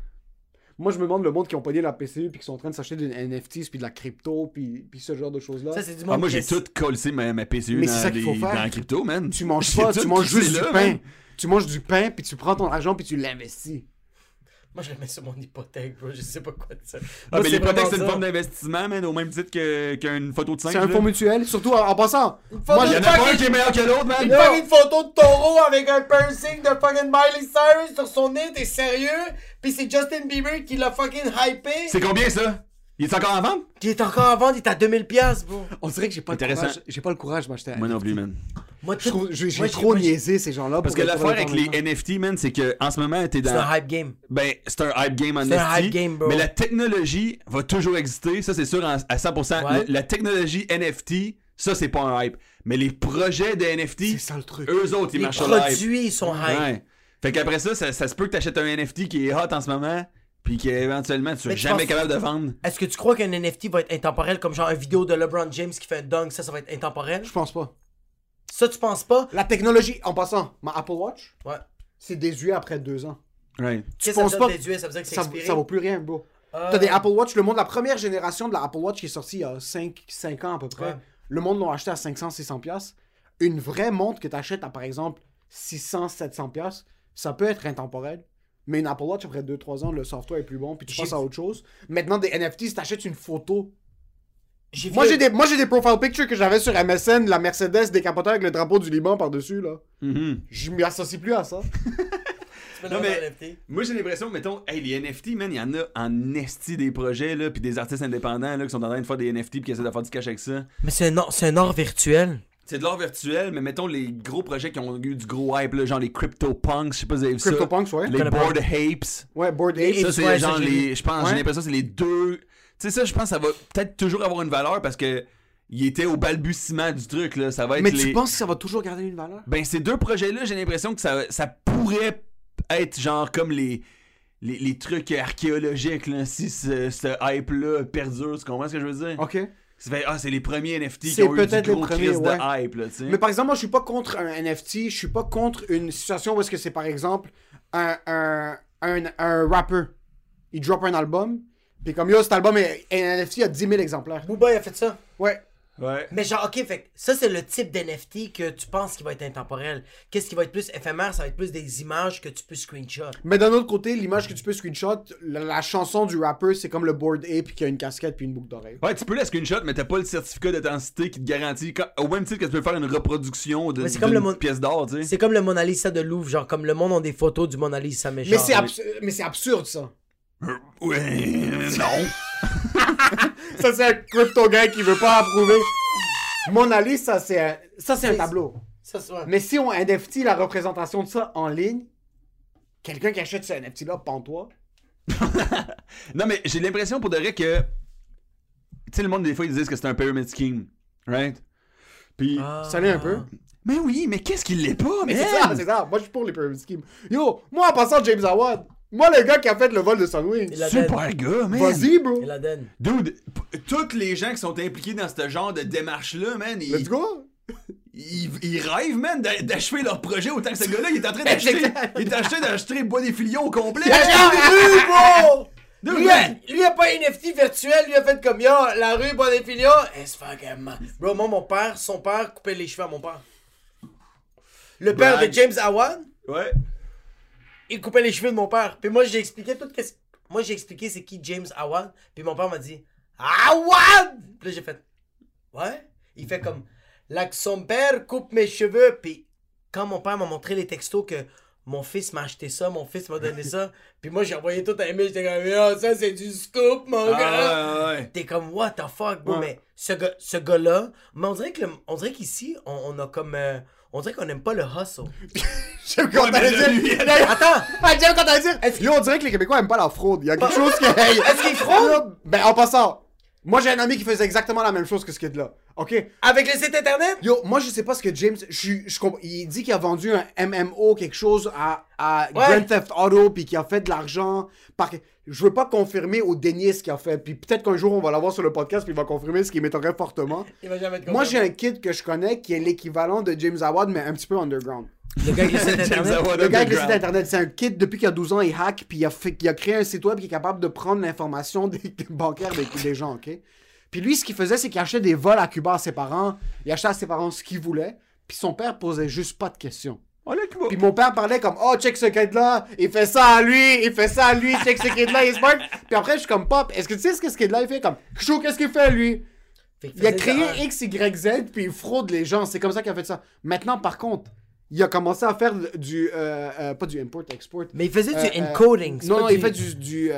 Moi, je me demande le monde qui ont pogné la PCU puis qui sont en train de s'acheter des NFTs puis de la crypto puis, puis ce genre de choses-là. Ça, c'est du monde. Ah, moi, j'ai tout collé ma, ma PCU Mais dans, c'est ça faut les- faire. dans la crypto, man. Tu manges pas, tu manges juste du là, pain. man. Tu manges du pain puis tu prends ton argent puis tu l'investis. Moi, je le mets sur mon hypothèque, bro. Je sais pas quoi de ça. Ah, Moi, mais c'est l'hypothèque, c'est une forme d'investissement, man, au même titre qu'une photo de singe. C'est un fonds mutuel, surtout en, en passant. Moi, Il y en a pas un qui est meilleur que l'autre, man. Une photo de taureau avec un piercing de fucking Miley Cyrus sur son nez, t'es sérieux? Pis c'est Justin Bieber qui l'a fucking hypé. C'est combien, ça? Il est encore en vente? Qui est encore à vendre, il est à 2000$, piastres, bro. On dirait que j'ai pas le courage. J'ai pas le courage de m'acheter un Moi non NFT. plus, man. Moi, Je trouve- J'ai trop niaisé ces gens-là. Parce que l'affaire avec en les. NFT, man, c'est que en ce moment, t'es C'est dans. un hype game. Ben, c'est un hype game en C'est un hype game, bro. Mais la technologie va toujours exister, ça c'est sûr en- à 100%. Ouais. Le- la technologie NFT, ça c'est pas un hype. Mais les projets de C'est NFT, ça le truc. eux autres, ils Les marchent le hype. produits sont hype. Fait qu'après ça, ça, ça se peut que t'achètes un NFT qui est hot en ce moment, puis qu'éventuellement tu seras Mais tu jamais penses- capable de vendre. Est-ce que tu crois qu'un NFT va être intemporel comme genre une vidéo de LeBron James qui fait un dunk, ça, ça va être intemporel? Je pense pas. Ça, tu penses pas? La technologie, en passant, ma Apple Watch, Ouais. c'est désuet après deux ans. Ouais. Tu penses ça pas dire désuet, ça veut dire que c'est Ça, expiré? ça vaut plus rien, bro. Ah. T'as des Apple Watch, le monde, la première génération de la Apple Watch qui est sortie il y a 5, 5 ans à peu près, Ouais. le monde l'ont acheté à 500, 600 pièces. Une vraie montre que t'achètes à par exemple 600, 700 pièces, ça peut être intemporel. Mais une Apple Watch, après 2-3 ans, le software est plus bon, puis tu passes à autre chose. Maintenant, des NFT, si t'achètes une photo. J'ai Moi, vu- j'ai des, moi, j'ai des profile pictures que j'avais sur MSN, la Mercedes décapotée avec le drapeau du Liban par-dessus, là. Mhm. Je m'y associe plus à ça. Tu peux Non, mais- NFT. Moi j'ai l'impression, mettons, hey, les NFT, man, il y en a en esti des projets, là, puis des artistes indépendants là, qui sont en train de faire des NFT puis qui essaient de faire du cash avec ça. Mais c'est un, or- c'est un or virtuel. C'est de l'art virtuel, mais mettons les gros projets qui ont eu du gros hype, là, genre les CryptoPunks, je sais pas si vous avez vu ça. CryptoPunks, ouais. Les. Bored Apes. Ouais, Board Et- Ape. Ça, c'est ça, genre les. Je pense, Ouais. j'ai l'impression que c'est les deux. Tu sais, ça, je pense que ça va peut-être toujours avoir une valeur parce que. Il était au balbutiement du truc, là. Ça va être Mais les. tu penses que ça va toujours garder une valeur? Ben, ces deux projets-là, j'ai l'impression que ça, ça pourrait être genre comme les. Les, les trucs archéologiques, là, si ce, ce hype-là perdure, tu comprends ce que je veux dire? Ok. Ah, c'est les premiers NFT qui ont eu du peut-être les gros premiers, crise ouais. de hype, là. Mais par exemple, moi, je suis pas contre un NFT. Je suis pas contre une situation où est-ce que c'est, par exemple, un, un, un, un rapper. Il drop un album. Puis comme, yo, cet album est un NFT, il y a 10 000 exemplaires. Booba, il a fait ça. Ouais. Ouais. Mais genre, ok, fait que ça, c'est le type d'NFT que tu penses qui va être intemporel. Qu'est-ce qui va être plus éphémère? Ça va être plus des images que tu peux screenshot. Mais d'un autre côté, l'image que tu peux screenshot, la, la chanson du rapper, c'est comme le Board Ape qui a une casquette puis une boucle d'oreille. Ouais, tu peux la screenshot, mais t'as pas le certificat d'authenticité qui te garantit, quand- au même titre que tu peux faire une reproduction de, comme le mon- pièce d'art, tu sais. C'est comme le Mona Lisa de Louvre, genre comme le monde ont des photos du Mona Lisa, mais Mais genre... c'est, abs- mais c'est absurde, ça. Ouais, non. ça, c'est un crypto guy qui veut pas approuver. Mona Lisa, ça, c'est un, ça, c'est un tableau. Ça, c'est- ouais. Mais si on NFT la représentation de ça en ligne, quelqu'un qui achète ce NFT-là, pends-toi. Non, mais j'ai l'impression pour de vrai que. Tu sais, le monde, des fois, ils disent que c'est un pyramid scheme. Right? Puis. Ah. Ça l'est un peu. Mais oui, mais qu'est-ce qu'il l'est pas, Mais man? c'est ça, c'est ça. Moi, je suis pour les pyramid schemes. Yo, moi, en passant James Howard, moi, le gars qui a fait le vol de Sunwing, Il a- Super gars, man. vas-y, bro. Dude, tous les gens qui sont impliqués dans ce genre de démarche-là, man, ils, Let's go. ils, ils rêvent, man, d'a- d'achever leur projet autant que ce gars-là, il est en train d'acheter. il est en train d'acheter Bois des Filions au complet. Il a rue, bro! Dude, Lui, a, lui a pas un NFT virtuel, lui a fait comme yo, la rue Bonifilia, it's fucking man. Bro, moi, mon père, son père coupait les cheveux à mon père. Le père de James Awan, Ouais. Il coupait les cheveux de mon père. Puis moi, j'ai expliqué tout qu'est-ce. Moi, j'ai expliqué c'est qui James Awan. Puis mon père m'a dit Awan! Puis là, j'ai fait Ouais? Il fait comme là que son père coupe mes cheveux. Puis quand mon père m'a montré les textos que mon fils m'a acheté ça, mon fils m'a donné ça. Puis moi, j'ai envoyé tout un email. J'étais comme Yo, ça, c'est du scoop, mon gars. Ah, ouais, ouais. T'es comme what the fuck, bro? Ouais. Mais ce gars, ce gars-là, mais on dirait que le- on dirait qu'ici, on, on a comme. euh, on dirait qu'on n'aime pas le hustle. J'aime quand t'allais dire. lui, Attends! J'aime quand t'allais dire. Est-ce- Yo, on dirait que les Québécois aiment pas la fraude. Il y a quelque chose que. Est-ce qu'il fraude? Ben, en passant, moi, j'ai un ami qui faisait exactement la même chose que ce kid-là. Ok? Avec le site internet? Yo, moi je sais pas ce que James. Je, je il dit qu'il a vendu un MMO, quelque chose à, à Ouais. Grand Theft Auto, puis qu'il a fait de l'argent. Par... Je veux pas confirmer ou dénier ce qu'il a fait. Puis peut-être qu'un jour on va l'avoir sur le podcast, puis il va confirmer ce qui m'étonnerait fortement. Il va jamais être Moi j'ai un kid que je connais qui est l'équivalent de James Howard, mais un petit peu underground. Le gars avec le site internet? Le gars avec le site internet, c'est un kid depuis qu'il a 12 ans, il hack, puis il a, fait, il a créé un site web qui est capable de prendre l'information des bancaires des, des gens, ok? Puis lui, ce qu'il faisait, c'est qu'il achetait des vols à Cuba à ses parents, il achetait à ses parents ce qu'il voulait, puis son père posait juste pas de questions. Oh. Puis mon père parlait comme Oh, check ce kid-là, il fait ça à lui, il fait ça à lui, check ce kid-là, il est smart. Puis après, je suis comme Pop, est-ce que tu sais ce que ce kid-là il fait comme Chou, qu'est-ce qu'il fait lui? Il a créé X, Y, Z, puis il fraude les gens. C'est comme ça qu'il a fait ça. Maintenant, par contre, il a commencé à faire du. euh, euh, pas du import-export. Mais il faisait Euh, du euh, encoding. Non, non, il fait du, du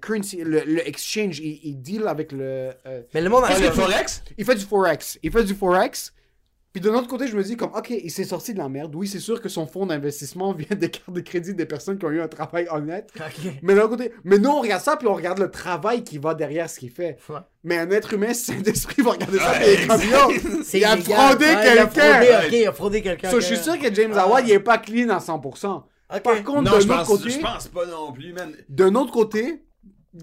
currency, le, le exchange. Il, il deal avec le. Mais le monde Qu'est-ce a que Forex? il fait du forex. Il fait du forex. Puis de l'autre côté, je me dis comme, ok, il s'est sorti de la merde. Oui, c'est sûr que son fonds d'investissement vient des cartes de crédit des personnes qui ont eu un travail honnête. Mais de l'autre côté, mais nous on regarde ça puis on regarde le travail qui va derrière ce qu'il fait. Ouais. Mais un être humain sain d'esprit va regarder ça Ouais, et il est comme, yo, C'est il a fraudé Ouais, il a quelqu'un. il a fraudé quelqu'un. So, ok. je suis sûr que James Ah. Howard, il est pas clean à 100%. Ok. Par contre, d'un je autre pense, côté, je pense pas non plus, man. d'un autre côté,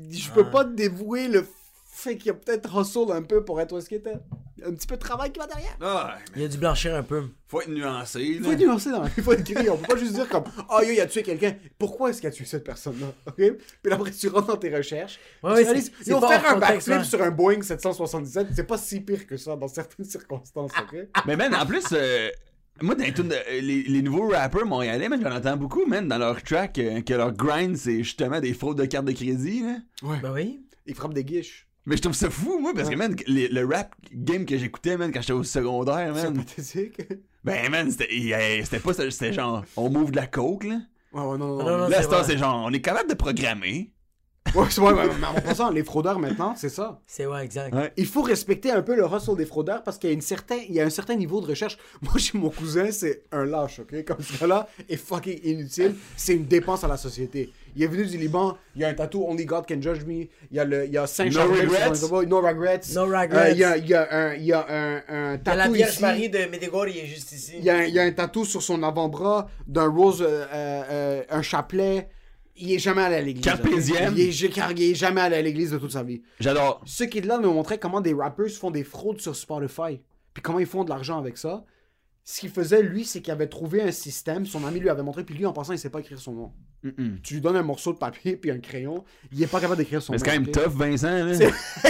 je peux Ah. pas dévouer le fait qu'il y a peut-être hustle un peu pour être où est-ce qu'il était. Y un petit peu de travail qui va derrière. Ah, Il a dû blanchir un peu. faut être nuancé, là. faut être nuancé dans la vie, il faut être gris. On peut pas juste dire comme Oh yo, il a tué quelqu'un. Pourquoi est-ce qu'il a tué cette personne-là Ok? Puis après, tu rentres dans tes recherches. Ouais, tu ouais, réalises, yo, pas faire un contexte, backflip ouais. sur un Boeing 777, c'est pas si pire que ça dans certaines circonstances. Ok? Mais man, en plus, euh, moi, dans les, tunes de- euh, les, les nouveaux rappers montréalais, man, j'en entends beaucoup, man, dans leur track, euh, que leur grind, c'est justement des fraudes de carte de crédit, là. Ben oui. Il frappe des guiches. Mais je trouve ça fou, moi, parce que, man, les- le rap game que j'écoutais, man, quand j'étais au secondaire, C'est man, pathétique. ben, man, c'était c'était pas ça, c'était genre, on move de la coke, là. Ouais, ouais, non, non, Non, non. non, Là, c'est genre, on est capable de programmer. Ouais, ouais, ouais, mais en passant, les fraudeurs maintenant, c'est ça. C'est ouais, exact. Ouais. Il faut respecter un peu le hustle des fraudeurs parce qu'il y a, une certain, il y a un certain niveau de recherche. Moi, chez mon cousin, c'est un lâche, ok? Comme ce gars-là est fucking inutile. C'est une dépense à la société. Il est venu du Liban, il y a un tatou Only God Can Judge Me. Il y a, le, il y a 5 No regrets? No regrets. No Euh, regrets. il y a, il y a un, il y a un, un Il y a la tatou Vierge ici. Marie de Médégor, il est juste ici. Il y, a, un- il y a un tatou sur son avant-bras d'un rose, euh, euh, un chapelet. Il est jamais allé à l'église. Il est, j'ai- car il est jamais allé à l'église de toute sa vie. J'adore. Ce kid-là me montrait comment des rappers font des fraudes sur Spotify. Puis comment ils font de l'argent avec ça. Ce qu'il faisait, lui, c'est qu'il avait trouvé un système. Son ami lui avait montré. Puis lui, en passant, il sait pas écrire son nom. Tu lui donnes un morceau de papier puis un crayon. Il est pas capable d'écrire son Mais nom. c'est quand même tough, Vincent.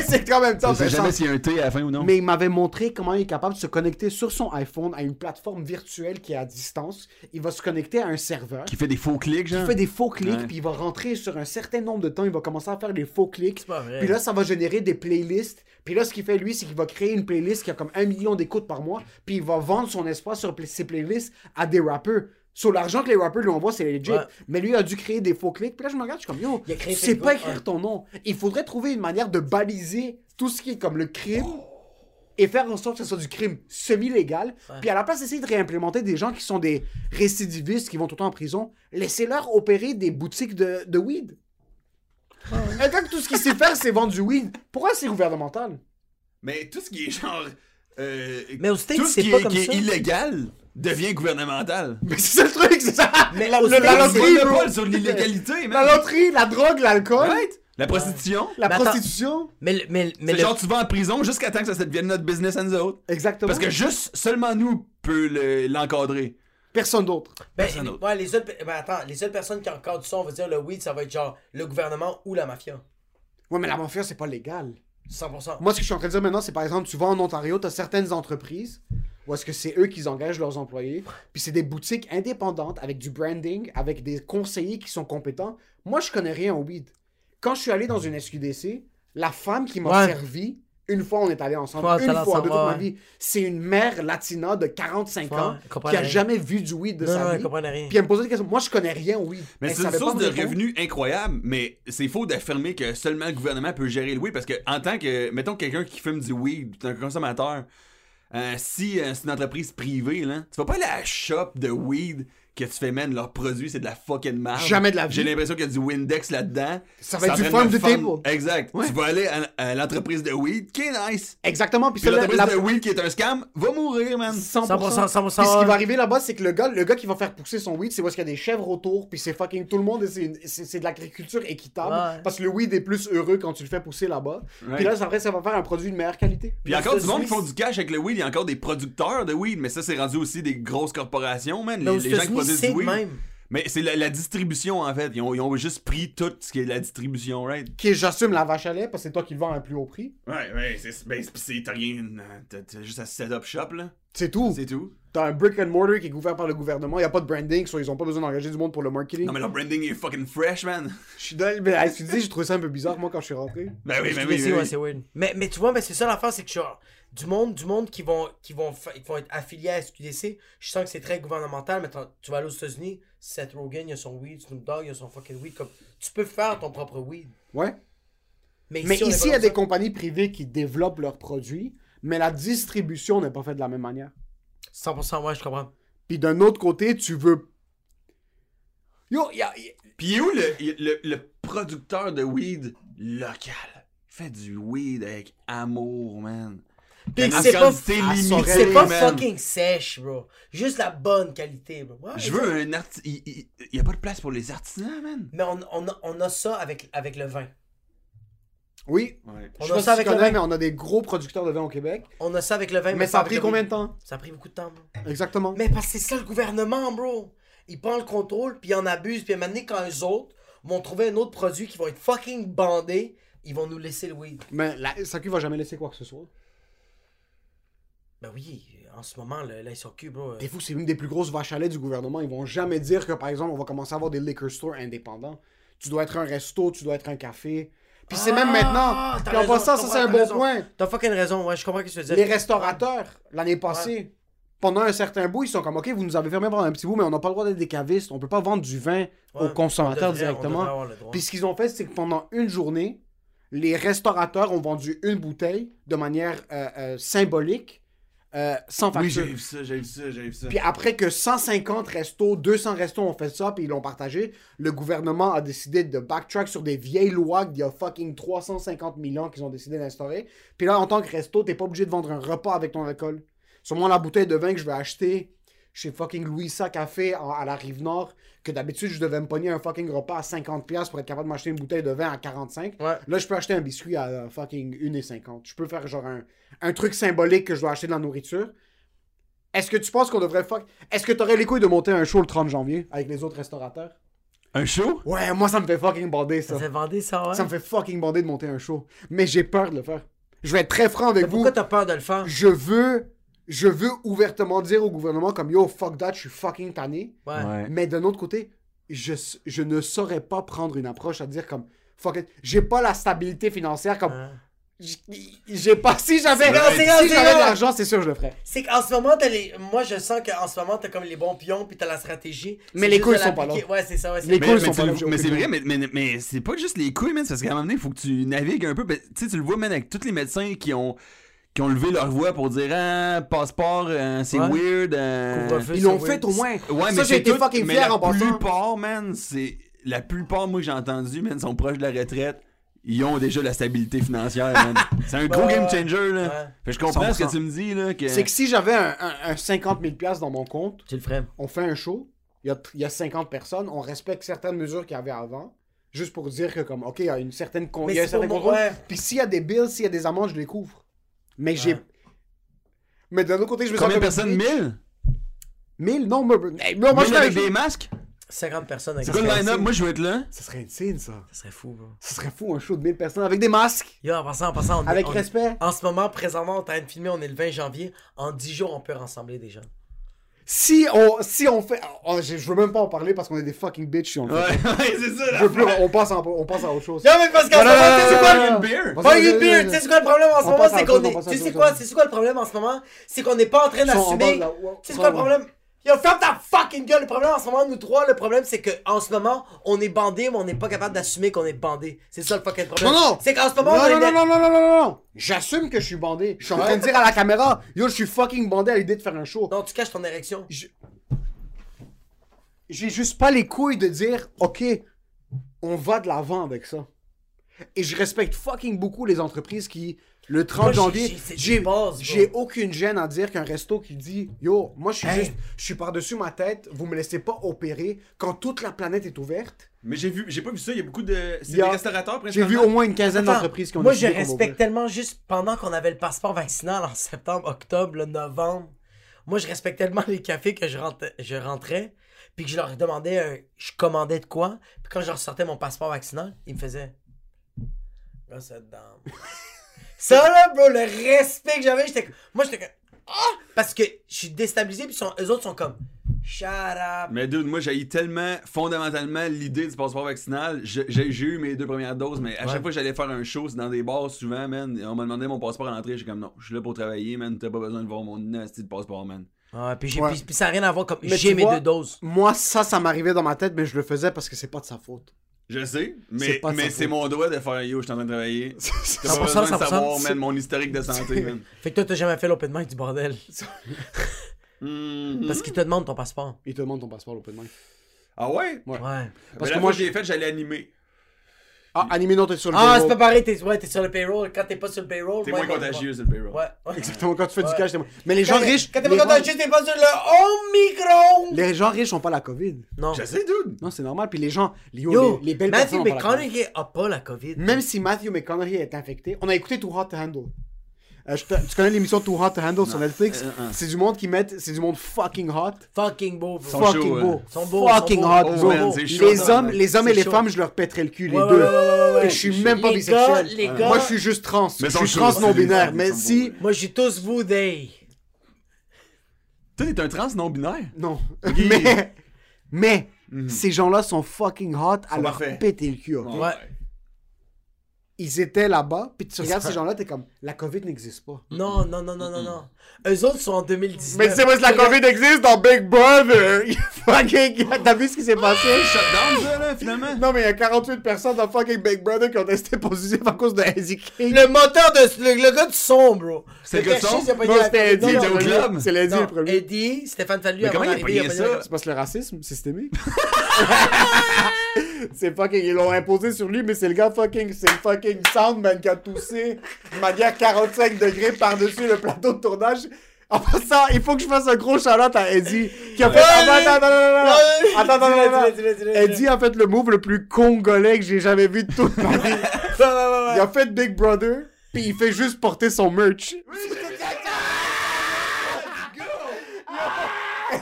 C'est- quand même tough. sais Vincent. jamais s'il y a un T à la fin ou non. Mais il m'avait montré comment il est capable de se connecter sur son iPhone à une plateforme virtuelle qui est à distance. Il va se connecter à un serveur. Qui fait des faux clics, genre. fait des faux clics, Ouais. puis il va rentrer sur un certain nombre de temps. Il va commencer à faire des faux clics. C'est pas vrai. Puis là, ça va générer des playlists. Puis là, ce qu'il fait, lui, c'est qu'il va créer une playlist qui a comme un million d'écoutes par mois. Puis il va vendre son espace sur ces playlists à des rappeurs. Sur l'argent que les rappeurs lui envoient, c'est legit. Ouais. Mais lui a dû créer des faux clics. Puis là, je me regarde, je suis comme, yo, tu sais pas écrire ouais. ton nom. Il faudrait trouver une manière de baliser tout ce qui est comme le crime et faire en sorte que ce soit du crime semi-légal. Puis à la place d'essayer de réimplémenter des gens qui sont des récidivistes, qui vont tout le temps en prison, laissez-leur opérer des boutiques de, de weed. Gars que tout ce qu'il sait faire, c'est vendre du weed. Pourquoi c'est gouvernemental? Mais tout ce qui est genre. euh, Mais aux States, tout ce c'est qui, pas est, comme qui ça. est illégal devient gouvernemental. Mais c'est ça le truc, c'est ça! Mais la, le- la States, loterie, C'est monopole sur l'illégalité, La loterie, la drogue, l'alcool, Right? La prostitution. la Mais attends. prostitution. Mais, le- mais, mais C'est le- genre tu vas en prison jusqu'à temps que ça devienne notre business à nous autres. Exactement. Parce que juste seulement nous peut le- l'encadrer. Personne d'autre. ben, personne d'autre. ouais, les seules, ben, attends, les seules personnes qui encadrent ça, on va dire le weed, ça va être genre le gouvernement ou la mafia. Ouais, mais la mafia, c'est pas légal. 100%. Moi, ce que je suis en train de dire maintenant, c'est par exemple, tu vas en Ontario, tu as certaines entreprises où est-ce que c'est eux qui engagent leurs employés, puis c'est des boutiques indépendantes avec du branding, avec des conseillers qui sont compétents. Moi, je connais rien au weed. Quand je suis allé dans une SQDC, la femme qui m'a Ouais. servi, une fois on est allé ensemble, une fois de toute ma vie, c'est une mère latina de 45 Ouais, ans qui a rien. jamais vu du weed de non, sa non, vie. comprennent rien. Puis elle me posait des questions. Moi, je connais rien au weed. Mais c'est une source de revenus incroyable, mais c'est faux d'affirmer que seulement le gouvernement peut gérer le weed parce que en tant que, mettons quelqu'un qui fume du weed, un consommateur, euh, si euh, c'est une entreprise privée, là, tu vas pas aller à la shop de weed que tu fais, man, leur produit, c'est de la fucking merde. Jamais de la vie. J'ai l'impression qu'il y a du Windex là-dedans. Ça va être du to farm- table. Exact. Ouais. Tu vas aller à, à l'entreprise de weed, qui est nice. Exactement. Puis Puis l'entreprise la- de weed qui est un scam, va mourir, man. 100%. 100%, 100%, Puis ce qui va arriver là-bas, c'est que le gars, le gars qui va faire pousser son weed, c'est parce qu'il y a des chèvres autour, puis c'est fucking tout le monde, et c'est une- c'est c'est de l'agriculture équitable. Ouais. Parce que le weed est plus heureux quand tu le fais pousser là-bas. Ouais. Puis là, après, ça va faire un produit de meilleure qualité. Puis il y a encore du monde qui font du cash avec le weed. Il y a encore des producteurs de weed, mais ça, c'est rendu aussi des grosses corporations, man. Les, les gens qui c'est même. Mais c'est la, la distribution, en fait. Ils ont, ils ont juste pris tout ce qui est la distribution, right? Qui j'assume la vache à lait, parce que c'est toi qui le vends à un plus haut prix. Ouais, ouais, c'est. Ben, t'as rien. T'as juste à set up shop, là. C'est tout. C'est tout. T'as un brick and mortar qui est couvert par le gouvernement, il a pas de branding, soit ils ont pas besoin d'engager du monde pour le marketing. Non, mais leur branding est fucking fresh, man. Je suis dans... Mais dis, j'ai trouvé ça un peu bizarre, moi, quand je suis rentré. Ben oui, ben Mais oui. ben ouais, oui. c'est weird. Mais, mais tu vois, mais c'est ça l'affaire, c'est que genre, du monde, du monde qui vont, qui vont, qui vont être affiliés à SQDC, je sens que c'est très gouvernemental, mais tu vas aller aux États-Unis, Seth Rogen, il a son weed, Snoop Dogg, il a son fucking weed, comme, tu peux faire ton propre weed. Ouais. Mais, ici, il y a des compagnies privées qui développent leurs produits, mais la distribution n'est pas faite de la même manière. 100%, ouais, je comprends. Puis d'un autre côté, tu veux. Yo, y a- y- est où le, le, le producteur de weed local? Fait du weed avec amour, man. Puis c'est pas, c'est pas fucking sèche, bro. Juste la bonne qualité, bro. Ouais, Je veux un artisan. Il, il, il y a pas de place pour les artisans, man. Mais on, on, a, on a ça avec, avec le vin. Oui, Ouais. je On sais a pas ça si avec le connais, vin. mais on a des gros producteurs de vin au Québec. On a ça avec le vin, Mais, ça a pris le combien de temps? Ça a pris beaucoup de temps, bro. Exactement. Mais parce que c'est ça le gouvernement, bro. Ils prennent le contrôle, puis ils en abusent, puis à un moment donné, quand eux autres vont trouver un autre produit qui va être fucking bandé, ils vont nous laisser le weed. Mais la SAQ va jamais laisser quoi que ce soit. Ben oui, en ce moment, le, la SRQ, bro. euh, Des fous, c'est une des plus grosses vaches à lait du gouvernement. Ils vont jamais dire que, par exemple, on va commencer à avoir des liquor stores indépendants. Tu dois être un resto, tu dois être un café. Puis c'est Ah, même maintenant. t'as Puis en passant, ça c'est un bon raison. point. T'as fucking raison, ouais, je comprends ce que tu veux dire. Les restaurateurs, l'année passée, pendant un certain bout, ils sont comme, OK, vous nous avez fermé pendant un petit bout, mais on n'a pas le droit d'être des cavistes. On peut pas vendre du vin Ouais, aux consommateurs devrait- directement. Puis ce qu'ils ont fait, c'est que pendant une journée, les restaurateurs ont vendu une bouteille de manière euh, euh, symbolique, euh, sans Oui, j'ai vu ça, j'ai vu ça, j'ai vu ça. Puis après que 150 restos, 200 restos ont fait ça, puis ils l'ont partagé, le gouvernement a décidé de backtrack sur des vieilles lois d'il y a fucking 350 000 ans qu'ils ont décidé d'instaurer. Puis là, en tant que resto, t'es pas obligé de vendre un repas avec ton alcool. Sur moi, la bouteille de vin que je vais acheter chez fucking Louisa Café à la Rive-Nord, que d'habitude, je devais me pogner un fucking repas à 50$ pour être capable de m'acheter une bouteille de vin à 45$. Ouais. Là, je peux acheter un biscuit à euh, fucking 1,50$. Je peux faire genre un, un truc symbolique que je dois acheter de la nourriture. Est-ce que tu penses qu'on devrait fuck... Est-ce que t'aurais les couilles de monter un show le 30 janvier avec les autres restaurateurs? Un show? Ouais, moi ça me fait fucking bander ça. Ça s'est vendu, ça, ouais. Ça me fait fucking bander de monter un show. Mais j'ai peur de le faire. Je vais être très franc avec Mais vous. pourquoi t'as peur de le faire? Je veux... Je veux ouvertement dire au gouvernement comme yo, fuck that, je suis fucking tanné. Ouais. Mais d'un autre côté, je, je ne saurais pas prendre une approche à dire comme fuck it. J'ai pas la stabilité financière comme. Ouais. J'ai pas. Si j'avais si de l'argent, c'est sûr que je le ferais. C'est qu'en ce moment, t'as les. Moi, je sens qu'en ce moment, t'as comme les bons pions, puis t'as la stratégie. Mais C'est les couilles sont pas l'appliquer. Ouais, c'est ça, ouais. Les couilles mais sont pas là, mais c'est vrai, mais, mais, mais c'est pas juste les couilles, man. c'est Parce qu'à un moment donné, il faut que tu navigues un peu. Tu sais, tu le vois, man, avec tous les médecins qui ont, qui ont levé leur voix pour dire Ah, passeport, euh, c'est Ouais. Weird. euh, Ils l'ont fait au moins. Ouais, ça, mais j'ai été tout- fucking mais fier la en passant. plupart, man, c'est. La plupart, moi, que j'ai entendu, man, sont proches de la retraite. Ils ont déjà la stabilité financière, man. C'est un gros game changer, là. Ouais. Fait que je comprends ce que 100%. tu me dis, là. Que... C'est que si j'avais un, un, un 50 000 piastres dans mon compte, Tu le ferais. on fait un show, il y a, il y a 50 personnes, on respecte certaines mesures qu'il y avait avant, juste pour dire que, comme, OK, il y a une certaine, con- Mais il y a un c'est certain contrôle. Puis s'il y a des bills, s'il y a des amendes, je les couvre. Mais j'ai. Mais d'un autre côté, je me sens Combien de personnes? Une bitch. 1000 1000 Non, mais. hey, non, moi, je avec des masques? 50 personnes avec C'est quoi le serait line-up insane. Moi, je veux être là. Ça serait insane, ça. Ça serait fou, bro. Ça serait fou, un show de 1000 personnes avec des masques, Yo, en passant, en passant, on est- avec on- respect. En ce moment, présentement, on est en train de filmer, on est le 20 janvier. En 10 jours, on peut rassembler des gens. Si on, si on fait. oh, je, je veux même pas en parler parce qu'on est des fucking bitch si on le fait. Ouais, ouais, c'est ça, Je là. veux plus, on passe, en- on passe à autre chose. Yo, mais parce qu'en Non, ce non, moment, non, tu sais non, quoi? non, Une non. beer. Passe- une beer, tu sais c'est quoi le problème en ce On moment, passe à c'est autre qu'on chose, on est. passe à Tu sais quoi, c'est quoi le problème en ce moment? C'est qu'on n'est pas en train Ils sont en bas d'assumer. de la- Tu sais c'est quoi le problème? Yo, ferme ta fucking gueule. Le problème en ce moment, nous trois, le problème c'est que en ce moment, on est bandé, mais on n'est pas capable d'assumer qu'on est bandé. C'est ça le fucking problème. Non, non! C'est qu'en ce moment, Non, on est non, non, non, non, non, non, non, non! J'assume que je suis bandé. Je suis en train de dire à la caméra, yo, je suis fucking bandé à l'idée de faire un show. Non, tu caches ton érection. Je- j'ai juste pas les couilles de dire, ok, on va de l'avant avec ça. Et je respecte fucking beaucoup les entreprises qui, le 30 Moi, j'ai- janvier, j'ai- aucune gêne à dire qu'un resto qui dit, yo, moi je suis Hey. juste, je suis par-dessus ma tête, vous me laissez pas opérer quand toute la planète est ouverte. Mais j'ai vu, j'ai pas vu ça, il y a beaucoup de. C'est Il y a- des restaurateurs, J'ai vu au moins une quinzaine d'entreprises qui ont Moi, je respecte tellement juste pendant qu'on avait le passeport vaccinal en septembre, octobre, le novembre. Moi, je respecte tellement les cafés que je rentrais, je rentrais puis que je leur demandais, un- je commandais de quoi, puis quand je leur sortais mon passeport vaccinal, ils me faisaient. Là, ça dedans. ça là, bro, le respect que j'avais, j'étais. Moi, j'étais comme. Ah! Parce que je suis déstabilisé, puis sont- eux autres sont comme. Shut up. Mais dude, moi j'ai tellement fondamentalement l'idée du passeport vaccinal. J'ai j'ai eu mes deux premières doses, mais à Ouais. chaque fois que j'allais faire un show, c'est dans des bars souvent, man. On m'a demandé mon passeport à l'entrée, j'étais comme non, je suis là pour travailler, man. T'as pas besoin de voir mon nasty de passeport, man. Ouais, puis, j'ai- Ouais. puis- puis ça n'a rien à voir comme. J'ai mes vois, deux doses. Moi, ça, ça m'arrivait dans ma tête, mais je le faisais parce que c'est pas de sa faute. Je sais, C'est mais, c'est mon droit de faire yo, je suis en train de travailler. T'as 100%, pas besoin de 100%, savoir, c'est- man, mon historique de santé, man. Fait que toi, t'as jamais fait l'open mic du bordel. Parce qu'ils te demandent ton passeport. Il te demande ton passeport au open mic. Ah ouais? Ouais. Ouais. Parce que moi, j'ai fait, j'allais animer. Ah, animé, non, t'es sur le Ah, payroll. c'est pas pareil, t'es ouais, t'es sur le payroll. Quand t'es pas sur le payroll, T'es ouais, moins contagieux sur le payroll. Ouais. ouais. Exactement, quand tu fais Ouais. du cash, t'es moins- Mais les gens riches. Quand t'es les pas gens- contagieux, t'es pas sur le Omicron! Les gens riches ont pas la COVID. Non. Je sais, dude. Non, c'est normal. Puis les gens, yo, Yo, les, les belles Matthew personnes ont pas la COVID. McConaughey a pas la COVID. Même si Matthew McConaughey est infecté, on a écouté Too Hot to Handle. Euh, je te- tu connais l'émission Too Hot to Handle sur Netflix? Euh, euh. C'est du monde qui met, c'est du monde fucking hot, Fucking beau, bro. Fucking beau. Sont beaux, fucking sont beaux. hot, Oh, bro. man, c'est chaud, les hommes, man. les hommes et les chaud. femmes, je leur pèterais le cul, les Ouais, deux. ouais, ouais, ouais, ouais. Et je suis même pas Les bisexuel. gars, les Moi, gars- je suis juste trans. Mais je suis trans non binaire. Mais si, Moi, j'ai tous vous they. Toi, t'es un trans non-binaire? non. Mais, mais Mhm. ces gens-là sont fucking hot à leur péter le cul. ok? Ouais. Ils étaient là-bas, puis tu regardes ces gens-là, t'es comme, la COVID n'existe pas. Non, non, non, non, non, non. Eux autres sont en 2019. Mais tu sais, moi, si la COVID existe dans Big Brother, fucking. T'as vu ce qui s'est passé? Shutdown, ça, là, finalement? Non, mais il y a 48 personnes dans fucking Big Brother qui ont testé positif à cause de Eddie King. Le moteur de. Le, le gars du son, bro. C'est le gars du son? Non, c'était Eddie, au club. C'est l'Eddie non, le premier. Eddie, Stéphane Fallu, Mais comment il a ça? C'est parce que le racisme systémique. C'est fucking. Ils l'ont imposé sur lui, mais c'est le gars fucking. C'est le fucking Soundman qui a toussé de manière 45 degrés par-dessus le plateau de tournage. En passant, il faut que je fasse un gros shout à Eddie qui a fait. Attends, attends, attends, attends, attends, attends. Eddie a fait le move le plus congolais que j'ai jamais vu de toute ma vie. Il a fait Big Brother, puis il fait juste porter son merch.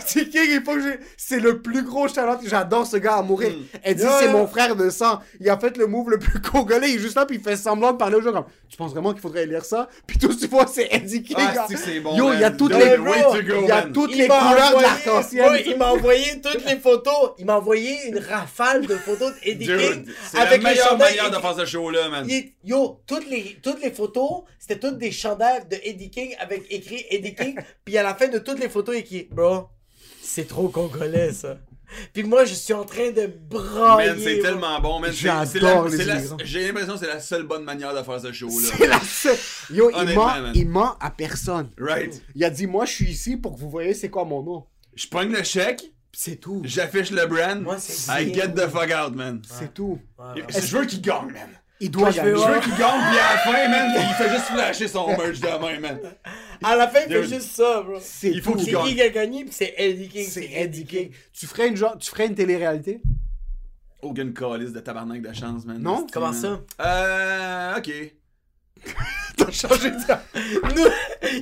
King, il faut que j'ai. C'est le plus gros talent. J'adore ce gars à mourir. Eddie, Yeah, c'est yeah. mon frère de sang. Il a fait le move le plus congolais. Il est juste là, puis il fait semblant de parler aux gens comme Tu penses vraiment qu'il faudrait lire ça Puis tout ce que tu vois, c'est Eddie King. Ah, c'est c'est bon, Yo, il y a toutes les. go, Il y a toutes Il les couleurs de l'arc-en-ciel. Il m'a envoyé toutes les photos. Il m'a envoyé une rafale de photos d'Eddie King c'est la meilleure manière de faire ce show-là, man. Il- Yo, toutes les, toutes les photos, c'était toutes des chandails de Eddie King avec écrit Eddie King. puis à la fin de toutes les photos, écrit Bro, c'est trop congolais ça. Puis moi, je suis en train de brailler. Man, c'est tellement bon, man. J'adore les immigrants. J'ai l'impression que c'est la seule bonne manière de faire ce show-là. C'est la seule. Yo, il ment, il ment à personne. Right. Il a dit Moi, je suis ici pour que vous voyez c'est quoi mon nom. Je pogne le chèque, C'est tout. j'affiche le brand, Moi, c'est I get the fuck out, man. C'est tout. Je veux qu'il gagne, man. Il doit gagner. Je veux qu'il gagne, puis à la fin, man, il fait juste flasher son merch de main, man. À la fin, il fait Dude. juste ça, bro. C'est Il faut tout. qu'il C'est gagne. qui qui a gagné, puis c'est Eddie King. C'est Eddie King. Tu ferais une genre, tu ferais une télé-réalité? Aucune calice de tabarnak de chance, man. Non? Comment man. ça? Euh, ok. T'as changé de. Nous,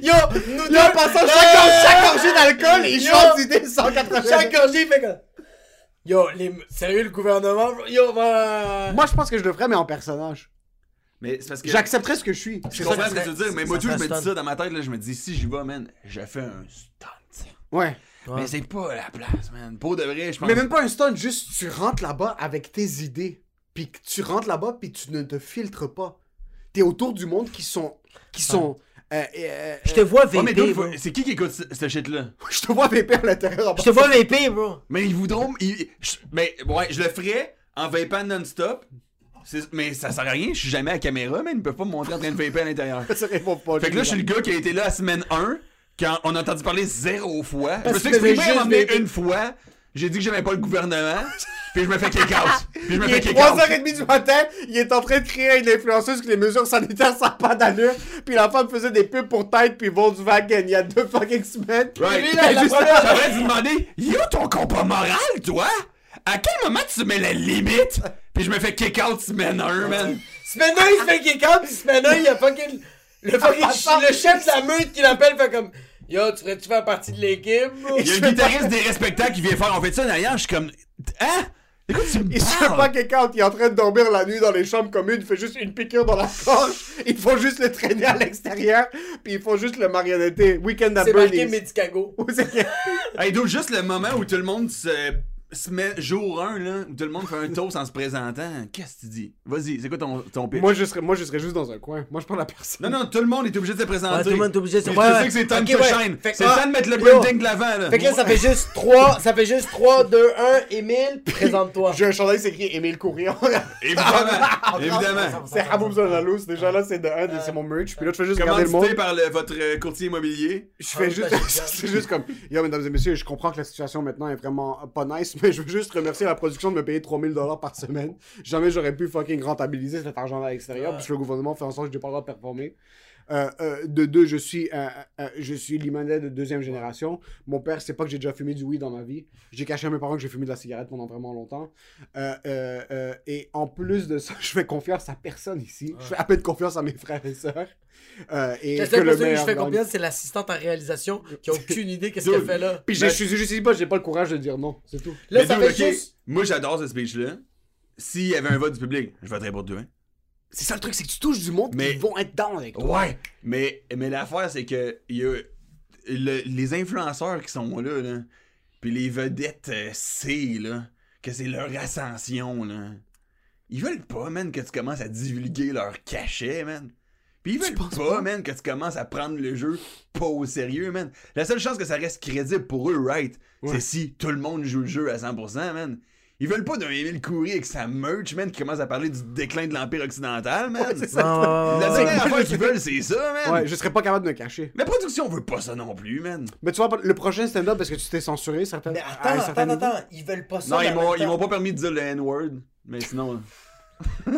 yo, nous en passant, chaque, chaque gorgée d'alcool, il Yo. change d'idée 180. Chaque gorgée, il fait comme. Yo, les... sérieux, le gouvernement, bro? Yo, va. Moi, je pense que je le ferais, mais en personnage. Mais c'est parce que. J'accepterais ce que je suis. Je comprends ça. ce que tu veux dire, mais moi, tout, je me dis ça dans ma tête, là, je me dis, si j'y vais, man, je fais un stunt. Ouais. Ouais. Mais c'est pas la place, man. Pour de vrai, je pense. Mais même pas un stunt, juste tu rentres là-bas avec tes idées. Puis tu rentres là-bas, puis tu ne te filtres pas. T'es autour du monde qui sont. qui sont. euh, euh, Je te vois VP, faut- c'est qui qui écoute ce, ce shit-là? je te vois VP à l'intérieur. Je te vois VP, bro. Mais ils voudront. ils- je- mais ouais, je le ferais en vapant non-stop. Mais ça sert à rien, je suis jamais à la caméra, man. Ils peuvent pas me montrer en train de vaper à l'intérieur. Ça répond pas. Fait que là, je suis le gars qui a été là à semaine 1, quand on a entendu parler zéro fois. Je me Parce suis que exprimé à une fois. j'ai dit que j'aimais pas le gouvernement, puis je me fais kick out. Puis je me Il fais kick out. 3h30 du matin, il est en train de créer une influenceuse que les mesures sanitaires ça pas d'allure. Puis la femme faisait des pubs pour Tide puis Volkswagen il y a deux fucking semaines. Right. Lui, là, la première- demander, yo ton compas moral, toi? À quel moment tu mets la limite? Puis je me fais kick out semaine 1, man. Semaine 1, il se fait kick out, puis semaine 1, il y a fucking. Le, fucking le chef de la meute qui l'appelle fait comme. Yo, tu ferais-tu faire partie de l'équipe? Il y a un guitariste des respectables qui vient faire, on fait ça derrière, je suis comme, hein? Écoute, tu me Il se fait pas kick out, il est en train de dormir la nuit dans les chambres communes, il fait juste une piqûre dans la gorge, ils font juste le traîner à l'extérieur, puis ils font juste le marionnetter. Weekend at C'est marqué Bernie's. Medicago. Hey, donc juste le moment où tout le monde se, se met jour 1, là, où tout le monde fait un toast en se présentant. Qu'est-ce que tu dis? Vas-y, c'est quoi ton, ton pitch? moi, je serais, moi je serais juste dans un coin. Moi je prends la personne. Non, non, tout le monde est obligé de se présenter. Ouais, tout le monde est obligé de se- Mais ouais, je ouais. sais que c'est time Ok, to ouais. shine. C'est le ah, temps de mettre le branding de l'avant, là. Fait que là, ça fait juste 3, ça fait juste 3, 2, 1, Émile, présente-toi. J'ai un chandail, c'est écrit Émile Courrier. Évidemment, évidemment. c'est Haboub Zonalous. Déjà là, c'est de un, de- c'est mon merch. Puis là, je fais juste Comment regarder le monde. par le- votre euh, courtier immobilier? Je fais Ah, juste, c'est juste comme, yo, mesdames et messieurs, je comprends que la situation maintenant est vraiment pas nice, mais je veux juste remercier la production de me payer 3000 dollars par semaine. Jamais j'aurais pu fucking rentabiliser cet argent-là à l'extérieur, puisque le gouvernement fait en sorte que j'ai pas le droit de performer. Euh, euh, de deux, je suis, euh, euh, je suis de deuxième génération. Mon père sait pas que j'ai déjà fumé du weed dans ma vie. J'ai caché à mes parents que j'ai fumé de la cigarette pendant vraiment longtemps. Et en plus de ça, je fais confiance à personne ici. Je fais à peine confiance à mes frères et sœurs. Euh, et La que seule le personne que je fais confiance, c'est l'assistante en réalisation qui a aucune idée qu'est-ce qu'elle fait là. Puis je suis juste ici, j'ai pas le courage de dire non, c'est tout. Là, Mais ça dude, fait juste. Moi, j'adore ce speech-là. S'il y avait un vote du public, je voterais pour deux. hein. C'est ça le truc, c'est que tu touches du monde Mais- qui vont être down avec toi. Ouais. Mais, mais l'affaire, c'est que il y a le- les influenceurs qui sont là, là puis les vedettes euh, C, là, que c'est leur ascension, là. Ils veulent pas, man, que tu commences à divulguer leur cachet, man. Puis ils veulent pas, pas? man, que tu commences à prendre le jeu pas au sérieux, man. La seule chance que ça reste crédible pour eux, right, Ouais. c'est si tout le monde joue le jeu à 100%, man. Ils veulent pas d'un Émile Coury avec sa merch, man, qui commence à parler du déclin de l'Empire occidental, man. c'est ça. Non, ouais, ouais, La ouais, dernière ouais. affaire qu'ils veulent, c'est ça, man. Ouais, je serais pas capable de me cacher. La production veut pas ça non plus, man. Mais tu vois, le prochain stand-up, est-ce que tu t'es censuré certains Mais attends, attends, niveau? attends, ils veulent pas ça. Non, ils m'ont, m'ont pas permis de dire le N-word. Mais sinon.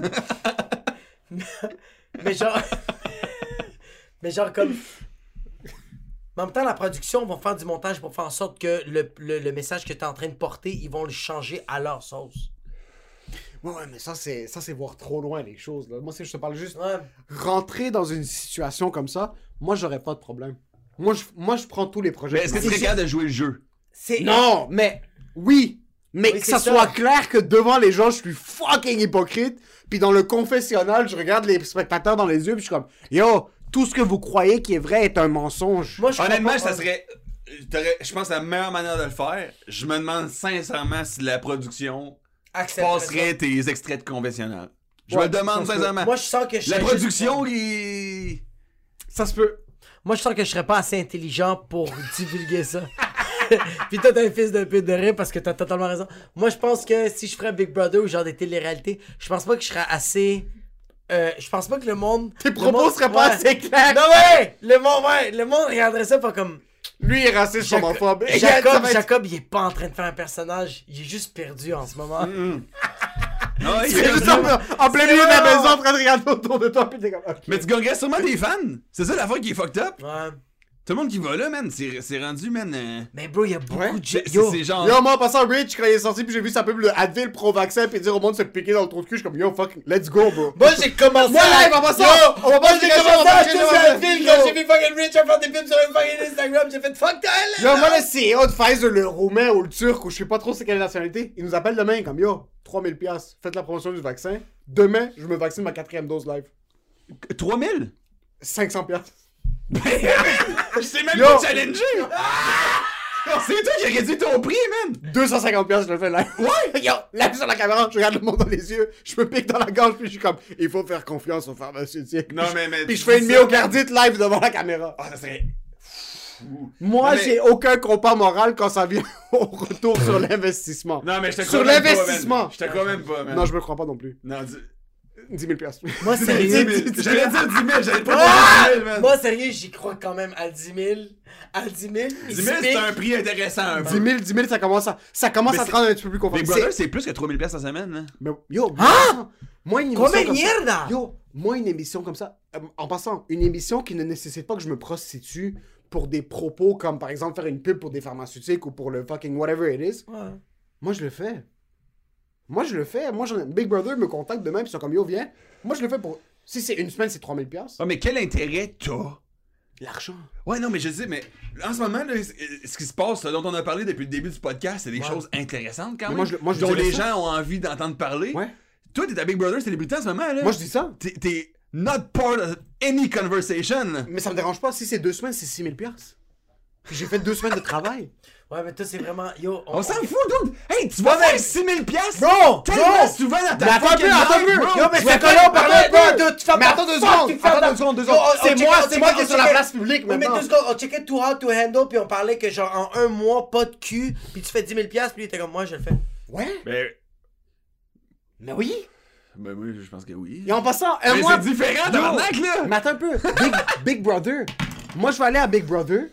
Mais genre. mais genre comme. Mais en même temps, la production va faire du montage pour faire en sorte que le, le, le message que tu es en train de porter, ils vont le changer à leur sauce. Ouais, ouais, mais ça, c'est ça, c'est voir trop loin les choses. Là. Moi, c'est je te parle juste. Ouais. Rentrer dans une situation comme ça, moi, j'aurais pas de problème. Moi, je, moi, je prends tous les projets. Mais est-ce que tu serais capable de jouer le jeu? C'est. Non, mais oui, mais Oui, que ça, ça. soit clair que devant les gens, je suis fucking hypocrite. Puis dans le confessionnal, je regarde les spectateurs dans les yeux, puis je suis comme, yo, tout ce que vous croyez qui est vrai est un mensonge. Moi, je Honnêtement, pas- ça serait. Je pense que la meilleure manière de le faire, je me demande sincèrement si la production Accepterais passerait tes extraits de conventionnel. Je Ouais, me le demande sincèrement. Moi, je sens que je la production, juste- il. Ça se peut. Moi, je sens que je serais pas assez intelligent pour divulguer ça. Puis toi, t'es un fils de pute de rire parce que t'as totalement raison. Moi, je pense que si je ferais Big Brother ou genre des télé-réalités, je pense pas que je serais assez. Euh, je pense pas que le monde. Tes propos monde- seraient pas ouais. assez clairs. Non, ouais! Le monde, ouais! Le monde regarderait ça pas comme. Lui est raciste, Jaco- homophobe. Jacob, être- Jacob, il est pas en train de faire un personnage. Il est juste perdu en ce moment. Ah, il Il est est juste comme en, en plein milieu de la maison en train de regarder autour de toi, puis t'es comme. Mais tu gagnerais sûrement des fans. C'est ça l'affaire qui est fucked up. Ouais. Tout le monde qui va là, man, c'est c'est rendu, man. euh, Mais bro, il y a beaucoup Ouais. de gens. c'est Yo! genre. Yo, moi, en passant Rich, quand il est sorti, puis j'ai vu sa pub, le Advil pro-vaccin, puis dire au monde de se piquer dans le trou de cul, je suis comme, yo, fuck, let's go, bro. Moi, j'ai commencé. Moi, live, en passant, Yo! on va Moi, pas j'ai commencé à acheter yo. quand j'ai vu fucking Rich faire des pubs sur une fucking Instagram. J'ai fait fuck! Yo, moi, le CEO de Pfizer, le roumain ou le turc, ou je sais pas trop c'est quelle nationalité, il nous appelle demain, comme, yo, 3000 piastres, faites la promotion du vaccin. Demain, je me vaccine ma quatrième dose live. 3000? 500 piastres. Je sais même Yo. pas challenger! C'est toi qui as réduit ton prix, man! 250 piastres, je le fais live. Ouais! Yo, live sur la caméra, je regarde le monde dans les yeux, je me pique dans la gorge, puis je suis comme, il faut faire confiance aux pharmaceutiques. Non, mais- mais Puis je fais une myocardite live devant la caméra. Ah, ça serait. Moi, mais- j'ai aucun compas moral quand ça vient au retour sur l'investissement. Non, mais je te Sur crois même pas, l'investissement. Je te crois même pas, man. Non, je me crois pas non plus. Non, dis- 10 000 piastres. Moi, sérieux? 10 000. J'allais dire 10 000, j'allais pas Ah! dire 10 000, man. Moi, sérieux, j'y crois quand même à 10 000. À 10 000. 10 000, c'est un prix intéressant un 10 peu. 000, 10 000, ça commence à, ça commence Mais à te rendre un petit peu plus Big confortable. Brother, C'est- c'est plus que 3000 pièces la semaine, là. Mais yo, Ah! moi, une émission Comme ça-! Yo, moi, une émission comme ça, euh, en passant, une émission qui ne nécessite pas que je me prostitue pour des propos comme, par exemple, faire une pub pour des pharmaceutiques ou pour le fucking whatever it is, Ouais. moi, je le fais. Moi, je le fais. Moi, j'en ai- Big Brother me contacte demain, puis ils sont comme, yo, viens. Moi, je le fais pour... Si c'est une semaine, c'est 3000 piastres. Ah, mais quel intérêt t'as? L'argent. Ouais, non, mais je sais, mais en ce moment, là, ce ce qui se passe, ce dont on a parlé depuis le début du podcast, c'est des choses intéressantes quand Mais même. moi, je- moi, je dont les ça. gens ont envie d'entendre parler. Ouais. Toi, t'es à Big Brother célébrité en ce moment, là. Moi, je dis ça. T'es- not part of any conversation. Mais ça me dérange pas. Si c'est deux semaines, c'est 6000 piastres. Puis J'ai fait deux semaines de travail. Ouais, mais toi, c'est vraiment. Yo, On s'en fout, dude! Hey, tu vas mais- faire 6000 piastres! Bro! Tellement Bro! souvent dans ta Mais attends attends bro! Yo, mais c'est te là, on parlait pas peu. de. Tu fais Mais attends deux secondes, attends deux secondes, deux secondes. on- on C'est checkait- moi- on c'est moi qui est sur on la place publique mais maintenant. deux secondes, on checkait Too Hot to Handle, puis on parlait que genre en un mois, pas de cul, puis tu fais 10 000 piastres, puis il était comme moi, je le fais. Ouais? Ben, Mais oui. ben oui, je pense que oui. Et en passant, un Mais mois. c'est différent, tabarnak, là! Mais attends un peu. Big, Big Brother. Moi, je vais aller à Big Brother.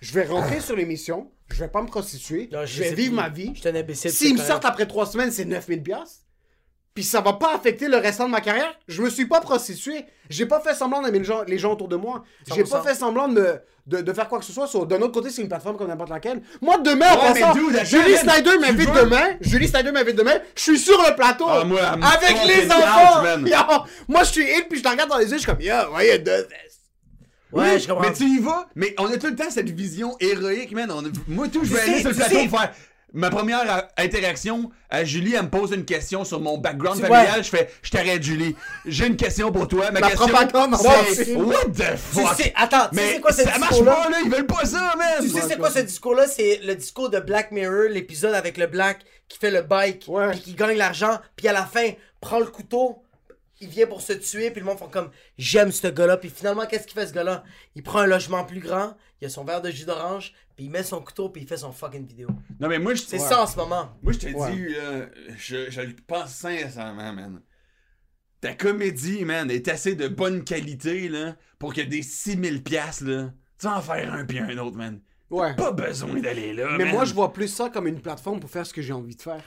Je vais rentrer sur l'émission. Je vais pas me prostituer. Non, je vais vivre plus. ma vie. Je suis un imbécile. S'ils me sortent après trois semaines, c'est 9000 piastres. Puis ça va pas affecter le restant de ma carrière. Je me suis pas prostitué. J'ai pas fait semblant d'aimer les gens, les gens autour de moi. J'ai 100%. pas fait semblant de, me- de, de faire quoi que ce soit. D'un autre côté, c'est une plateforme comme n'importe laquelle. Moi, demain, Ouais, dude, attends, Julie Snyder m'invite demain. Julie Snyder m'invite demain. Je suis sur le plateau. Ah, moi, avec les enfants. Yo, moi, je suis il, puis je te regarde dans les yeux. Je suis comme, yo, voyez. Ouais, Oui, je comprends. Mais tu y vas, mais on a tout le temps cette vision héroïque, man. On a- Moi, tout, je vais Tu aller sur le tu plateau faire. Ma première euh, interaction à Julie, elle me pose une question sur mon background Tu familial. vois. Je fais, je t'arrête, Julie. J'ai une question pour toi. Ma La question, c'est. What the Tu fuck? sais, attends, tu sais mais quoi ce ça marche discours-là? pas, là. Ils veulent pas ça, man. Tu sais c'est quoi ce discours-là? C'est le discours de Black Mirror, l'épisode avec le Black qui fait le bike, puis qui gagne l'argent, puis à la fin, prend le couteau, il vient pour se tuer, puis le monde font comme j'aime ce gars-là, puis finalement, qu'est-ce qu'il fait ce gars-là? Il prend un logement plus grand, il a son verre de jus d'orange, puis il met son couteau, puis il fait son fucking vidéo. Non, mais moi, je C'est ça en ce moment. Moi, je te Ouais. dis, là, je, je le pense sincèrement, man. Ta comédie, man, est assez de bonne qualité, là, pour que des 6000 piastres, là, tu vas en faire un puis un autre, man. Ouais. Pas besoin d'aller là, Mais man. moi, je vois plus ça comme une plateforme pour faire ce que j'ai envie de faire.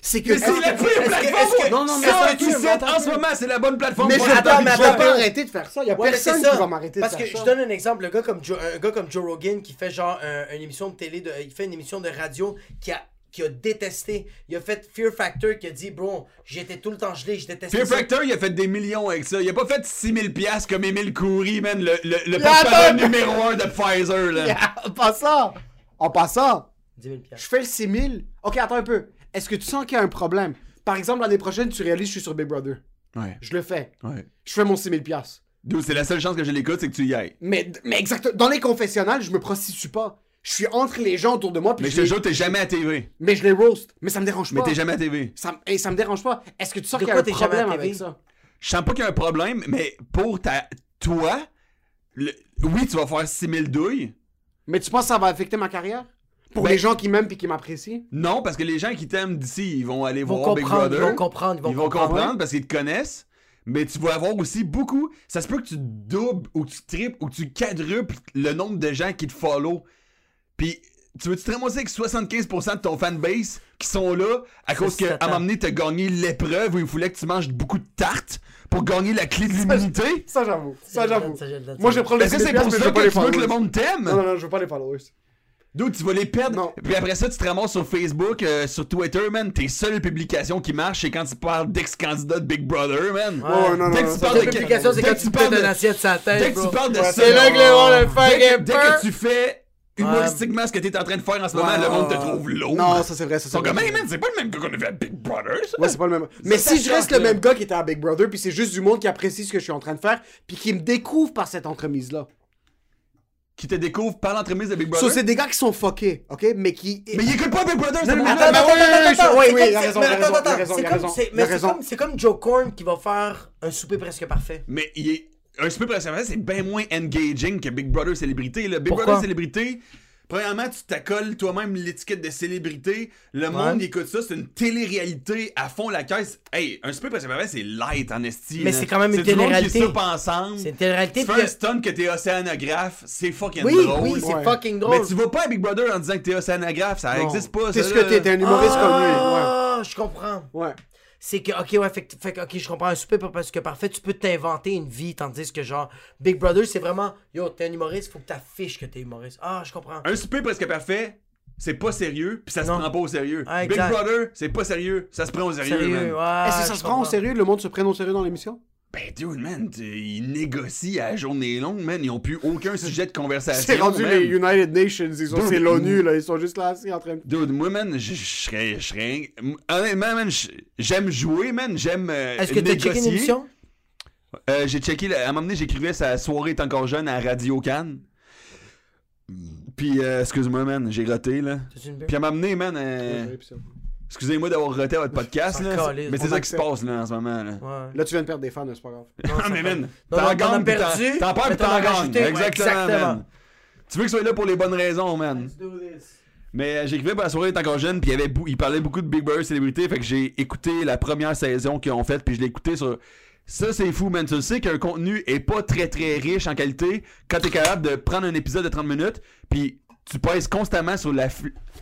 C'est que. Mais c'est la que- pire que- plateforme! que- Non, non, mais Ça, attends tu sais, en ce moment, c'est la bonne plateforme Mais attends, pas, mais je vais attends. pas arrêter de faire ça. Il y a personne qui va m'arrêter de Parce faire que ça. je donne un exemple, le gars comme Joe, un gars comme Joe Rogan qui fait genre un- une émission de télé, de, il fait une émission de radio qui a qui a détesté. Il a fait Fear Factor qui a dit bro, j'étais tout le temps gelé, je détestais Fear ça. Factor, il a fait des millions avec ça. Il a pas fait 6000 piastres comme Émile Coury, man, le, le, le porte-parole a- numéro 1 de Pfizer, là. En passant, en passant, 10 000 piastres. je fais le 6000. Ok, attends un peu. Est-ce que tu sens qu'il y a un problème? Par exemple, l'année prochaine, tu réalises je suis sur Big Brother. Ouais, Je le fais. ouais. Je fais mon 6000 piastres. Dude, c'est la seule chance que je l'écoute, c'est que tu y ailles. Mais, mais exactement. Dans les confessionnals, je me prostitue pas. Je suis entre les gens autour de moi. Puis Mais je te jure, t'es jamais à TV. mais je les roast. Mais ça me dérange Mais pas. t'es jamais à TV. Ça, et ça me dérange pas. Est-ce que tu sens qu'il y a un problème avec ça? Je sens pas qu'il y a un problème, mais pour ta, toi, le- oui, tu vas faire 6000 douilles. Mais tu penses que ça va affecter ma carrière? Pour Ben- les gens qui m'aiment et qui m'apprécient? Non, parce que les gens qui t'aiment d'ici, ils vont aller Ils vont voir Big comprendre, ils Brother. vont comprendre, ils vont Ils vont comprendre. comprendre parce qu'ils te connaissent. Mais tu vas avoir aussi beaucoup. Ça se peut que tu doubles ou tu triples ou tu quadruples le nombre de gens qui te follow. Puis tu veux-tu te ramasser avec 75% de ton fanbase qui sont là à cause qu'à un moment donné t'as gagné l'épreuve où il fallait que tu manges beaucoup de tartes pour gagner la clé de l'immunité? Ça, j'avoue. Ça, j'avoue. Moi, ça, je prends les Est-ce que c'est 6000 pour ça que les tu veux que le monde t'aime? Non, non, non, je veux pas les followers. D'où tu vas les perdre? Non. Puis après ça, tu te ramasses sur Facebook, euh, sur Twitter, man. Tes seules publications qui marchent, c'est quand tu parles d'ex-candidat de Big Brother, man. Ouais, Ouais, non, non, Dès que non, tu parles de publication, c'est quand tu parles de- assiette sur la Dès tête, que tu parles de ça, c'est là que les gens le dès, que, dès tu fais humoristiquement ce que t'es en train de faire en ce moment, Ouais, le monde te trouve lourd. Non, ça, c'est vrai. Ça, c'est vrai. man, c'est pas le même gars qu'on a vu à Big Brother, ça. Ouais, c'est pas le même. Mais si je reste le même gars qui était à Big Brother, puis c'est juste du monde qui apprécie ce que je suis en train de faire, puis qui me découvre par cette entremise-là. Qui te découvre par l'entremise de Big So, Brother. c'est des gars qui sont fuckés, ok? Mais qui. mais il écoute pas Big Brother, c'est mais c'est comme- Joe Corn qui va faire un souper presque parfait. Mais il est. Un super précédent, c'est bien moins engaging que Big Brother Célébrité. Là. Big Pourquoi? Brother Célébrité, premièrement, tu t'accoles toi-même l'étiquette de célébrité. Le monde il écoute ça, c'est une télé-réalité à fond la caisse. Hey, un super parce que c'est light en esti. Mais c'est quand même une du monde qui télé-réalité. soupe ensemble. C'est une télé-réalité. Tu fais un stunt que t'es océanographe, c'est fucking Oui, drôle. oui, c'est Ouais. fucking drôle. Mais tu vas pas à Big Brother en disant que t'es océanographe, ça Non. existe pas. C'est ce que t'es, t'es un humoriste comme lui. Ah, je comprends. Ouais. C'est que, ok, ouais, fait, que- fait que, ok, je comprends un super parce que parfait, tu peux t'inventer une vie, tandis que genre, Big Brother, c'est vraiment, yo, t'es un humoriste, faut que t'affiches que t'es humoriste. Ah, je comprends. Un souper presque parfait, c'est pas sérieux, puis ça se Non. prend pas au sérieux. Ah, Big. Brother, c'est pas sérieux, ça se prend au sérieux, Sérieux, man. ouais. Est-ce que ça se prend au sérieux? Le monde se prenne au sérieux dans l'émission? Ben, dude, man, t- ils négocient à la journée longue, man. Ils ont plus aucun sujet de conversation. C'est rendu man. les United Nations, ils sont, Dude, c'est l'ONU, là, ils sont juste là assis en train de... Dude, moi, man, je serais. je serais- Honnêtement, man, j'aime jouer, man. J'aime. euh, Est-ce que t'as checké une émission? Euh, j'ai checké, à un moment donné, j'écrivais sa soirée est encore jeune à Radio Cannes. Puis, euh, excuse-moi, man, j'ai roté, là. Puis, à m'amener, man, euh, excusez-moi d'avoir roté à votre podcast, là. Mais c'est ça qui se passe, là, en ce moment, là. Ouais. Là, tu viens de perdre des fans, c'est pas grave. Non, Ah, mais man, t'en gagnes, perdu, t'en- t'en perds, t'en gagnes. Exactement, exactement. man. Tu veux que je sois là pour les bonnes raisons, man. Mais euh, j'écrivais pour la soirée est encore jeune, puis il, avait parlait beaucoup de Big Brother célébrité, fait que j'ai écouté la première saison qu'ils ont faite, puis je l'ai écouté sur. Ça, c'est fou, man. Tu le sais qu'un contenu est pas très très riche en qualité quand t'es capable de prendre un épisode de 30 minutes, puis tu pèses constamment sur la.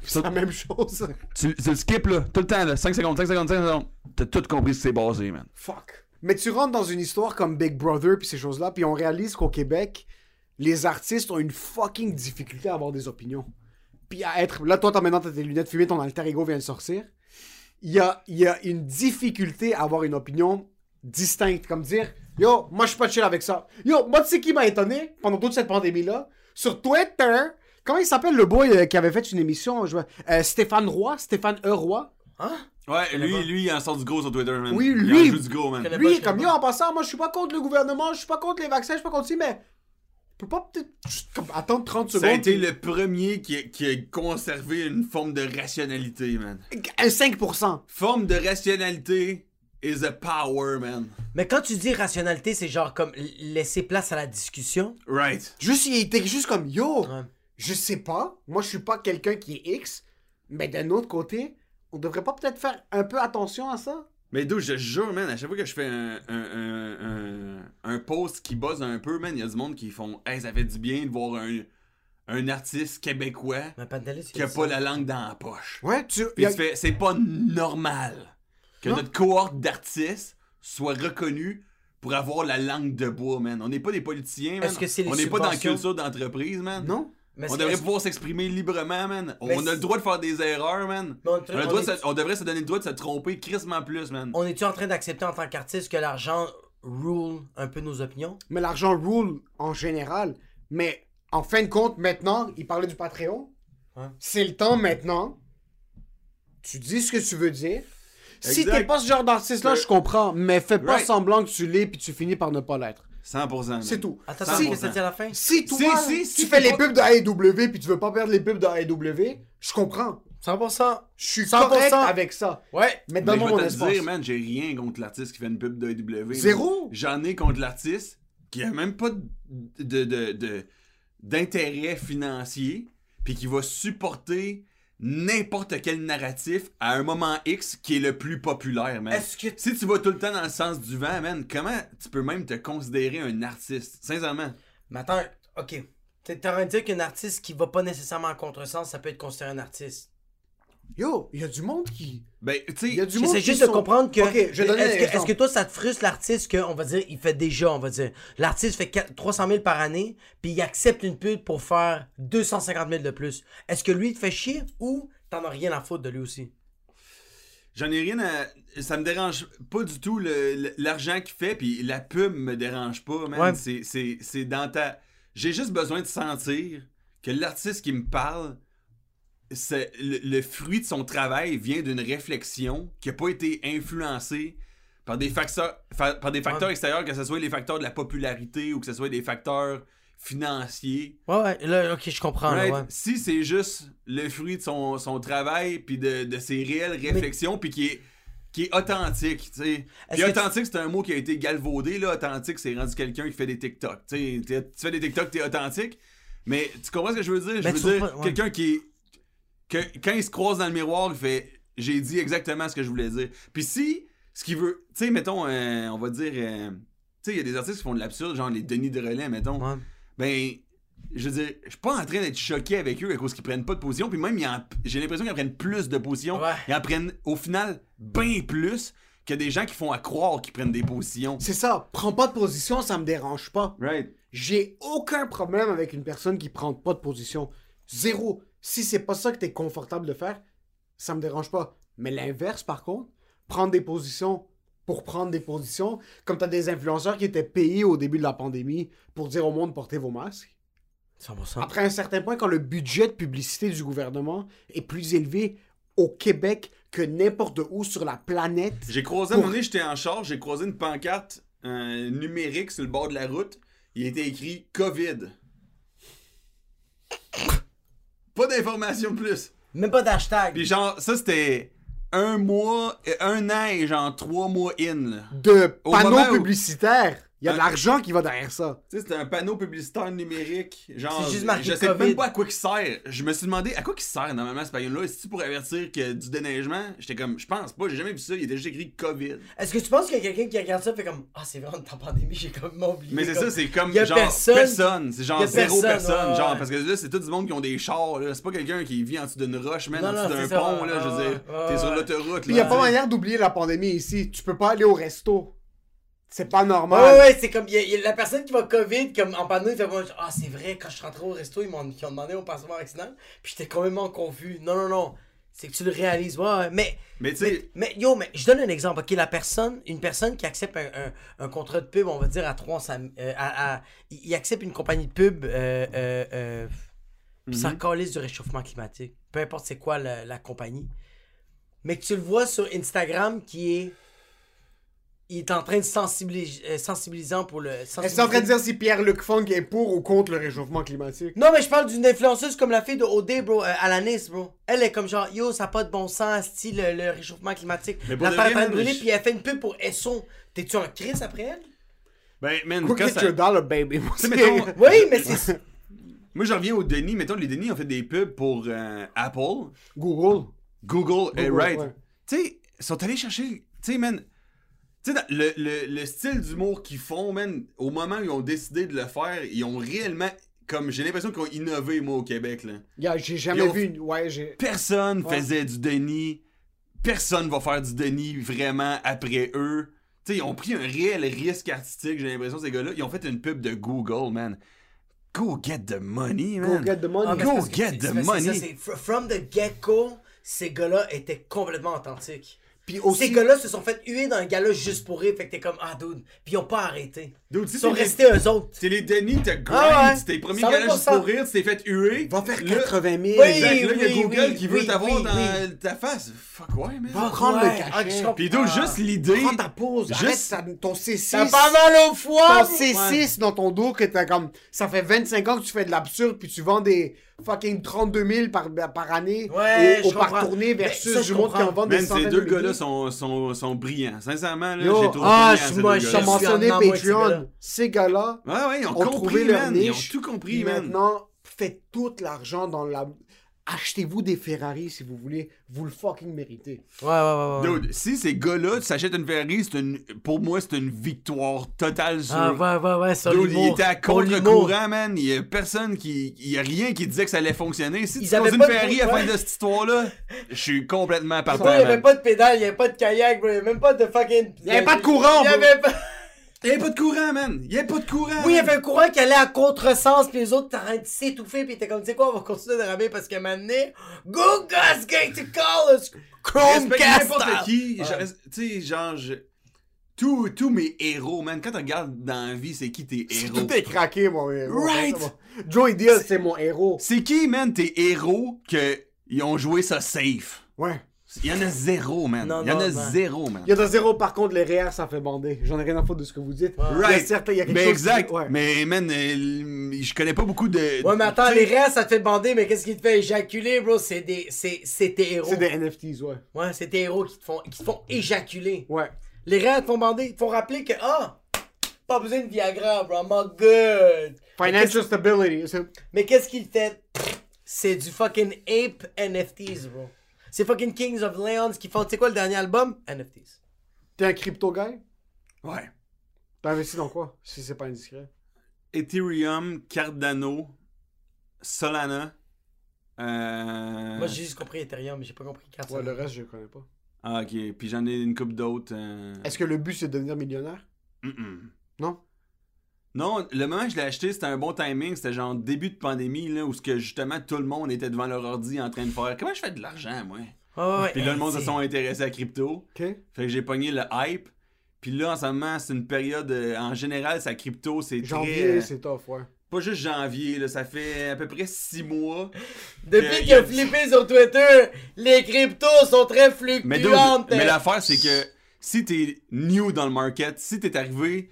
C'est la même chose. tu, tu le skip là, tout le temps, là, 5 secondes, 5 secondes, 5 secondes. T'as tout compris ce que c'est basé, man. Fuck. Mais tu rentres dans une histoire comme Big Brother puis ces choses-là, puis on réalise qu'au Québec, les artistes ont une fucking difficulté à avoir des opinions. Puis à être... Là, toi, t'as maintenant tes lunettes fumées, ton alter ego vient de sortir. Il y a, il y a une difficulté à avoir une opinion distincte. Comme dire, yo, moi, je suis pas chill avec ça. Yo, moi, tu sais qui m'a étonné pendant toute cette pandémie-là? Sur Twitter, comment il s'appelle le boy euh, qui avait fait une émission? je vois, euh, Stéphane Roy? Stéphane E. Roy? Hein? Ouais, lui, lui, il en sort du gros sur Twitter, man. Oui, Il lui. en joue du gros, man. Lui, il est comme yo, en passant, moi je suis pas contre le gouvernement, je suis pas contre les vaccins, je suis pas contre ci, mais. Je peux pas peut-être juste comme attendre 30 Ça a secondes. été le premier qui a, qui a conservé une forme de rationalité, man. Un 5%. Forme de rationalité is a power, man. Mais quand tu dis rationalité, c'est genre comme laisser place à la discussion. Right. Juste, il était juste comme yo, Ouais. Je sais pas, moi je suis pas quelqu'un qui est X, mais d'un autre côté, on devrait pas peut-être faire un peu attention à ça? Mais d'où je te jure, man, à chaque fois que je fais un, un, un, un, un post qui buzz un peu, man, il y a du monde qui font Hey, ça fait du bien de voir un, un artiste québécois qui a pas la langue dans la poche. Ouais, tu. Puis y a- tu fais, c'est pas normal que Non. notre cohorte d'artistes soit reconnue pour avoir la langue de bois, man. On n'est pas des politiciens, man. Est-ce que c'est les On n'est pas dans la culture d'entreprise, man. Non? Mais On devrait pouvoir s'exprimer librement, man. On a le droit de faire des erreurs, man. Mais on- On, a le on droit de est- se- on devrait se donner le droit de se tromper crissement plus, man. On est-tu en train d'accepter en tant qu'artiste que l'argent rule un peu nos opinions? Mais l'argent rule en général. Mais en fin de compte, maintenant, il parlait du Patreon. C'est le temps maintenant. Tu dis ce que tu veux dire. Si t'es pas ce genre d'artiste-là, je comprends. Mais fais pas Right. semblant que tu l'es puis tu finis par ne pas l'être. 100%. man. C'est tout. Attends, Si, à la fin? si toi, Si, si, tu si, fais les pubs de AEW puis tu veux pas perdre les pubs de AEW, je comprends. 100%. Je suis 100%. correct avec ça. Ouais. Mais Mais donne-moi je mon vais te espace. dire, man, j'ai rien contre l'artiste qui fait une pub de AEW. Zéro. J'en ai contre l'artiste qui a même pas de, de, de- de- d'intérêt financier, puis qui va supporter n'importe quel narratif à un moment X qui est le plus populaire, man. Est-ce que Si tu vas tout le temps dans le sens du vent, man, comment tu peux même te considérer un artiste? Sincèrement. Mais attends, ok. T'es en train de dire qu'un artiste qui va pas nécessairement en contresens, ça peut être considéré un artiste. Yo, il y a du monde qui. Ben, tu Il y a sais, du monde J'essaie qui juste de comprendre que. Ok, je vais donner un est-ce, que exemple. est-ce que toi, ça te frustre l'artiste qu'on va dire, il fait déjà, on va dire. L'artiste fait 4 300 000 par année, puis il accepte une pub pour faire 250 000 de plus. Est-ce que lui, il te fait chier ou t'en as rien à foutre de lui aussi? J'en ai rien à. Ça me dérange pas du tout le- le- l'argent qu'il fait, puis la pub me dérange pas, man. Ouais. C'est- C'est c'est dans ta. J'ai juste besoin de sentir que l'artiste qui me parle, le, le fruit de son travail vient d'une réflexion qui a pas été influencée par des facteurs, fa- par des facteurs Ouais. extérieurs, que ce soit les facteurs de la popularité ou que ce soit des facteurs financiers. Ouais, ouais, là, ok, je comprends. là, Right? ouais. Si c'est juste le fruit de son, son travail puis de, de ses réelles réflexions puis qui est qui est authentique, tu sais. Puis authentique, c'est un mot qui a été galvaudé là, authentique, c'est rendu quelqu'un qui fait des TikTok. Tu sais, tu fais des TikTok, t'es authentique. Mais tu comprends ce que je veux dire? Je Ben, veux dire, ouais. quelqu'un qui est. Que, quand il se croise dans le miroir, il fait J'ai dit exactement ce que je voulais dire. Puis si, ce qu'il veut. Tu sais, mettons, euh, on va dire. euh, tu sais, il y a des artistes qui font de l'absurde, genre les Denis de relais, mettons. Ouais. Ben. Je veux dire, je suis pas en train d'être choqué avec eux à cause qu'ils prennent pas de position. Puis même, j'ai l'impression qu'ils en prennent plus de positions. Ouais. Ils en prennent, au final, bien plus que des gens qui font à croire qu'ils prennent des positions. C'est ça, prends pas de position, ça me dérange pas. Right. J'ai aucun problème avec une personne qui prend pas de position. Zéro. Si c'est pas ça que t'es confortable de faire, ça me dérange pas. Mais l'inverse, par contre, prendre des positions pour prendre des positions, comme t'as des influenceurs qui étaient payés au début de la pandémie pour dire au monde portez vos masques. 100%. Après un certain point, quand le budget de publicité du gouvernement est plus élevé au Québec que n'importe où sur la planète, J'ai croisé, à un moment donné, j'étais en charge, j'ai croisé une pancarte euh, numérique sur le bord de la route. Il était écrit COVID. Pas d'informations de plus. Même pas d'hashtag. Puis genre, ça c'était un mois, un an et genre trois mois in. là. de Au panneaux moment où- publicitaires, il y a de l'argent qui va derrière ça. Tu sais, c'était un panneau publicitaire numérique. Genre, C'est juste je sais COVID. même pas à quoi il sert. Je me suis demandé à quoi il sert normalement ce panneau-là. Est-ce pour avertir que du déneigement? J'étais comme, je pense pas, j'ai jamais vu ça. Il était juste écrit COVID. Est-ce que tu penses qu'il y a quelqu'un qui regarde ça et fait comme Ah, c'est vrai, on est en pandémie, j'ai complètement oublié. Mais c'est comme- ça, c'est comme y genre personne- personne. C'est genre y zéro personne, personne. ouais, genre, parce que là, c'est tout du monde qui ont des chars. C'est pas quelqu'un qui vit en dessous d'une roche, Non, en dessous d'un c'est ça, pont. là, je veux ouais, dire, t'es sur l'autoroute. Il n'y a pas manière d'oublier la pandémie ici. Tu peux pas aller au resto. C'est pas normal. Ouais, ouais, c'est comme y a- y a la personne qui va COVID, comme en pandémie, fait Ah, c'est vrai, quand je suis rentré au resto, ils m'ont demandé mon passeport vaccinal, puis j'étais complètement confus. Non, non, non. C'est que tu le réalises. Ouais, ouais. Mais, Mais tu mais, sais, mais, yo, mais je donne un exemple. Ok, la personne, une personne qui accepte un, un, un contrat de pub, on va dire à 300. euh, à, à- il accepte une compagnie de pub, euh, euh, euh, puis Mhm. s'en calisse du réchauffement climatique. Peu importe c'est quoi la, la compagnie. Mais que tu le vois sur Instagram qui est. Il est en train de sensibiliser, euh, sensibilisant pour le. Est-ce que t'es en train de dire si Pierre-Luc Funk est pour ou contre le réchauffement climatique? Non, mais je parle d'une influenceuse comme la fille de OD, bro, euh, Alanis, bro. Elle est comme genre, yo, ça n'a pas de bon sens, style le, le réchauffement climatique. Mais pour La est train de brûler, je- puis elle fait une pub pour Esson. T'es-tu en crise après elle? ben, man, Go quand ça- your dollar, baby. Mettons, Oui, mais c'est. moi je reviens au Denis. Mettons, les Denis ont fait des pubs pour euh, Apple, Google. Google, et Google, Right. ouais. Tu sais, ils sont allés chercher. Tu sais, man. Tu sais, le, le, le style d'humour qu'ils font, man, au moment où ils ont décidé de le faire, ils ont réellement. Comme j'ai l'impression qu'ils ont innové, moi, au Québec, là. Yeah, j'ai jamais ont- vu une... Ouais, j'ai... Personne Ouais. faisait du Denis. Personne va faire du Denis vraiment après eux. Tu sais, ils ont pris un réel risque artistique, j'ai l'impression, ces gars-là. Ils ont fait une pub de Google, man. Go get the money, Go man. get the money. Ah, Go get the money. ça, From the get-go, ces gars-là étaient complètement authentiques. Puis aussi... Ces gars-là se sont fait huer dans un gala juste pour rire, fait que t'es comme, ah, dude. Puis ils ont pas arrêté. Dude, Ils sont restés eux autres. C'est les Denis, t'as grind, Ah ouais. c'était les premiers 100%. gars juste pour rire, tu t'es fait huer. Va faire Là- 80 000. Oui. Exact, là, il y a oui, Google oui, qui veut oui, t'avoir oui, dans ta face. Fuck ouais, man. Va prendre le Ouais. cachet. Ah. Pis dude, juste l'idée. Prends ta pause. Juste- Arrête ton C6. T'as pas mal au foie! Ton C6 dans ton dos que t'as comme... Ça fait 25 ans que tu fais de l'absurde puis tu vends des fucking 32 000 par, par année Ouais, au, au je par tournée versus ça, je du monde qui en vend des Man, ces centaines deux de gars-là sont, sont, sont brillants. Sincèrement, là, Yo, j'ai trouvé ah, brillants, je- mentionné. Patreon. Ces gars-là Ouais, ouais, ils ont, ont compris, trouvé leur man. Ils ont niche. tout compris, man. maintenant, faites tout l'argent dans la... Achetez-vous des Ferrari si vous voulez. Vous le fucking méritez. Ouais, ouais, ouais. ouais. Dude, si ces gars-là s'achètent une Ferrari, c'est une, pour moi, c'est une victoire totale sur. Ah, ouais, ouais, ouais, sur Dude, il était à contre-courant, man. Il y a personne qui. Il y a rien qui disait que ça allait fonctionner. Si Ils tu avaient une Ferrari à la fin de cette histoire-là, je suis complètement Bro, partant, il y avait pas de pédale, il y avait pas de kayak, bro, il y avait même pas de fucking. Il y avait pas de courant, Il y bro. avait pas. Il y a pas de courant, man. Il y a pas de courant. Oui, il y avait un courant qui allait à contresens, puis les autres t'as train de s'étouffer, puis t'es comme, tu sais quoi, on va continuer de ramer parce moment donné, Google's going to call us Chromecast! n'importe qui. Tu sais, genre, je- tous, tous mes héros, man. Quand tu regardes dans la vie, c'est qui tes héros? Tout est craqué, mon héros. Right. Joey Diaz, c'est mon héros. C'est qui, man, tes héros que ils ont joué ça safe? Ouais. Il y en a zéro, man. Non, Il y en non, a non. zéro, man. Il y a de zéro, par contre, les REER, ça fait bander. J'en ai rien à foutre de ce que vous dites. Il y a Right. il y a quelque Mais chose exact. qui- ouais. Mais, man, euh, je connais pas beaucoup de. Ouais, mais attends, les restes, ça te fait bander, mais qu'est-ce qui te fait éjaculer, bro? C'est des. C'est c'est tes héros. C'est des NFTs, ouais. Ouais, c'est tes héros qui te font, qui te font éjaculer. Ouais. Les restes te font bander, ils te font rappeler que, ah, pas besoin de Viagra, bro, I'm good. Financial stability. c'est- Mais qu'est-ce qu'il fait? C'est du fucking ape NFTs, bro. C'est fucking Kings of Leons qui font. Tu sais quoi le dernier album? NFTs. T'es un crypto guy? Ouais. T'as investi dans quoi? Si c'est pas indiscret? Ethereum, Cardano, Solana. Euh... Moi, j'ai juste compris Ethereum, mais j'ai pas compris Cardano. Ouais, le reste, je connais pas. Ah, ok. Puis j'en ai une coupe d'autres. euh, Est-ce que le but, c'est de devenir millionnaire? Non? Non, le moment que je l'ai acheté, c'était un bon timing. C'était genre début de pandémie, là, où ce que justement tout le monde était devant leur ordi en train de faire Comment je fais de l'argent, moi? Puis là, le monde se sont intéressés à crypto. Fait que j'ai pogné le hype. Puis là, en ce moment, c'est une période. euh, en général, sa crypto, c'est. Janvier, euh, c'est tough, ouais. pas juste janvier, là, ça fait à peu près six mois. Depuis qu'il y a- a flippé sur Twitter, les cryptos sont très Mais, fluctuantes. mais l'affaire, c'est que si t'es new dans le market, si t'es arrivé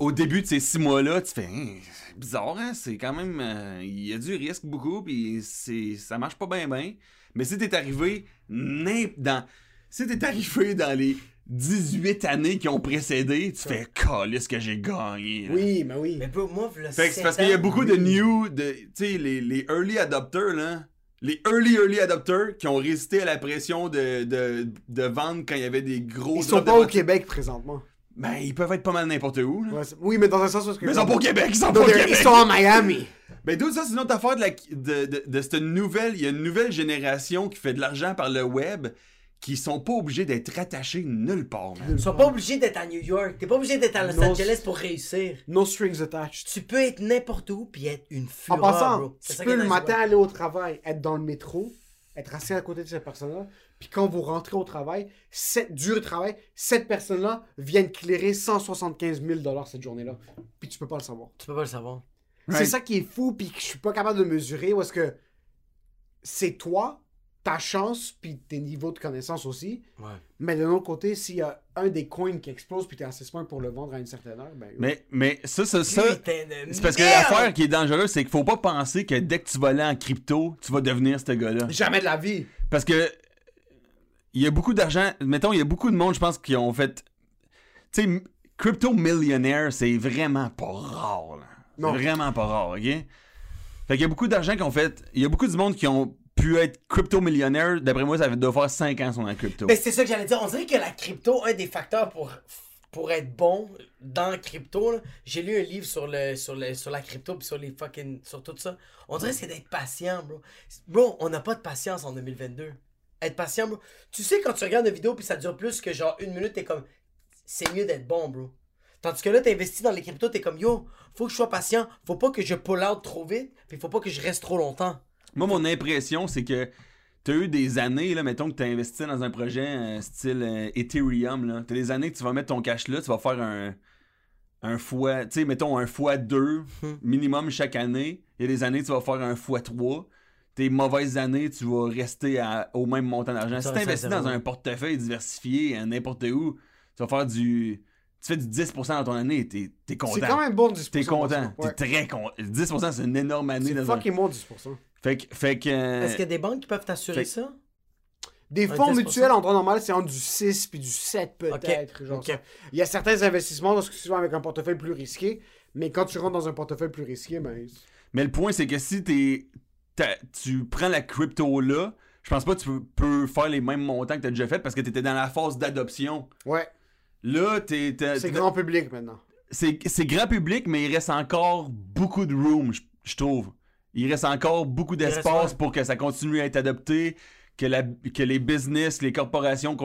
au début de ces six mois-là, tu fais Hein, bizarre, hein? C'est quand même. euh, Il y a du risque beaucoup, puis c'est ça marche pas bien, bien. Mais si t'es arrivé dans. Si t'es arrivé dans les 18 années qui ont précédé, tu fais Calisse que j'ai gagné. là. Oui, mais oui. Mais bro, moi, le Fait que c'est parce qu'il y a beaucoup de new, de, tu sais, les, les early adopters, là. Les early, early adopters qui ont résisté à la pression de, de, de vendre quand il y avait des gros. Ils sont pas au. Québec présentement. Ben, ils peuvent être pas mal n'importe où, là. Ouais, c'est- oui, mais dans un sens où... Mais ils sont pas au Québec, ils sont pas au Québec. Ils sont à Miami. Ben, d'où ça, c'est une autre affaire de, la, de, de, de cette nouvelle. Il y a une nouvelle génération qui fait de l'argent par le web qui sont pas obligés d'être rattachés nulle part, man. Ils sont pas obligés d'être à New York. T'es pas obligé d'être à Los Non, Angeles pour réussir. No strings attached. Tu peux être n'importe où puis être une En fureur, passant, bro. C'est tu ça peux est le nice, matin ouais. aller au travail, être dans le métro, être assis à côté de cette personne-là, puis quand vous rentrez au travail, cette, dur travail, cette personne-là vient de clairer 175 000 cette journée-là. Puis tu peux pas le savoir. Tu peux pas le savoir. C'est ça qui est fou, puis que je suis pas capable de mesurer, où est-ce que c'est toi, ta chance, puis tes niveaux de connaissance aussi. Ouais. Mais de l'autre côté, s'il y a un des coins qui explose, puis t'es assez smart pour le vendre à une certaine heure, ben... Mais, mais ça, ça, ça. C'est parce que l'affaire qui est dangereuse, c'est qu'il faut pas penser que dès que tu vas aller en crypto, tu vas devenir ce gars-là. Jamais de la vie! Parce que il y a beaucoup d'argent. Mettons, il y a beaucoup de monde, je pense, qui ont fait. Tu sais, crypto millionnaire, c'est vraiment pas rare. là. Non. vraiment pas rare, ok? Fait qu'il y a beaucoup d'argent qui ont fait. Il y a beaucoup de monde qui ont pu être crypto millionnaire. D'après moi, ça doit faire 5 ans sont en crypto. Mais c'est ça que j'allais dire. On dirait que la crypto, un des facteurs pour, pour être bon dans la crypto, là, j'ai lu un livre sur, le, sur, le, sur la crypto puis sur les fucking. sur tout ça. On dirait que c'est d'être patient, bro. Bro, on n'a pas de patience en 2022. Être patient, bro. Tu sais, quand tu regardes une vidéo puis ça dure plus que genre une minute, t'es comme. C'est mieux d'être bon, bro. Tandis que là, t'investis dans les cryptos, t'es comme yo, faut que je sois patient, faut pas que je pull out trop vite, puis faut pas que je reste trop longtemps. Moi, mon impression, c'est que t'as eu des années, là, mettons que t'as investi dans un projet euh, style euh, Ethereum, là. T'as des années que tu vas mettre ton cash là, tu vas faire un, un fois, tu sais, mettons un fois 2 minimum chaque année. Il y a des années, tu vas faire un fois 3 Tes mauvaises années, tu vas rester à- au même montant d'argent. Si Ça, t'investis ça, dans un portefeuille diversifié, à n'importe où, tu vas faire du. Tu fais du 10% dans ton année, t'es t'es content. C'est quand même bon 10%. T'es content. Ouais. T'es très content. 10%, c'est une énorme année C'est dans un. fucking bon 10%. Fait que. Fait que euh, Est-ce qu'il y a des banques qui peuvent t'assurer fait- ça? Des fonds 10%. mutuels en droit normal, c'est entre du 6 puis du 7 peut-être. genre ok. ça. Il y a certains investissements parce que souvent avec un portefeuille plus risqué, mais quand tu rentres dans un portefeuille plus risqué, ben. Mais le point, c'est que si t'es, tu prends la crypto là, je pense pas que tu peux, peux faire les mêmes montants que tu as déjà fait parce que tu étais dans la phase d'adoption. Ouais, Là, t'es, c'est grand public maintenant. c'est, c'est grand public, mais il reste encore beaucoup de room, je- je trouve. Il reste encore beaucoup d'espace pour que ça continue à être adopté, que, la, que les business, les corporations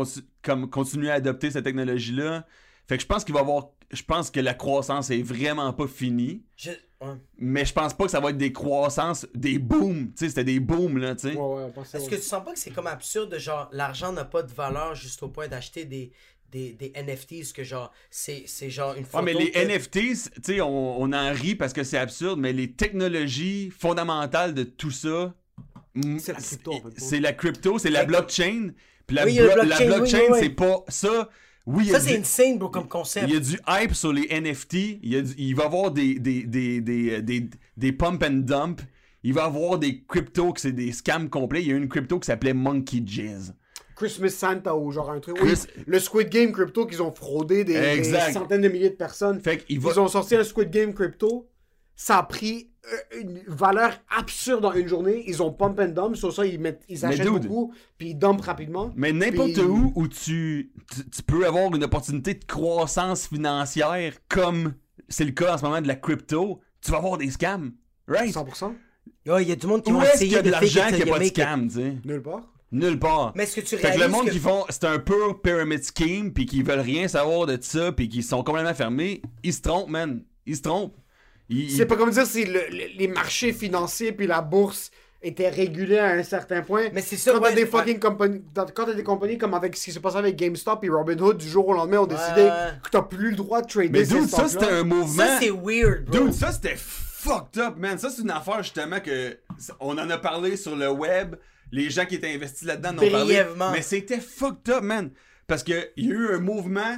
comme, continuent à adopter cette technologie-là. Fait que je pense qu'il va y avoir. Je pense que la croissance est vraiment pas finie. Je... ouais. Mais je pense pas que ça va être des croissances, des booms. Tu sais, c'était des booms, là, tu sais. Ouais. Est-ce que tu sens pas que c'est comme absurde de genre l'argent n'a pas de valeur juste au point d'acheter des, des, des NFTs que genre c'est, c'est genre une photo mais les que- NFTs, tu sais, on, on en rit parce que c'est absurde, mais les technologies fondamentales de tout ça, mm, C'est la crypto, en fait. C'est la crypto, c'est la blockchain. Puis la, Oui, blo- blockchain, oui, blockchain, oui, oui. c'est pas ça. Oui, il y a Ça c'est du- insane bro comme concept. Il y a du hype sur les NFT. Il, y a du- il va y avoir des, des, des, des, euh, des, des pump and dump. Il va y avoir des cryptos que c'est des scams complets. Il y a une crypto qui s'appelait Monkey Jizz. Christmas Santa ou genre un truc. Chris- Oui, le Squid Game crypto qu'ils ont fraudé des, centaines de milliers de personnes. Fait qu'il va. Ils ont sorti un Squid Game crypto. ça a pris une valeur absurde en une journée. Ils ont pump and dump, sur ça, ils, mettent, ils achètent dude. beaucoup, puis ils dumpent rapidement. Mais n'importe Puis- où où tu, tu, tu peux avoir une opportunité de croissance financière comme c'est le cas en ce moment de la crypto, tu vas avoir des scams. Right? 100%. Ouais, il y a du monde qui qu'il essayer y a de de l'argent qu'il n'y a pas de scam, tu sais? Nulle part. Nulle part. Mais est-ce que tu Fait que réalises le monde que... qui font, c'est un pur pyramid scheme, puis qui veulent rien savoir de ça, puis qui sont complètement fermés, ils se trompent, man. Ils se trompent. C'est pas comme dire si le- le- les marchés financiers puis la bourse étaient régulés à un certain point. Mais c'est ça, quand t'as ouais, des fucking compagnies, quand t'as des compagnies comme avec ce qui s'est passé avec GameStop et Robinhood, du jour au lendemain, ont décidé ouais. que t'as plus le droit de trader Mais ces dude, ça c'était un mouvement. Ça, c'est weird, bro. Dude, ça c'était fucked up, man. Ça c'est une affaire justement que on en a parlé sur le web. Les gens qui étaient investis là-dedans en ont parlé. Mais c'était fucked up, man. Parce que il y a eu un mouvement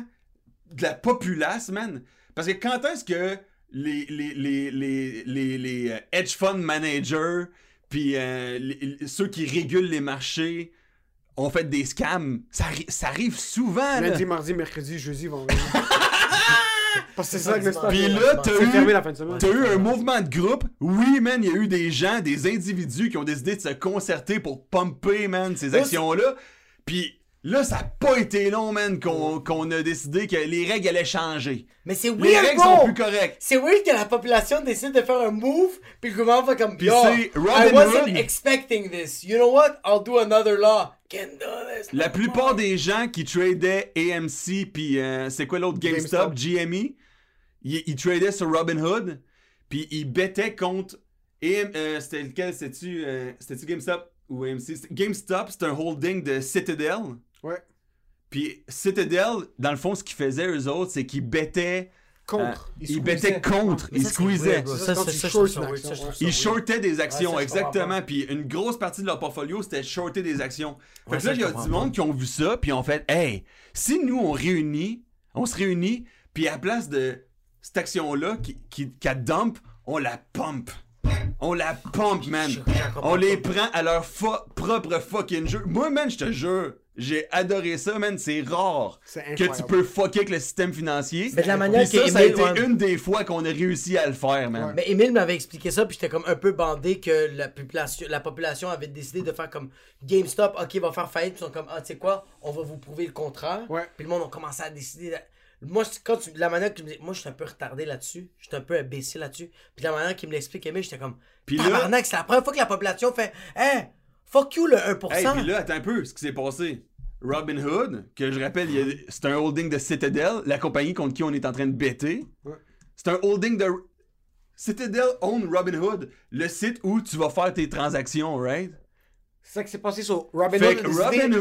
de la populace, man. Parce que quand est-ce que les, les, les, les, les, les, euh, hedge fund managers puis euh, les- ceux qui régulent les marchés ont fait des scams, ça, ça arrive souvent, là. Lundi, mardi, mercredi, jeudi, vendredi. Parce que c'est ça que le stock. Puis là, t'as eu, t'as eu un mouvement de groupe. Oui, man, il y a eu des gens, des individus qui ont décidé de se concerter pour pumper, man, ces actions-là. Puis là, ça a pas été long, man, qu'on a décidé que les règles allaient changer. Mais c'est Les weird, règles bro. sont plus correctes. C'est weird que la population décide de faire un move, puis le gouvernement fait comme Yo, I wasn't Hood. expecting this. You know what? I'll do another law. Can't do this. La plupart des gens qui tradaient AMC puis euh, c'est quoi l'autre? GameStop, GME, ils, ils tradaient sur Robinhood puis ils bettaient contre euh, c'était lequel c'était-tu euh, GameStop ou AMC GameStop, c'est un holding de Citadel. Ouais. Puis Citadel, dans le fond ce qu'ils faisaient eux autres, c'est qu'ils bettaient Contre. euh, Ils ils squeezaient. bettaient contre, Mais ils squeezaient. Ils shortaient des actions, Ouais, exactement. Puis une grosse partie de leur portfolio, c'était shorter des actions. Fait Ouais, que là, il y a du monde qui ont vu ça, puis ont fait Hey, si nous, on réunit, on se réunit, puis à la place de cette action-là qui, qui, qu'elle dump, on la pump. On la pump, man. On les prend à leur fo- propre fucking jeu. Moi, man, je te jure, j'ai adoré ça, man. C'est rare que tu peux fucker avec le système financier. Mais de la manière que ça, ça a été ouais. une des fois qu'on a réussi à le faire, man. Mais Emile m'avait expliqué ça, puis j'étais comme un peu bandé que la population, la population avait décidé de faire comme GameStop, ok, va faire faillite, puis ils sont comme, ah, tu sais quoi, on va vous prouver le contraire. Ouais. Puis le monde a commencé à décider. de- Moi, quand tu, la manière que tu me dis, moi, je suis un peu retardé là-dessus, je suis un peu imbécile là-dessus. Puis la manière qu'il me l'explique, Emile, j'étais comme, Puis là- c'est la première fois que la population fait, hein, fuck you le 1%. Hey, puis là, attends un peu, ce qui s'est passé. Robinhood, que je rappelle, c'est un holding de Citadel, la compagnie contre qui on est en train de bêter. Ouais. C'est un holding de. Citadel own Robinhood, le site où tu vas faire tes transactions, right? C'est ça qui s'est passé sur Robinhood.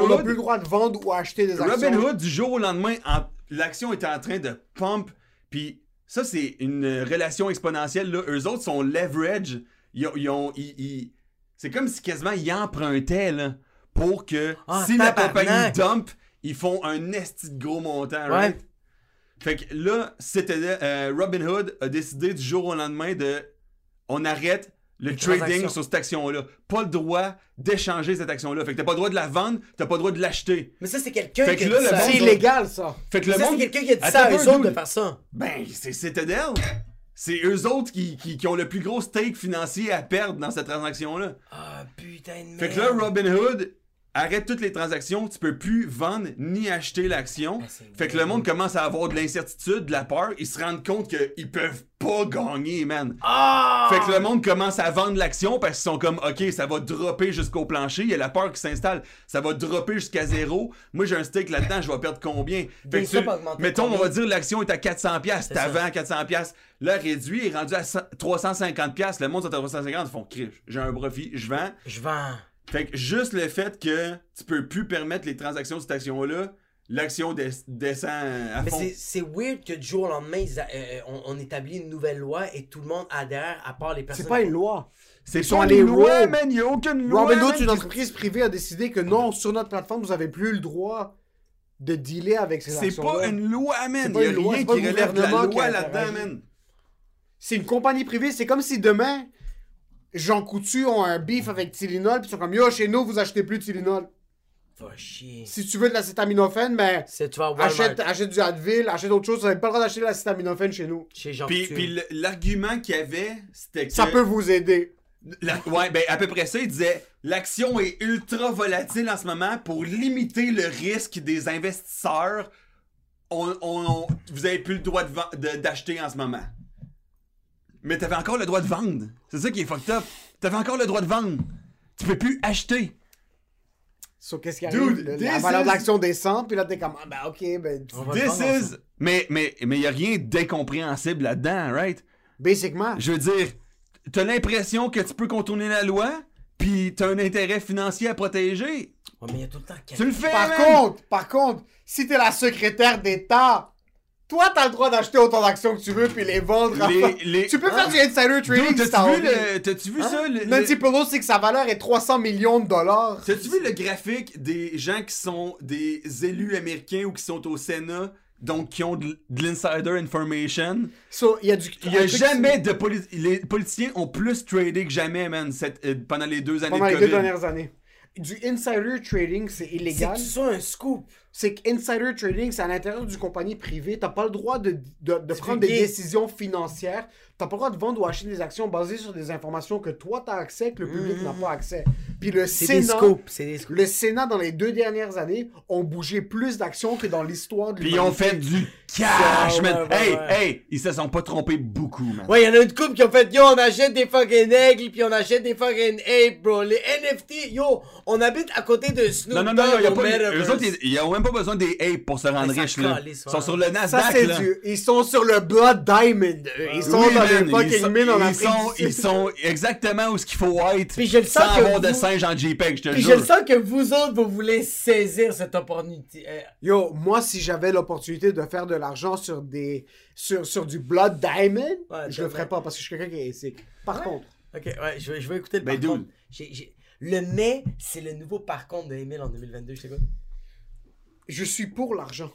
On n'a plus le droit de vendre ou acheter des actions. Robinhood, du jour au lendemain, en- l'action était en train de pump, puis ça, c'est une relation exponentielle, là. Eux autres sont leverage. Ils ont. ils ont- ils- ils- C'est comme si quasiment ils empruntaient, là, pour que Ah, si la compagnie dump, ils font un esti de gros montant, right? Fait que là, c'était euh, Robinhood a décidé du jour au lendemain de on arrête le Les trading sur cette action-là. Pas le droit d'échanger cette action-là. Fait que t'as pas le droit de la vendre, t'as pas le droit de l'acheter. Mais ça, c'est quelqu'un Fait qui que a là, dit le ça. C'est illégal, ça. Fait que Mais le ça, monde. c'est quelqu'un qui a dit Attends ça à eux autres de faire ça. Ben, c'est Citadel. C'est eux autres qui, qui, qui ont le plus gros stake financier à perdre dans cette transaction-là. Ah, putain de merde. Fait que là, Robinhood arrête toutes les transactions, tu peux plus vendre ni acheter l'action. Ah, fait que le monde commence à avoir de l'incertitude, de la peur, ils se rendent compte qu'ils peuvent pas gagner, man. Ah! Fait que le monde commence à vendre l'action parce qu'ils sont comme, OK, ça va dropper jusqu'au plancher. Il y a la peur qui s'installe. Ça va dropper jusqu'à zéro. Moi, j'ai un stake là-dedans, je vais perdre combien? Fait que tu- mettons, on va dire l'action est à 400$. piastres. C'est C'était ça. avant 400$. Là, réduit, est rendu à 100 350$. piastres. Le monde est à 350$. Ils font, crif, j'ai un profit, je vends. Je vends. Fait que juste le fait que tu peux plus permettre les transactions de cette action-là, l'action des- descend à Mais fond. c'est- c'est weird que du jour au lendemain, ils a- euh, on, on établit une nouvelle loi et tout le monde adhère, à part les personnes. C'est pas une loi. C'est sont pas allés une loi, rogue. man. Il y a aucune loi. Robinhood, man, une entreprise privée, a décidé que non, sur notre plateforme, vous avez plus le droit de dealer avec ces C'est actions pas une loi, man. C'est Il pas y a une loi, rien c'est qui relève de la loi là-dedans, man. C'est une compagnie privée. C'est comme si demain, Jean Coutu ont un beef avec Tylenol, puis ils sont comme Yo, chez nous, vous achetez plus de Tylenol. Va chier. Si tu veux de l'acétaminophène, ben, C'est, tu vas à Walmart. achète, achète du Advil, achète autre chose. Vous n'avez pas le droit d'acheter de l'acétaminophène chez nous. Chez Jean Puis, Coutu. puis l'argument qu'il y avait, c'était que. Ça peut vous aider. La- ouais, ben à peu près ça, il disait l'action est ultra volatile en ce moment pour limiter le risque des investisseurs. On, on- on- vous avez plus le droit de ven- de- d'acheter en ce moment. Mais t'avais encore le droit de vendre. C'est ça qui est fucked up. T'avais encore le droit de vendre. Tu peux plus acheter. So, qu'est-ce qui Dude, arrive? Le- la this valeur is- de l'action descend, puis là, t'es comme, ah, ben, ok, ben, This vendre is. ensemble. Mais mais mais y a rien d'incompréhensible là-dedans, right? basiquement. Je veux dire, t'as l'impression que tu peux contourner la loi, puis t'as un intérêt financier à protéger. Ouais, mais il y a tout le temps Tu le fais, Par contre, par contre, si t'es la secrétaire d'État, toi, t'as le droit d'acheter autant d'actions que tu veux, puis les vendre. à- Les- les- Tu peux faire Hein? du insider trading si t'as t'as-tu vu, t'as-tu vu Hein? ça? le- Nancy le- Pelosi, que sa valeur est 300 millions de dollars. T'as-tu vu le graphique des gens qui sont des élus américains ou qui sont au Sénat, donc qui ont de, de l'insider information? So, il y a du. Il y a un truc- jamais de poli- Les politiciens ont plus tradé que jamais, man, cette- euh, pendant les deux années Pendant de les deux dernières années. Du insider trading, c'est C'est illégal. tu sois un scoop. C'est que insider trading, c'est à l'intérieur du compagnie privée. T'as pas le droit de, de, de prendre des décisions financières. T'as pas le droit de vendre ou acheter des actions basées sur des informations que toi t'as accès, que le public n'a pas accès. Puis le Sénat, des scoops. le Sénat dans les deux dernières années ont bougé plus d'actions que dans l'histoire de Puis ils ont fait du cash, man. ouais, hey, ouais. hey, ils se sont pas trompés beaucoup, man. Ouais, il y en a une couple qui ont fait Yo, on achète des fucking aigles, puis on achète des fucking apes, bro. Les NFT, yo, on habite à côté de Snoop Non, non, non, Dogg y a pas, eux autres, ils, ont même pas besoin des apes pour se rendre riches, là. Ils sont sur le Nasdaq, là. du... Ils sont sur le Blood Diamond. Ils sont Oui, dans man, ils sont- ils sont, ils exactement où ce qu'il faut être. Puis je le sens sans que avoir de singe en JPEG, je te Puis je jure. le sens que vous autres, vous voulez saisir cette opportunité. Euh, Yo, moi, si j'avais l'opportunité de faire de l'argent sur des... Sur, sur du Blood Diamond, Ouais, je le ferais pas parce que je suis quelqu'un qui est éthique. Par contre, Ok, ouais, je vais, je vais écouter le Ben, par contre. Le mais, c'est le nouveau par contre de Emile en 2022, je t'écoute. je suis pour l'argent.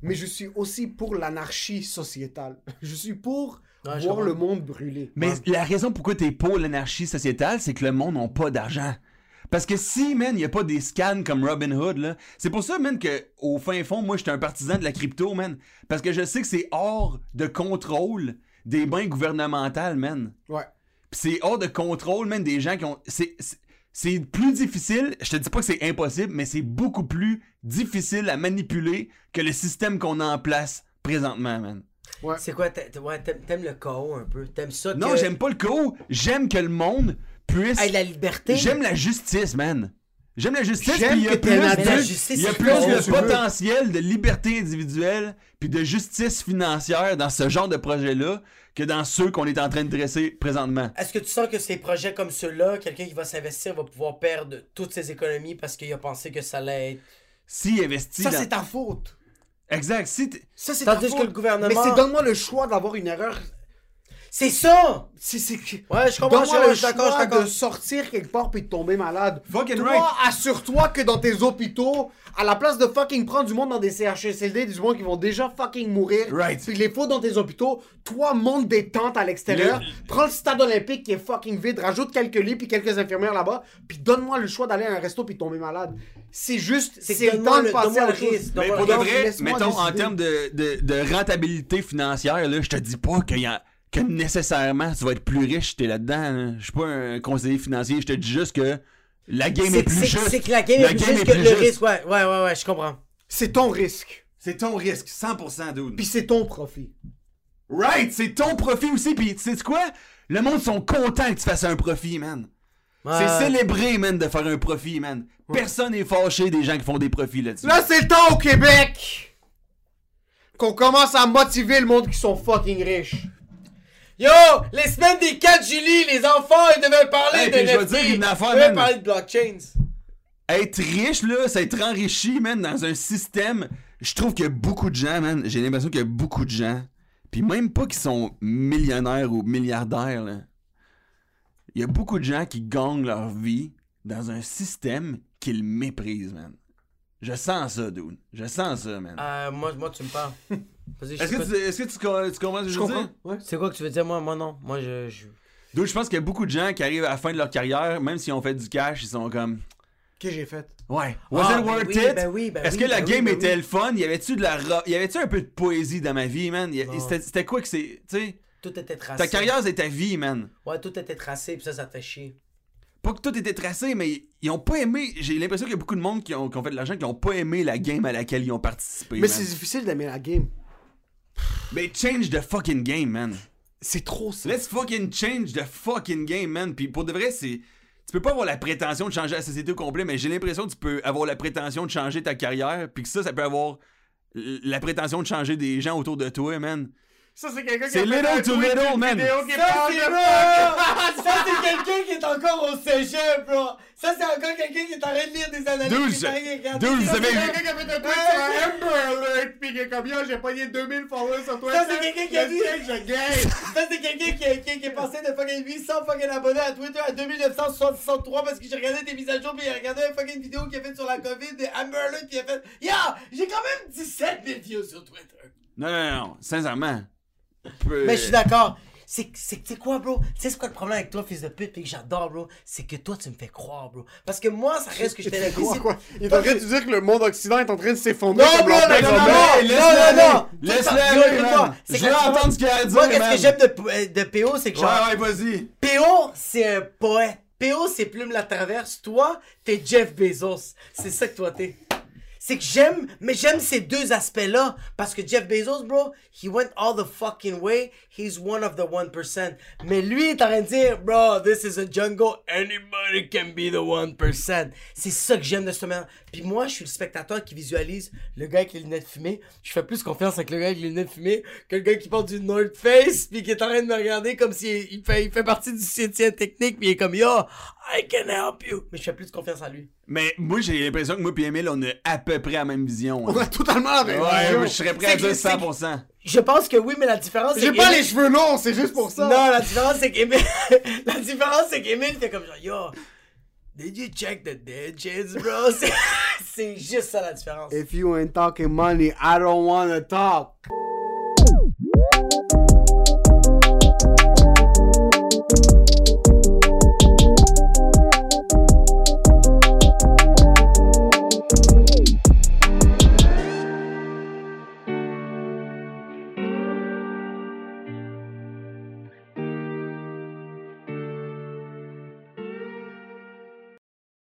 Mais je suis aussi pour l'anarchie sociétale. Je suis pour Ouais, voir le monde brûler. Mais Ouais. la raison pourquoi t'es pour l'anarchie sociétale, c'est que le monde n'a pas d'argent. Parce que si, man, il n'y a pas des scans comme Robin Hood, là, c'est pour ça, man, que au fin fond, moi, j'étais un partisan de la crypto, man. Parce que je sais que c'est hors de contrôle des bains gouvernementales, man. Ouais. Pis c'est hors de contrôle, même des gens qui ont. C'est, c'est- c'est plus difficile, je te dis pas que c'est impossible, mais c'est beaucoup plus difficile à manipuler que le système qu'on a en place présentement, man. Ouais. C'est quoi, t'a- t'a- ouais, t'aimes t'aimes le chaos un peu? T'aimes ça Non, que... j'aime pas le chaos, j'aime que le monde puisse. Hey, la liberté. J'aime la justice, man. J'aime la justice, J'aime puis il y a que plus, la de, justice, il y a c'est plus de tu veux. potentiel de liberté individuelle puis de justice financière dans ce genre de projet-là que dans ceux qu'on est en train de dresser présentement. Est-ce que tu sens que ces projets comme ceux-là, quelqu'un qui va s'investir va pouvoir perdre toutes ses économies parce qu'il a pensé que ça allait être. S'il investit Ça, dans- c'est ta faute. Exact. Si t- Ça, c'est ta Tandis que le gouvernement- Mais c'est donne-moi le choix d'avoir une erreur. C'est ça! C'est, c'est... Ouais, je comprends, Donne-moi je- le je suis d'accord, je choix suis d'accord. de sortir quelque part puis de tomber malade. Fucking Toi, right. assure-toi que dans tes hôpitaux, à la place de fucking prendre du monde dans des CHSLD, du monde qui vont déjà fucking mourir, Right. puis les faut dans tes hôpitaux, toi, monte des tentes à l'extérieur, Le- prends le stade olympique qui est fucking vide, rajoute quelques lits puis quelques infirmières là-bas, puis donne-moi le choix d'aller à un resto puis de tomber malade. C'est juste, C'est que le donne-moi temps de le- passer donne-moi à le autre chose. risque, Mais pour de Donc, vrai, laisse-moi mettons en décider. termes de, de, de rentabilité financière, là, je te dis pas qu'il y a, que nécessairement tu vas être plus riche si t'es là-dedans. là. Je suis pas un conseiller financier, je te dis juste que la game est, plus c'est- juste. c'est que la game La est plus game juste est que plus le juste. risque. Ouais, ouais, ouais, ouais, je comprends. C'est ton risque, C'est ton risque, 100% dude. puis c'est ton profit. Right, c'est ton profit aussi, pis tu sais quoi? Le monde sont contents que tu fasses un profit, man. Ouais. C'est célébré, man, de faire un profit, man. Personne n'est fâché des gens qui font des profits là-dessus. Là, c'est le temps au Québec qu'on commence à motiver le monde qui sont fucking riches. Yo, les semaines des 4 juillet, les enfants, ils devaient parler Hey, de puis je NFT. dire une affaire, Ils devaient parler de blockchains. Être riche, là, c'est être enrichi, man, dans un système. Je trouve qu'il y a beaucoup de gens, man. J'ai l'impression qu'il y a beaucoup de gens. Puis même pas qui sont millionnaires ou milliardaires, là. Il y a beaucoup de gens qui gagnent leur vie dans un système qu'ils méprisent, man. Je sens ça, dude. Je sens ça, man. Euh, moi, moi, tu me parles. Est-ce que, tu, est-ce que tu, co- tu comprends ce que je, Je veux comprends. dire? Ouais. C'est quoi que tu veux dire? Moi, moi non. Moi, je. je... Dude, je pense qu'il y a beaucoup de gens qui arrivent à la fin de leur carrière, même s'ils ont fait du cash, ils sont comme. que j'ai fait? Ouais. Was Ah, it worth oui, it? ben oui, ben Est-ce oui, que la ben oui, game ben était oui. le fun? Y avait-tu de la ro- Y avait-tu un peu de poésie dans ma vie, man? Y. C'était c'était quoi que c'est. Tu sais, Tout était tracé. ta carrière, c'est ta vie, man. Ouais, tout était tracé, puis ça, ça te fait chier. Pas que tout était tracé, mais ils ont pas aimé. J'ai l'impression qu'il y a beaucoup de monde qui ont, qui ont fait de l'argent qui ont pas aimé la game à laquelle ils ont participé. Mais man. c'est difficile d'aimer la game. Mais change the fucking game, man. C'est trop ça. Let's fucking change the fucking game, man. Puis pour de vrai, c'est. Tu peux pas avoir la prétention de changer la société au complet, mais j'ai l'impression que tu peux avoir la prétention de changer ta carrière, puis que ça, ça peut avoir la prétention de changer des gens autour de toi, man. Ça, c'est quelqu'un C'est little to little, man. Ça, c'est bro! Ça, c'est quelqu'un qui est encore au cégep, bro! Ça, c'est encore quelqu'un qui est en train de lire des analyses. Dude, dude, vous savez- quelqu'un qui a fait un tweet sur Amber Alert, pis qui est comme yo, j'ai pogné 2000 followers sur Twitter. Ça, c'est quelqu'un qui a dit-. Ça, c'est quelqu'un qui, est- qui, est- qui est passé de fucking 800 fucking abonnés à Twitter à 2963 parce que j'ai regardé des mises à jour pis il a regardé une fucking vidéo qu'il a fait sur la COVID de Amber Alert pis il a fait Ya! J'ai quand même 17 000 views sur Twitter. Non, non, non, non, sincèrement. Peu- Mais je suis d'accord. C'est sais quoi, bro? Tu sais c'est quoi le problème avec toi, fils de pute, pis que j'adore, bro? C'est que toi, tu me fais croire, bro. Parce que moi, ça reste que je t'ai Quoi, quoi? Il est en train de te dire que le monde occident est en train de s'effondrer Non, bro, non, non, non, non, non, non, non. Laisse-le Je que veux entendre ce qu'il a à Moi, dire, qu'est-ce man. que j'aime de, de PO, c'est que genre, Ouais, ouais, vas-y. PO, c'est un poète. PO, c'est Plume la Traverse. Toi, t'es Jeff Bezos. C'est ça que toi, t'es. C'est que j'aime, mais j'aime ces deux aspects-là. Parce que Jeff Bezos, bro, he went all the fucking way. He's one of the 1%. Mais lui, est en train de dire, bro, this is a jungle. Anybody can be the 1%. C'est ça que j'aime de ce man. Puis moi, je suis le spectateur qui visualise le gars avec les lunettes fumées. Je fais plus confiance avec le gars avec les lunettes fumées que le gars qui porte du North Face puis qui est en train de me regarder comme s'il il fait, il fait partie du soutien technique puis il est comme, yo, I can help you. Mais je fais plus confiance à lui. Mais moi, j'ai l'impression que moi et Emile, on a à peu près la même vision. On hein. a totalement la même Ouais, vision. moi, je serais prêt à dire c'est que- 100%. Je pense que oui, mais la différence, c'est J'ai pas les cheveux longs, c'est juste pour ça. Non, la différence, c'est qu'Emile, la différence, c'est qu'Emile fait comme genre, yo, did you check the digits, bro? C'est- C'est juste ça la différence. If you ain't talking money, I don't wanna talk.